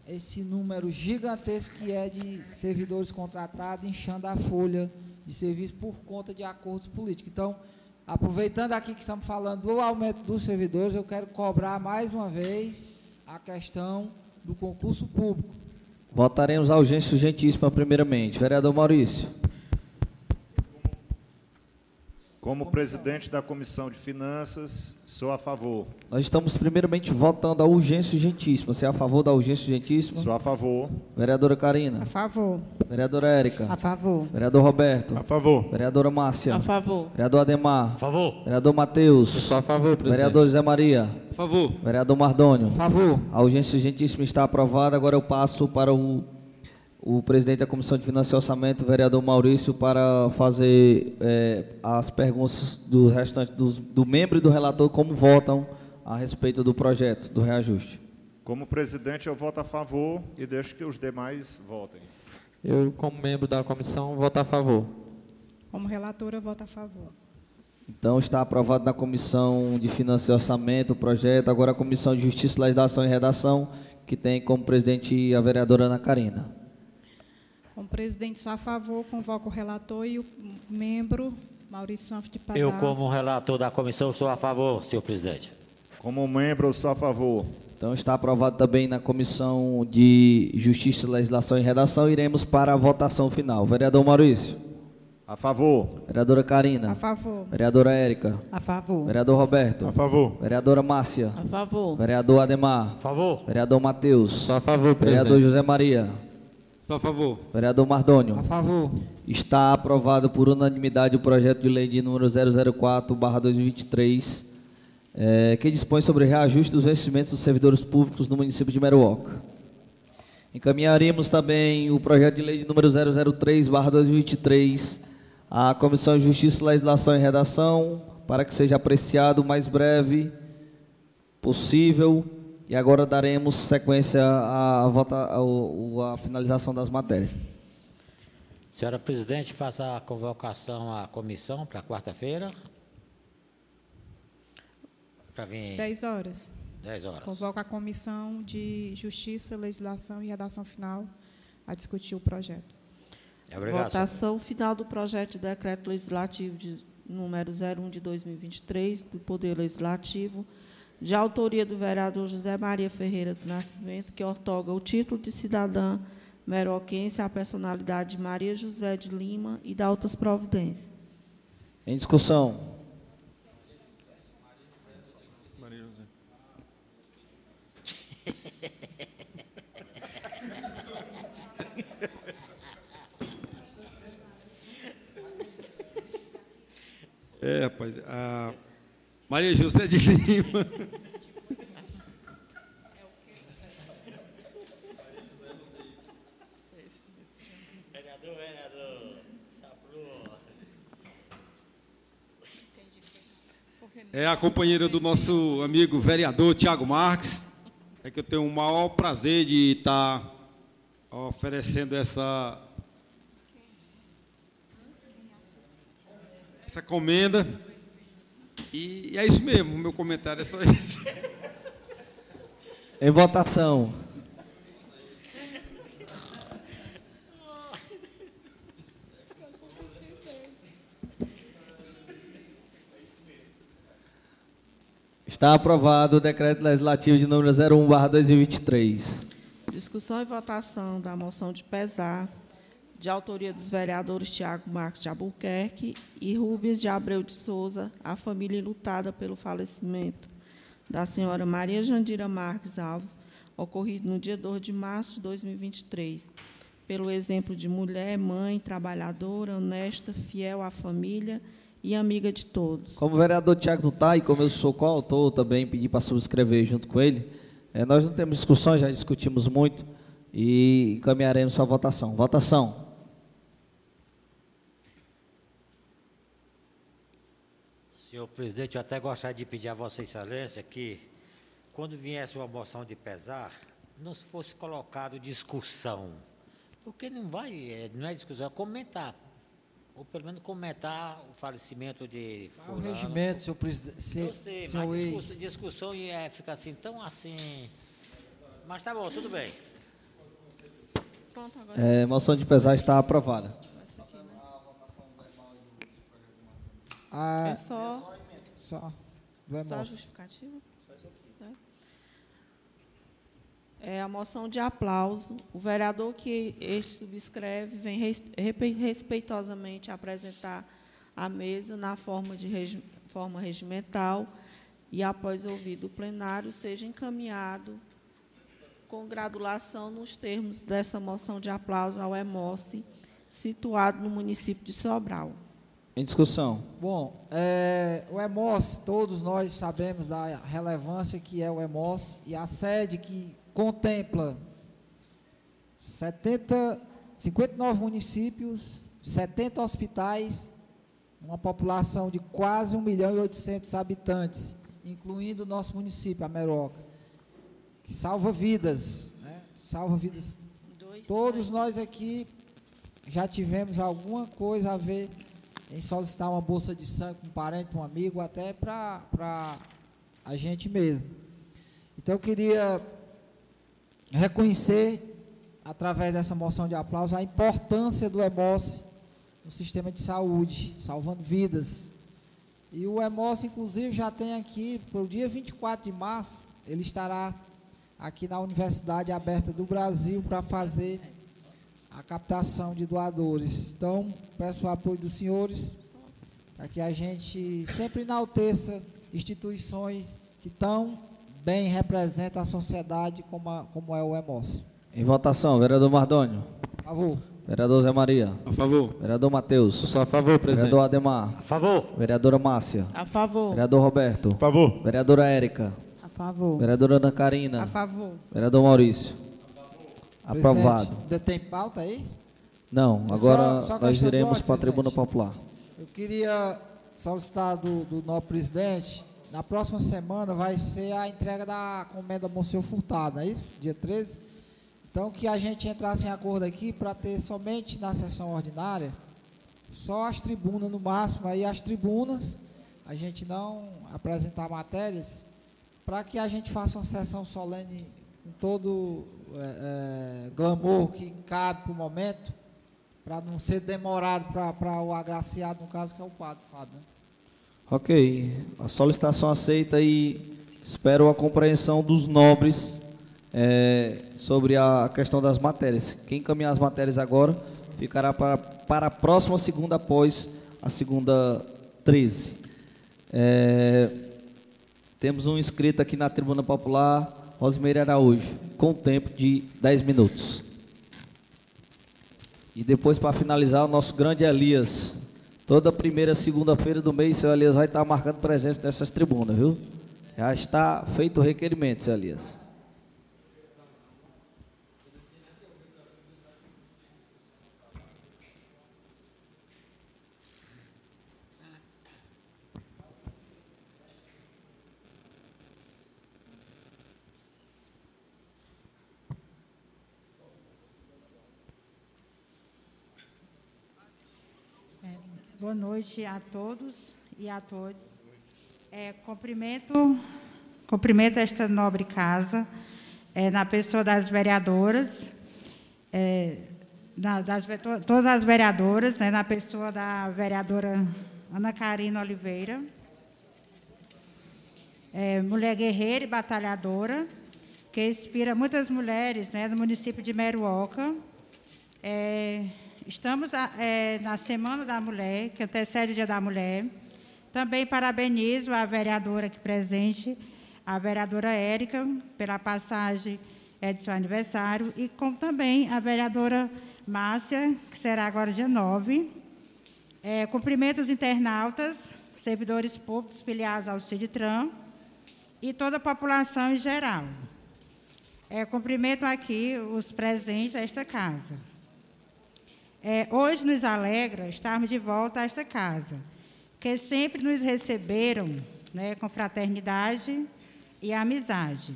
esse número gigantesco que é de servidores contratados, inchando a folha de serviço por conta de acordos políticos. Então, aproveitando aqui que estamos falando do aumento dos servidores, eu quero cobrar mais uma vez a questão do concurso público. Votaremos a urgência urgentíssima primeiramente. Vereador Maurício. Como presidente da Comissão de Finanças, sou a favor. Nós estamos primeiramente votando a urgência urgentíssima. Você é a favor da urgência urgentíssima? Sou a favor. Vereadora Karina. A favor. Vereadora Érica. A favor. Vereador Roberto. A favor. Vereadora Márcia. A favor. Vereador Ademar. A favor. Vereador Matheus. Sou a favor, presidente. Vereador José Maria. A favor. Vereador Mardônio. A favor. A urgência urgentíssima está aprovada. Agora eu passo para o, o presidente da Comissão de Finanças e Orçamento, vereador Maurício, para fazer eh, as perguntas do restante dos, do membro e do relator como votam a respeito do projeto do reajuste. Como presidente, eu voto a favor e deixo que os demais votem. Eu, como membro da comissão, voto a favor. Como relatora, voto a favor. Então está aprovado na Comissão de Finanças e Orçamento o projeto. Agora a Comissão de Justiça, Legislação e Redação, que tem como presidente a vereadora Ana Karina. Como presidente, sou a favor, convoco o relator e o membro Maurício Santos de Padar. Eu, como relator da comissão, sou a favor, senhor presidente. Como membro, sou a favor. Então está aprovado também na Comissão de Justiça, Legislação e Redação. Iremos para a votação final. Vereador Maurício. A favor. Vereadora Karina. A favor. Vereadora Érica. A favor. Vereador Roberto. A favor. Vereadora Márcia. A favor. Vereador Ademar. A favor. Vereador Matheus. A favor, Vereador presidente. José Maria. Sou a favor. Vereador Mardônio. A favor. Está aprovado por unanimidade o projeto de lei de número 004/2023, eh, que dispõe sobre reajuste dos vencimentos dos servidores públicos no município de Meruoca. Encaminharemos também o projeto de lei de número 003/2023 à Comissão de Justiça, Legislação e Redação para que seja apreciado o mais breve possível. E agora daremos sequência à, vota, ao- à finalização das matérias. Senhora presidente, faça a convocação à comissão para quarta-feira. Para vir 10 horas. 10 horas. Convoco a Comissão de Justiça, Legislação e Redação Final a discutir o projeto. É obrigado. senhora. Votação final do projeto de decreto legislativo de número 01 de 2023 do Poder Legislativo, de autoria do vereador José Maria Ferreira do Nascimento, que ortoga o título de cidadã meroquense à personalidade de Maria José de Lima e da outras providências. Em discussão. É, rapaz. A Maria José de Lima. É a companheira do nosso amigo vereador Tiago Marques. É que eu tenho o maior prazer de estar oferecendo essa essa comenda. E é isso mesmo, o meu comentário é só isso. Em votação. Está aprovado o decreto legislativo de número 01/2023. Discussão e votação da moção de pesar, de autoria dos vereadores Tiago Marques de Albuquerque e Rubens de Abreu de Souza, a família enlutada pelo falecimento da senhora Maria Jandira Marques Alves, ocorrido no dia 2 de março de 2023. Pelo exemplo de mulher, mãe, trabalhadora, honesta, fiel à família e amiga de todos. Como o vereador Tiago não está e como eu sou coautor também, pedi para subscrever junto com ele, eh, nós não temos discussão, já discutimos muito e encaminharemos para a votação. Votação. Senhor presidente, eu até gostaria de pedir a Vossa Excelência que, quando viesse uma moção de pesar, não fosse colocado discussão, Porque não vai, é, não é discussão, é comentar. Ou pelo menos comentar o falecimento de. É o fulano. regimento, senhor presidente? Eu sei, senhor mas discussão, discussão é, fica assim, tão assim. Mas tá bom, tudo bem. Pronto, agora. É, moção de pesar está aprovada. Ah, É só, só. Do só a justificativa. Né? É a moção de aplauso. O vereador que este subscreve vem respeitosamente apresentar à mesa na forma de regi- forma regimental e, após ouvido o plenário, seja encaminhado com gradulação nos termos dessa moção de aplauso ao EMOSSE, situado no município de Sobral. Em discussão. Bom, é, o EMOS, todos nós sabemos da relevância que é o EMOS e a sede que contempla 70, 59 municípios, 70 hospitais, uma população de quase 1 milhão e 800 habitantes, incluindo o nosso município, a Meroca, que salva vidas, né? salva vidas. Dois, Todos nós aqui já tivemos alguma coisa a ver em solicitar uma bolsa de sangue para um parente, um amigo, até para a gente mesmo. Então, eu queria reconhecer, através dessa moção de aplauso, a importância do EMOS no sistema de saúde, salvando vidas. E o EMOS, inclusive, já tem aqui, para o dia 24 de março, ele estará aqui na Universidade Aberta do Brasil para fazer a captação de doadores. Então, peço o apoio dos senhores para que a gente sempre enalteça instituições que tão bem representam a sociedade como, a- como é o EMOS. Em votação, vereador Mardônio. Por favor. Vereador Zé Maria. A favor. Vereador Matheus. Sou a favor, presidente. Vereador Ademar. A favor. Vereadora Márcia. A favor. Vereador Roberto. A favor. Vereadora Érica. A favor. Vereadora Ana Carina. A favor. Vereador Maurício. Aprovado. Ainda tem pauta aí? Não, Só- agora só nós questão de iremos ordem, para a tribuna popular. Eu queria solicitar do, do nosso presidente, na próxima semana vai ser a entrega da comenda Monsenhor Furtado, não é isso? Dia 13? Então, que a gente entrasse em acordo aqui para ter somente na sessão ordinária, só as tribunas no máximo, aí as tribunas, a gente não apresentar matérias, para que a gente faça uma sessão solene com todo é, é, glamour que cabe para o momento, para não ser demorado para o agraciado, no caso, que é o padre Fábio. Né? Ok, a solicitação aceita e espero a compreensão dos nobres eh, sobre a questão das matérias. Quem encaminhar as matérias agora ficará para, para a próxima segunda após a segunda 13. Eh, temos um inscrito aqui na tribuna popular, Rosmeire Araújo, com tempo de 10 minutos. E depois, para finalizar, o nosso grande Elias. Toda primeira segunda-feira do mês, seu Elias vai estar marcando presença nessas tribunas, viu? Já está feito o requerimento, seu Elias. Boa noite a todos e a todas. É, cumprimento, cumprimento esta nobre casa, é, na pessoa das vereadoras, é, na- das, todas as vereadoras, né, na pessoa da vereadora Ana Karina Oliveira, é, mulher guerreira e batalhadora, que inspira muitas mulheres né, do município de Meruoca. É, estamos é, na Semana da Mulher, que antecede o Dia da Mulher. Também parabenizo a vereadora aqui presente, a vereadora Érica, pela passagem é, de seu aniversário, e como também a vereadora Márcia, que será agora dia 9. É, cumprimento os internautas, servidores públicos filiados ao CIDTRAN e toda a população em geral. É, cumprimento aqui os presentes desta casa. É, hoje nos alegra estarmos de volta a esta casa, que sempre nos receberam né, com fraternidade e amizade.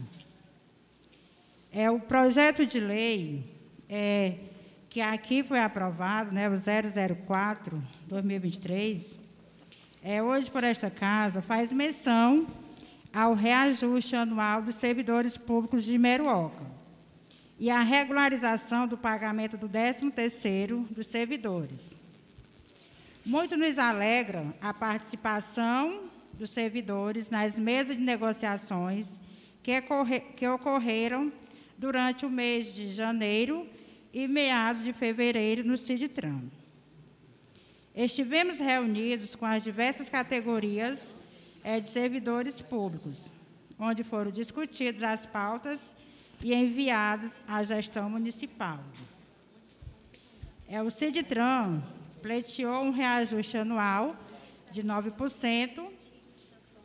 É o projeto de lei é, que aqui foi aprovado, né, o 004-2023, é, hoje por esta casa, faz menção ao reajuste anual dos servidores públicos de Meruoca e a regularização do pagamento do 13º dos servidores. Muito nos alegra a participação dos servidores nas mesas de negociações que, que ocorreram durante o mês de janeiro e meados de fevereiro no CIDTRAN. Estivemos reunidos com as diversas categorias é, de servidores públicos, onde foram discutidas as pautas e enviadas à gestão municipal. É, o CIDTRAN pleiteou um reajuste anual de 9%,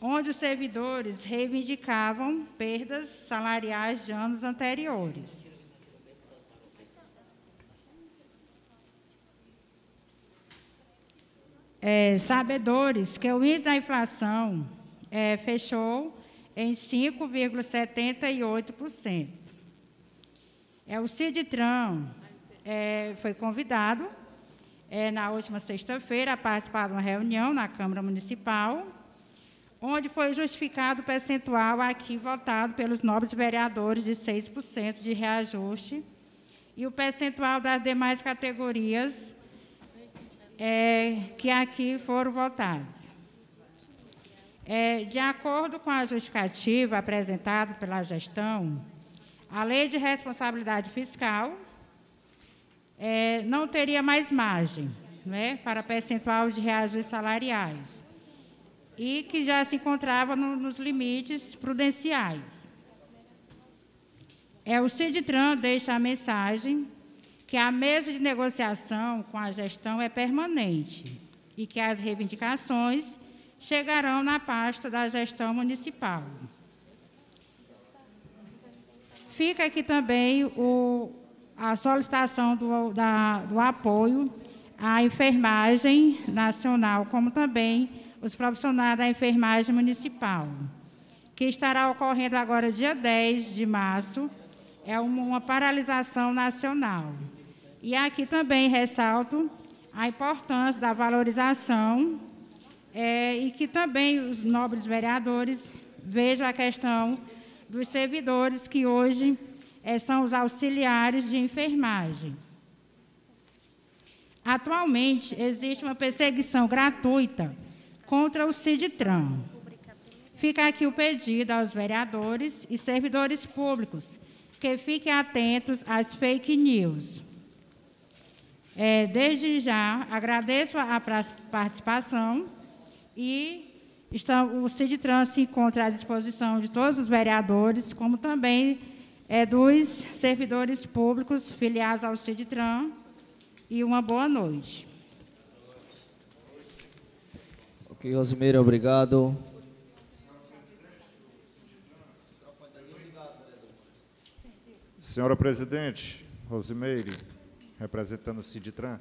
onde os servidores reivindicavam perdas salariais de anos anteriores. É, sabedores que o índice da inflação é, fechou em 5,78%. É, o CIDTRAN é, foi convidado é, na última sexta-feira a participar de uma reunião na Câmara Municipal, onde foi justificado o percentual aqui votado pelos nobres vereadores de 6% de reajuste e o percentual das demais categorias é, que aqui foram votados. É, de acordo com a justificativa apresentada pela gestão, a lei de responsabilidade fiscal é, não teria mais margem né, para percentual de reajustes salariais e que já se encontrava no, nos limites prudenciais. É, o CIDTRAN deixa a mensagem que a mesa de negociação com a gestão é permanente e que as reivindicações chegarão na pasta da gestão municipal. Fica aqui também o, a solicitação do, da, do apoio à enfermagem nacional, como também os profissionais da enfermagem municipal, que estará ocorrendo agora, dia 10 de março, é uma, uma paralisação nacional. E aqui também ressalto a importância da valorização é, e que também os nobres vereadores vejam a questão dos servidores que hoje é, são os auxiliares de enfermagem. Atualmente, existe uma perseguição gratuita contra o CIDTRAN. Fica aqui o pedido aos vereadores e servidores públicos que fiquem atentos às fake news é, desde já, agradeço a participação e o CIDTRAN se encontra à disposição de todos os vereadores, como também é, dos servidores públicos filiados ao CIDTRAN. E uma boa noite. Ok, Rosimeira, obrigado. Senhora presidente, Rosimeire, representando o CIDTRAN,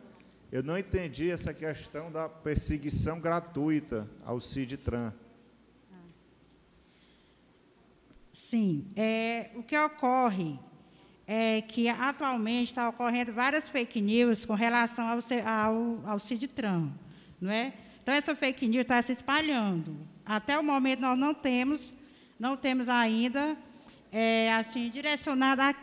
eu não entendi essa questão da perseguição gratuita ao CIDTRAN. Sim, é, o que ocorre é que atualmente está ocorrendo várias fake news com relação ao, ao, ao CIDTRAN, não é? Então essa fake news está se espalhando. Até o momento nós não temos, não temos ainda é, assim, direcionada a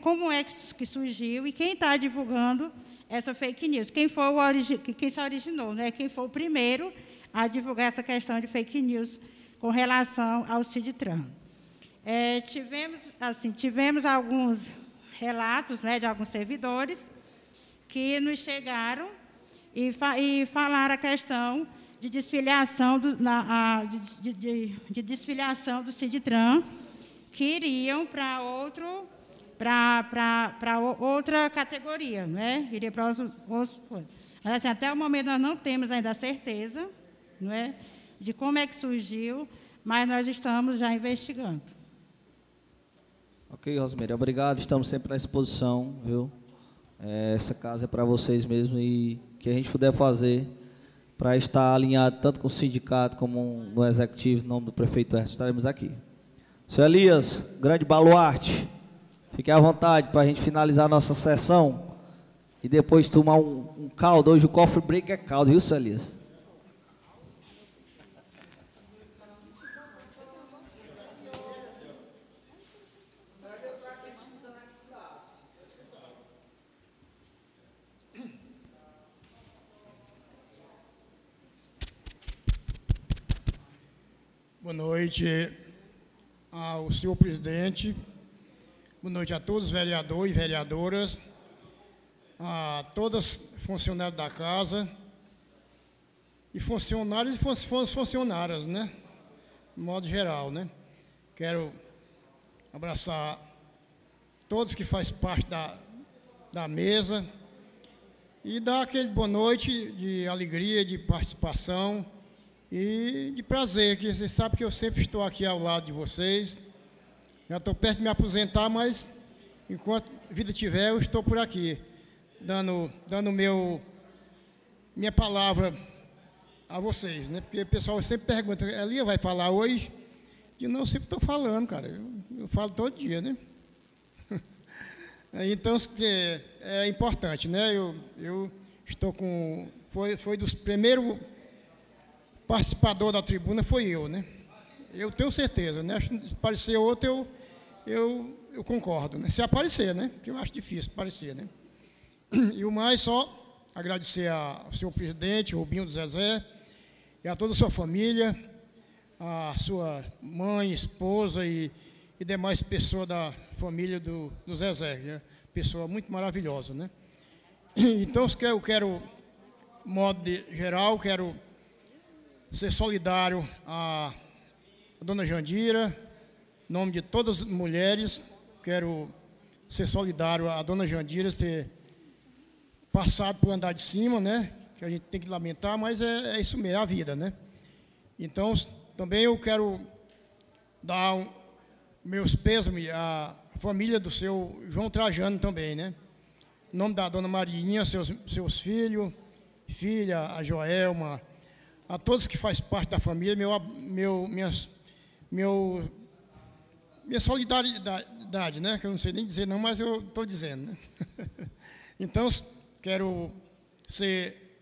como é que surgiu e quem está divulgando essa fake news. Quem, foi o quem se originou, né? quem foi o primeiro a divulgar essa questão de fake news com relação ao CIDTRAN. É, tivemos, assim, tivemos alguns relatos né, de alguns servidores que nos chegaram e, fa e falaram a questão de desfiliação do, na, a, de, de, de desfiliação do CIDTRAN que iriam para outro para outra categoria, né? Iria para outros, outros Mas assim, até o momento nós não temos ainda a certeza, não é, de como é que surgiu, mas nós estamos já investigando. Ok, Rosmery, obrigado. Estamos sempre à disposição, viu? É, essa casa é para vocês mesmo e que a gente puder fazer para estar alinhado tanto com o sindicato como no executivo, em nome do prefeito estaremos aqui. Seu Elias, grande baluarte, fique à vontade para a gente finalizar a nossa sessão e depois tomar um, um caldo. Hoje o cofre break é caldo, viu, Celias? Boa noite ao senhor presidente, boa noite a todos os vereadores e vereadoras, a todas funcionários da casa e funcionários e funcionárias, né? De modo geral, né? Quero abraçar todos que fazem parte da, da mesa e dar aquele boa noite de alegria, de participação e de prazer, que vocês sabem que eu sempre estou aqui ao lado de vocês. Já estou perto de me aposentar, mas enquanto vida tiver, eu estou por aqui, dando, dando meu, minha palavra a vocês, né? Porque o pessoal sempre pergunta, Elia vai falar hoje? E não, eu sempre estou falando, cara. Eu, eu, falo todo dia, né? (laughs) Então, é, é importante, né? Eu, eu estou com. Foi, foi dos primeiros participador da tribuna foi eu, né? Eu tenho certeza, né? Se aparecer outro, eu, eu, eu concordo, né? Se aparecer, né? Que eu acho difícil aparecer, né? E o mais, só agradecer ao senhor presidente, Rubinho do Zezé, e a toda a sua família, a sua mãe, esposa e, e demais pessoas da família do, do Zezé, é pessoa muito maravilhosa, né? Então, eu quero, modo de geral, quero ser solidário à dona Jandira, em nome de todas as mulheres, quero ser solidário à dona Jandira ter passado por andar de cima, né? Que a gente tem que lamentar, mas é, é isso mesmo, é a vida, né? Então, também eu quero dar um, meus pêsames à família do seu João Trajano também, né? Em nome da dona Marinha, seus, seus filhos, filha, a Joelma, a todos que fazem parte da família, meu, meu, minhas, meu, minha solidariedade, né? que eu não sei nem dizer não, mas eu estou dizendo. Né? (laughs) então, quero ser,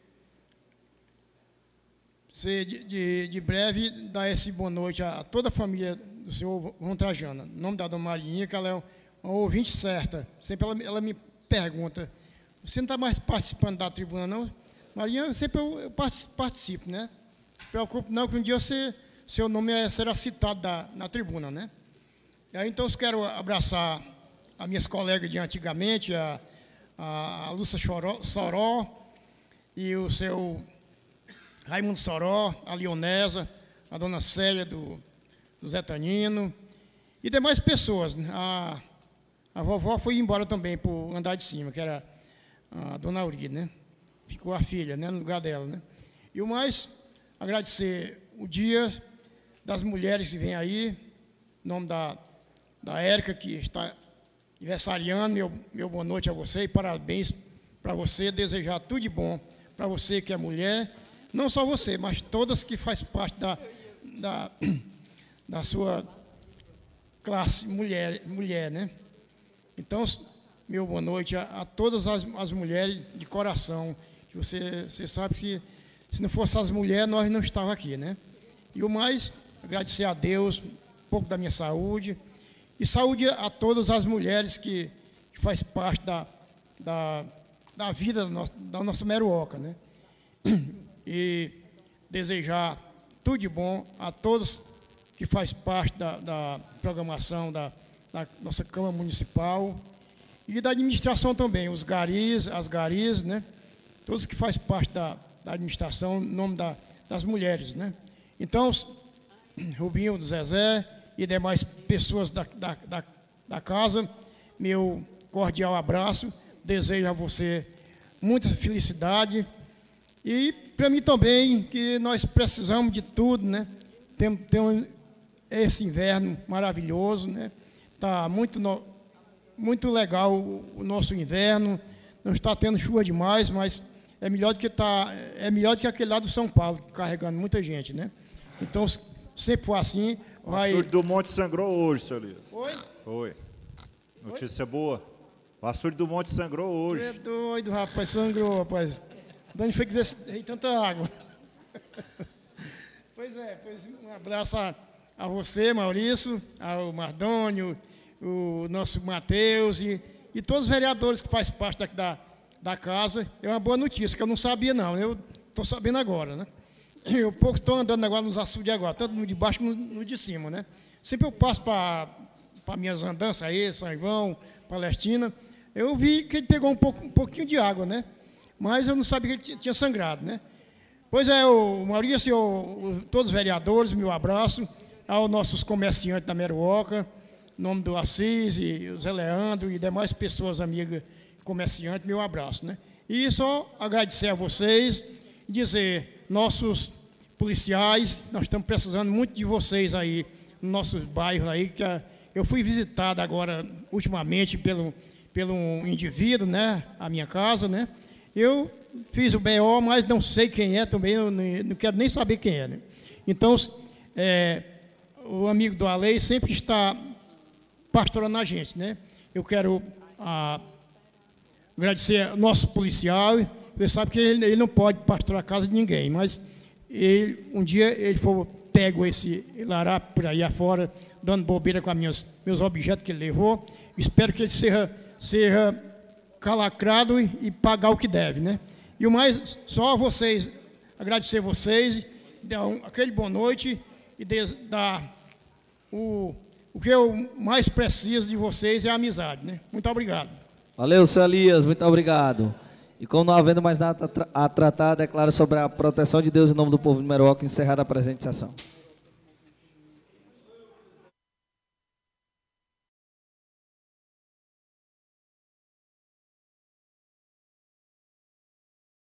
ser de, de, de, breve, dar esse boa noite a toda a família do senhor João nome da dona Marinha, que ela é uma ouvinte certa. Sempre ela, ela me pergunta, você não está mais participando da tribuna, não? Marinha, sempre eu, eu participo, né? Não se preocupe não, que um dia você, seu nome é, será citado da, na tribuna, né? E aí, então, eu quero abraçar as minhas colegas de antigamente, a, a, a Lúcia Soró e o seu Raimundo Soró, a Leonesa, a dona Célia do, do Zé Tanino e demais pessoas. A, a vovó foi embora também por andar de cima, que era a dona Aurida, né? ficou a filha, né, no lugar dela, né? E o mais, agradecer o dia das mulheres que vem aí, em nome da, da Érica, que está aniversariando, meu, meu boa noite a você e parabéns para você, desejar tudo de bom para você que é mulher, não só você, mas todas que faz parte da, da, (clears throat) da sua classe mulher, mulher, né? Então, meu boa noite a, a todas as, as mulheres de coração que você, você sabe que se não fosse as mulheres, nós não estávamos aqui, né? E o mais, agradecer a Deus, um pouco da minha saúde, e saúde a todas as mulheres que, faz parte da, da, da vida da nossa, da nossa Meruoca, né? (clears throat) E desejar tudo de bom a todos que faz parte da, da programação da, da nossa Câmara Municipal e da administração também, os garis, as garis, né? todos que fazem parte da, da administração, em nome da, das mulheres. Né? Então, (clears throat) Rubinho do Zezé e demais pessoas da, da, da, da casa, meu cordial abraço, desejo a você muita felicidade e para mim também, que nós precisamos de tudo, né? Tem, tem esse inverno maravilhoso, né? Tá muito, muito legal o, o nosso inverno, não está tendo chuva demais, mas é melhor do que tá, é melhor do que aquele lá do São Paulo, carregando muita gente, né? Então, sempre foi assim. Vai... O do Monte sangrou hoje, seu Elias. Foi? Foi. Notícia Oi? boa. O açude do monte sangrou Tu hoje. é doido, rapaz, sangrou, rapaz. De onde foi que veio tanta água? (laughs) pois é, pois um abraço a, a você, Maurício, ao Mardônio, o nosso Matheus e, e todos os vereadores que fazem parte daqui da, da casa. É uma boa notícia, que eu não sabia não, eu estou sabendo agora, né? (coughs) Eu pouco estou andando agora nos açudes agora, tanto no de baixo como no, de cima, né? Sempre eu passo para minhas andanças aí, São João, Palestina, eu vi que ele pegou um, pouco, um pouquinho de água, né? Mas eu não sabia que ele tinha- sangrado, né? Pois é, o Maurício, todos os vereadores, meu abraço, aos nossos comerciantes da Meruoca, em nome do Assis, e o Zé Leandro e demais pessoas amigas comerciantes, meu abraço, né? E só agradecer a vocês, dizer, nossos policiais, nós estamos precisando muito de vocês aí, no nosso bairro aí, que a- eu fui visitado agora, ultimamente, pelo, pelo um indivíduo, né, a minha casa, né? Eu fiz o BO, mas não sei quem é também, nem- não quero nem saber quem é, né? Então, é, o amigo do Alei sempre está pastorando a gente, né? Eu quero ah, agradecer ao nosso policial. Você sabe que ele, ele não pode pastorar a casa de ninguém, mas ele, um dia ele for pego esse lará por aí afora, dando bobeira com as minhas, meus objetos que ele levou. Espero que ele seja, seja calacrado e, e pagar o que deve, né? E o mais, só vocês, agradecer vocês, dar um, aquele boa noite e des- dar o, o que eu mais preciso de vocês é a amizade, né? Muito obrigado. Valeu, seu Elias, muito obrigado. E como não havendo mais nada a tra- a tratar, declaro sobre a proteção de Deus em nome do povo de Meroca, encerrada a presente sessão.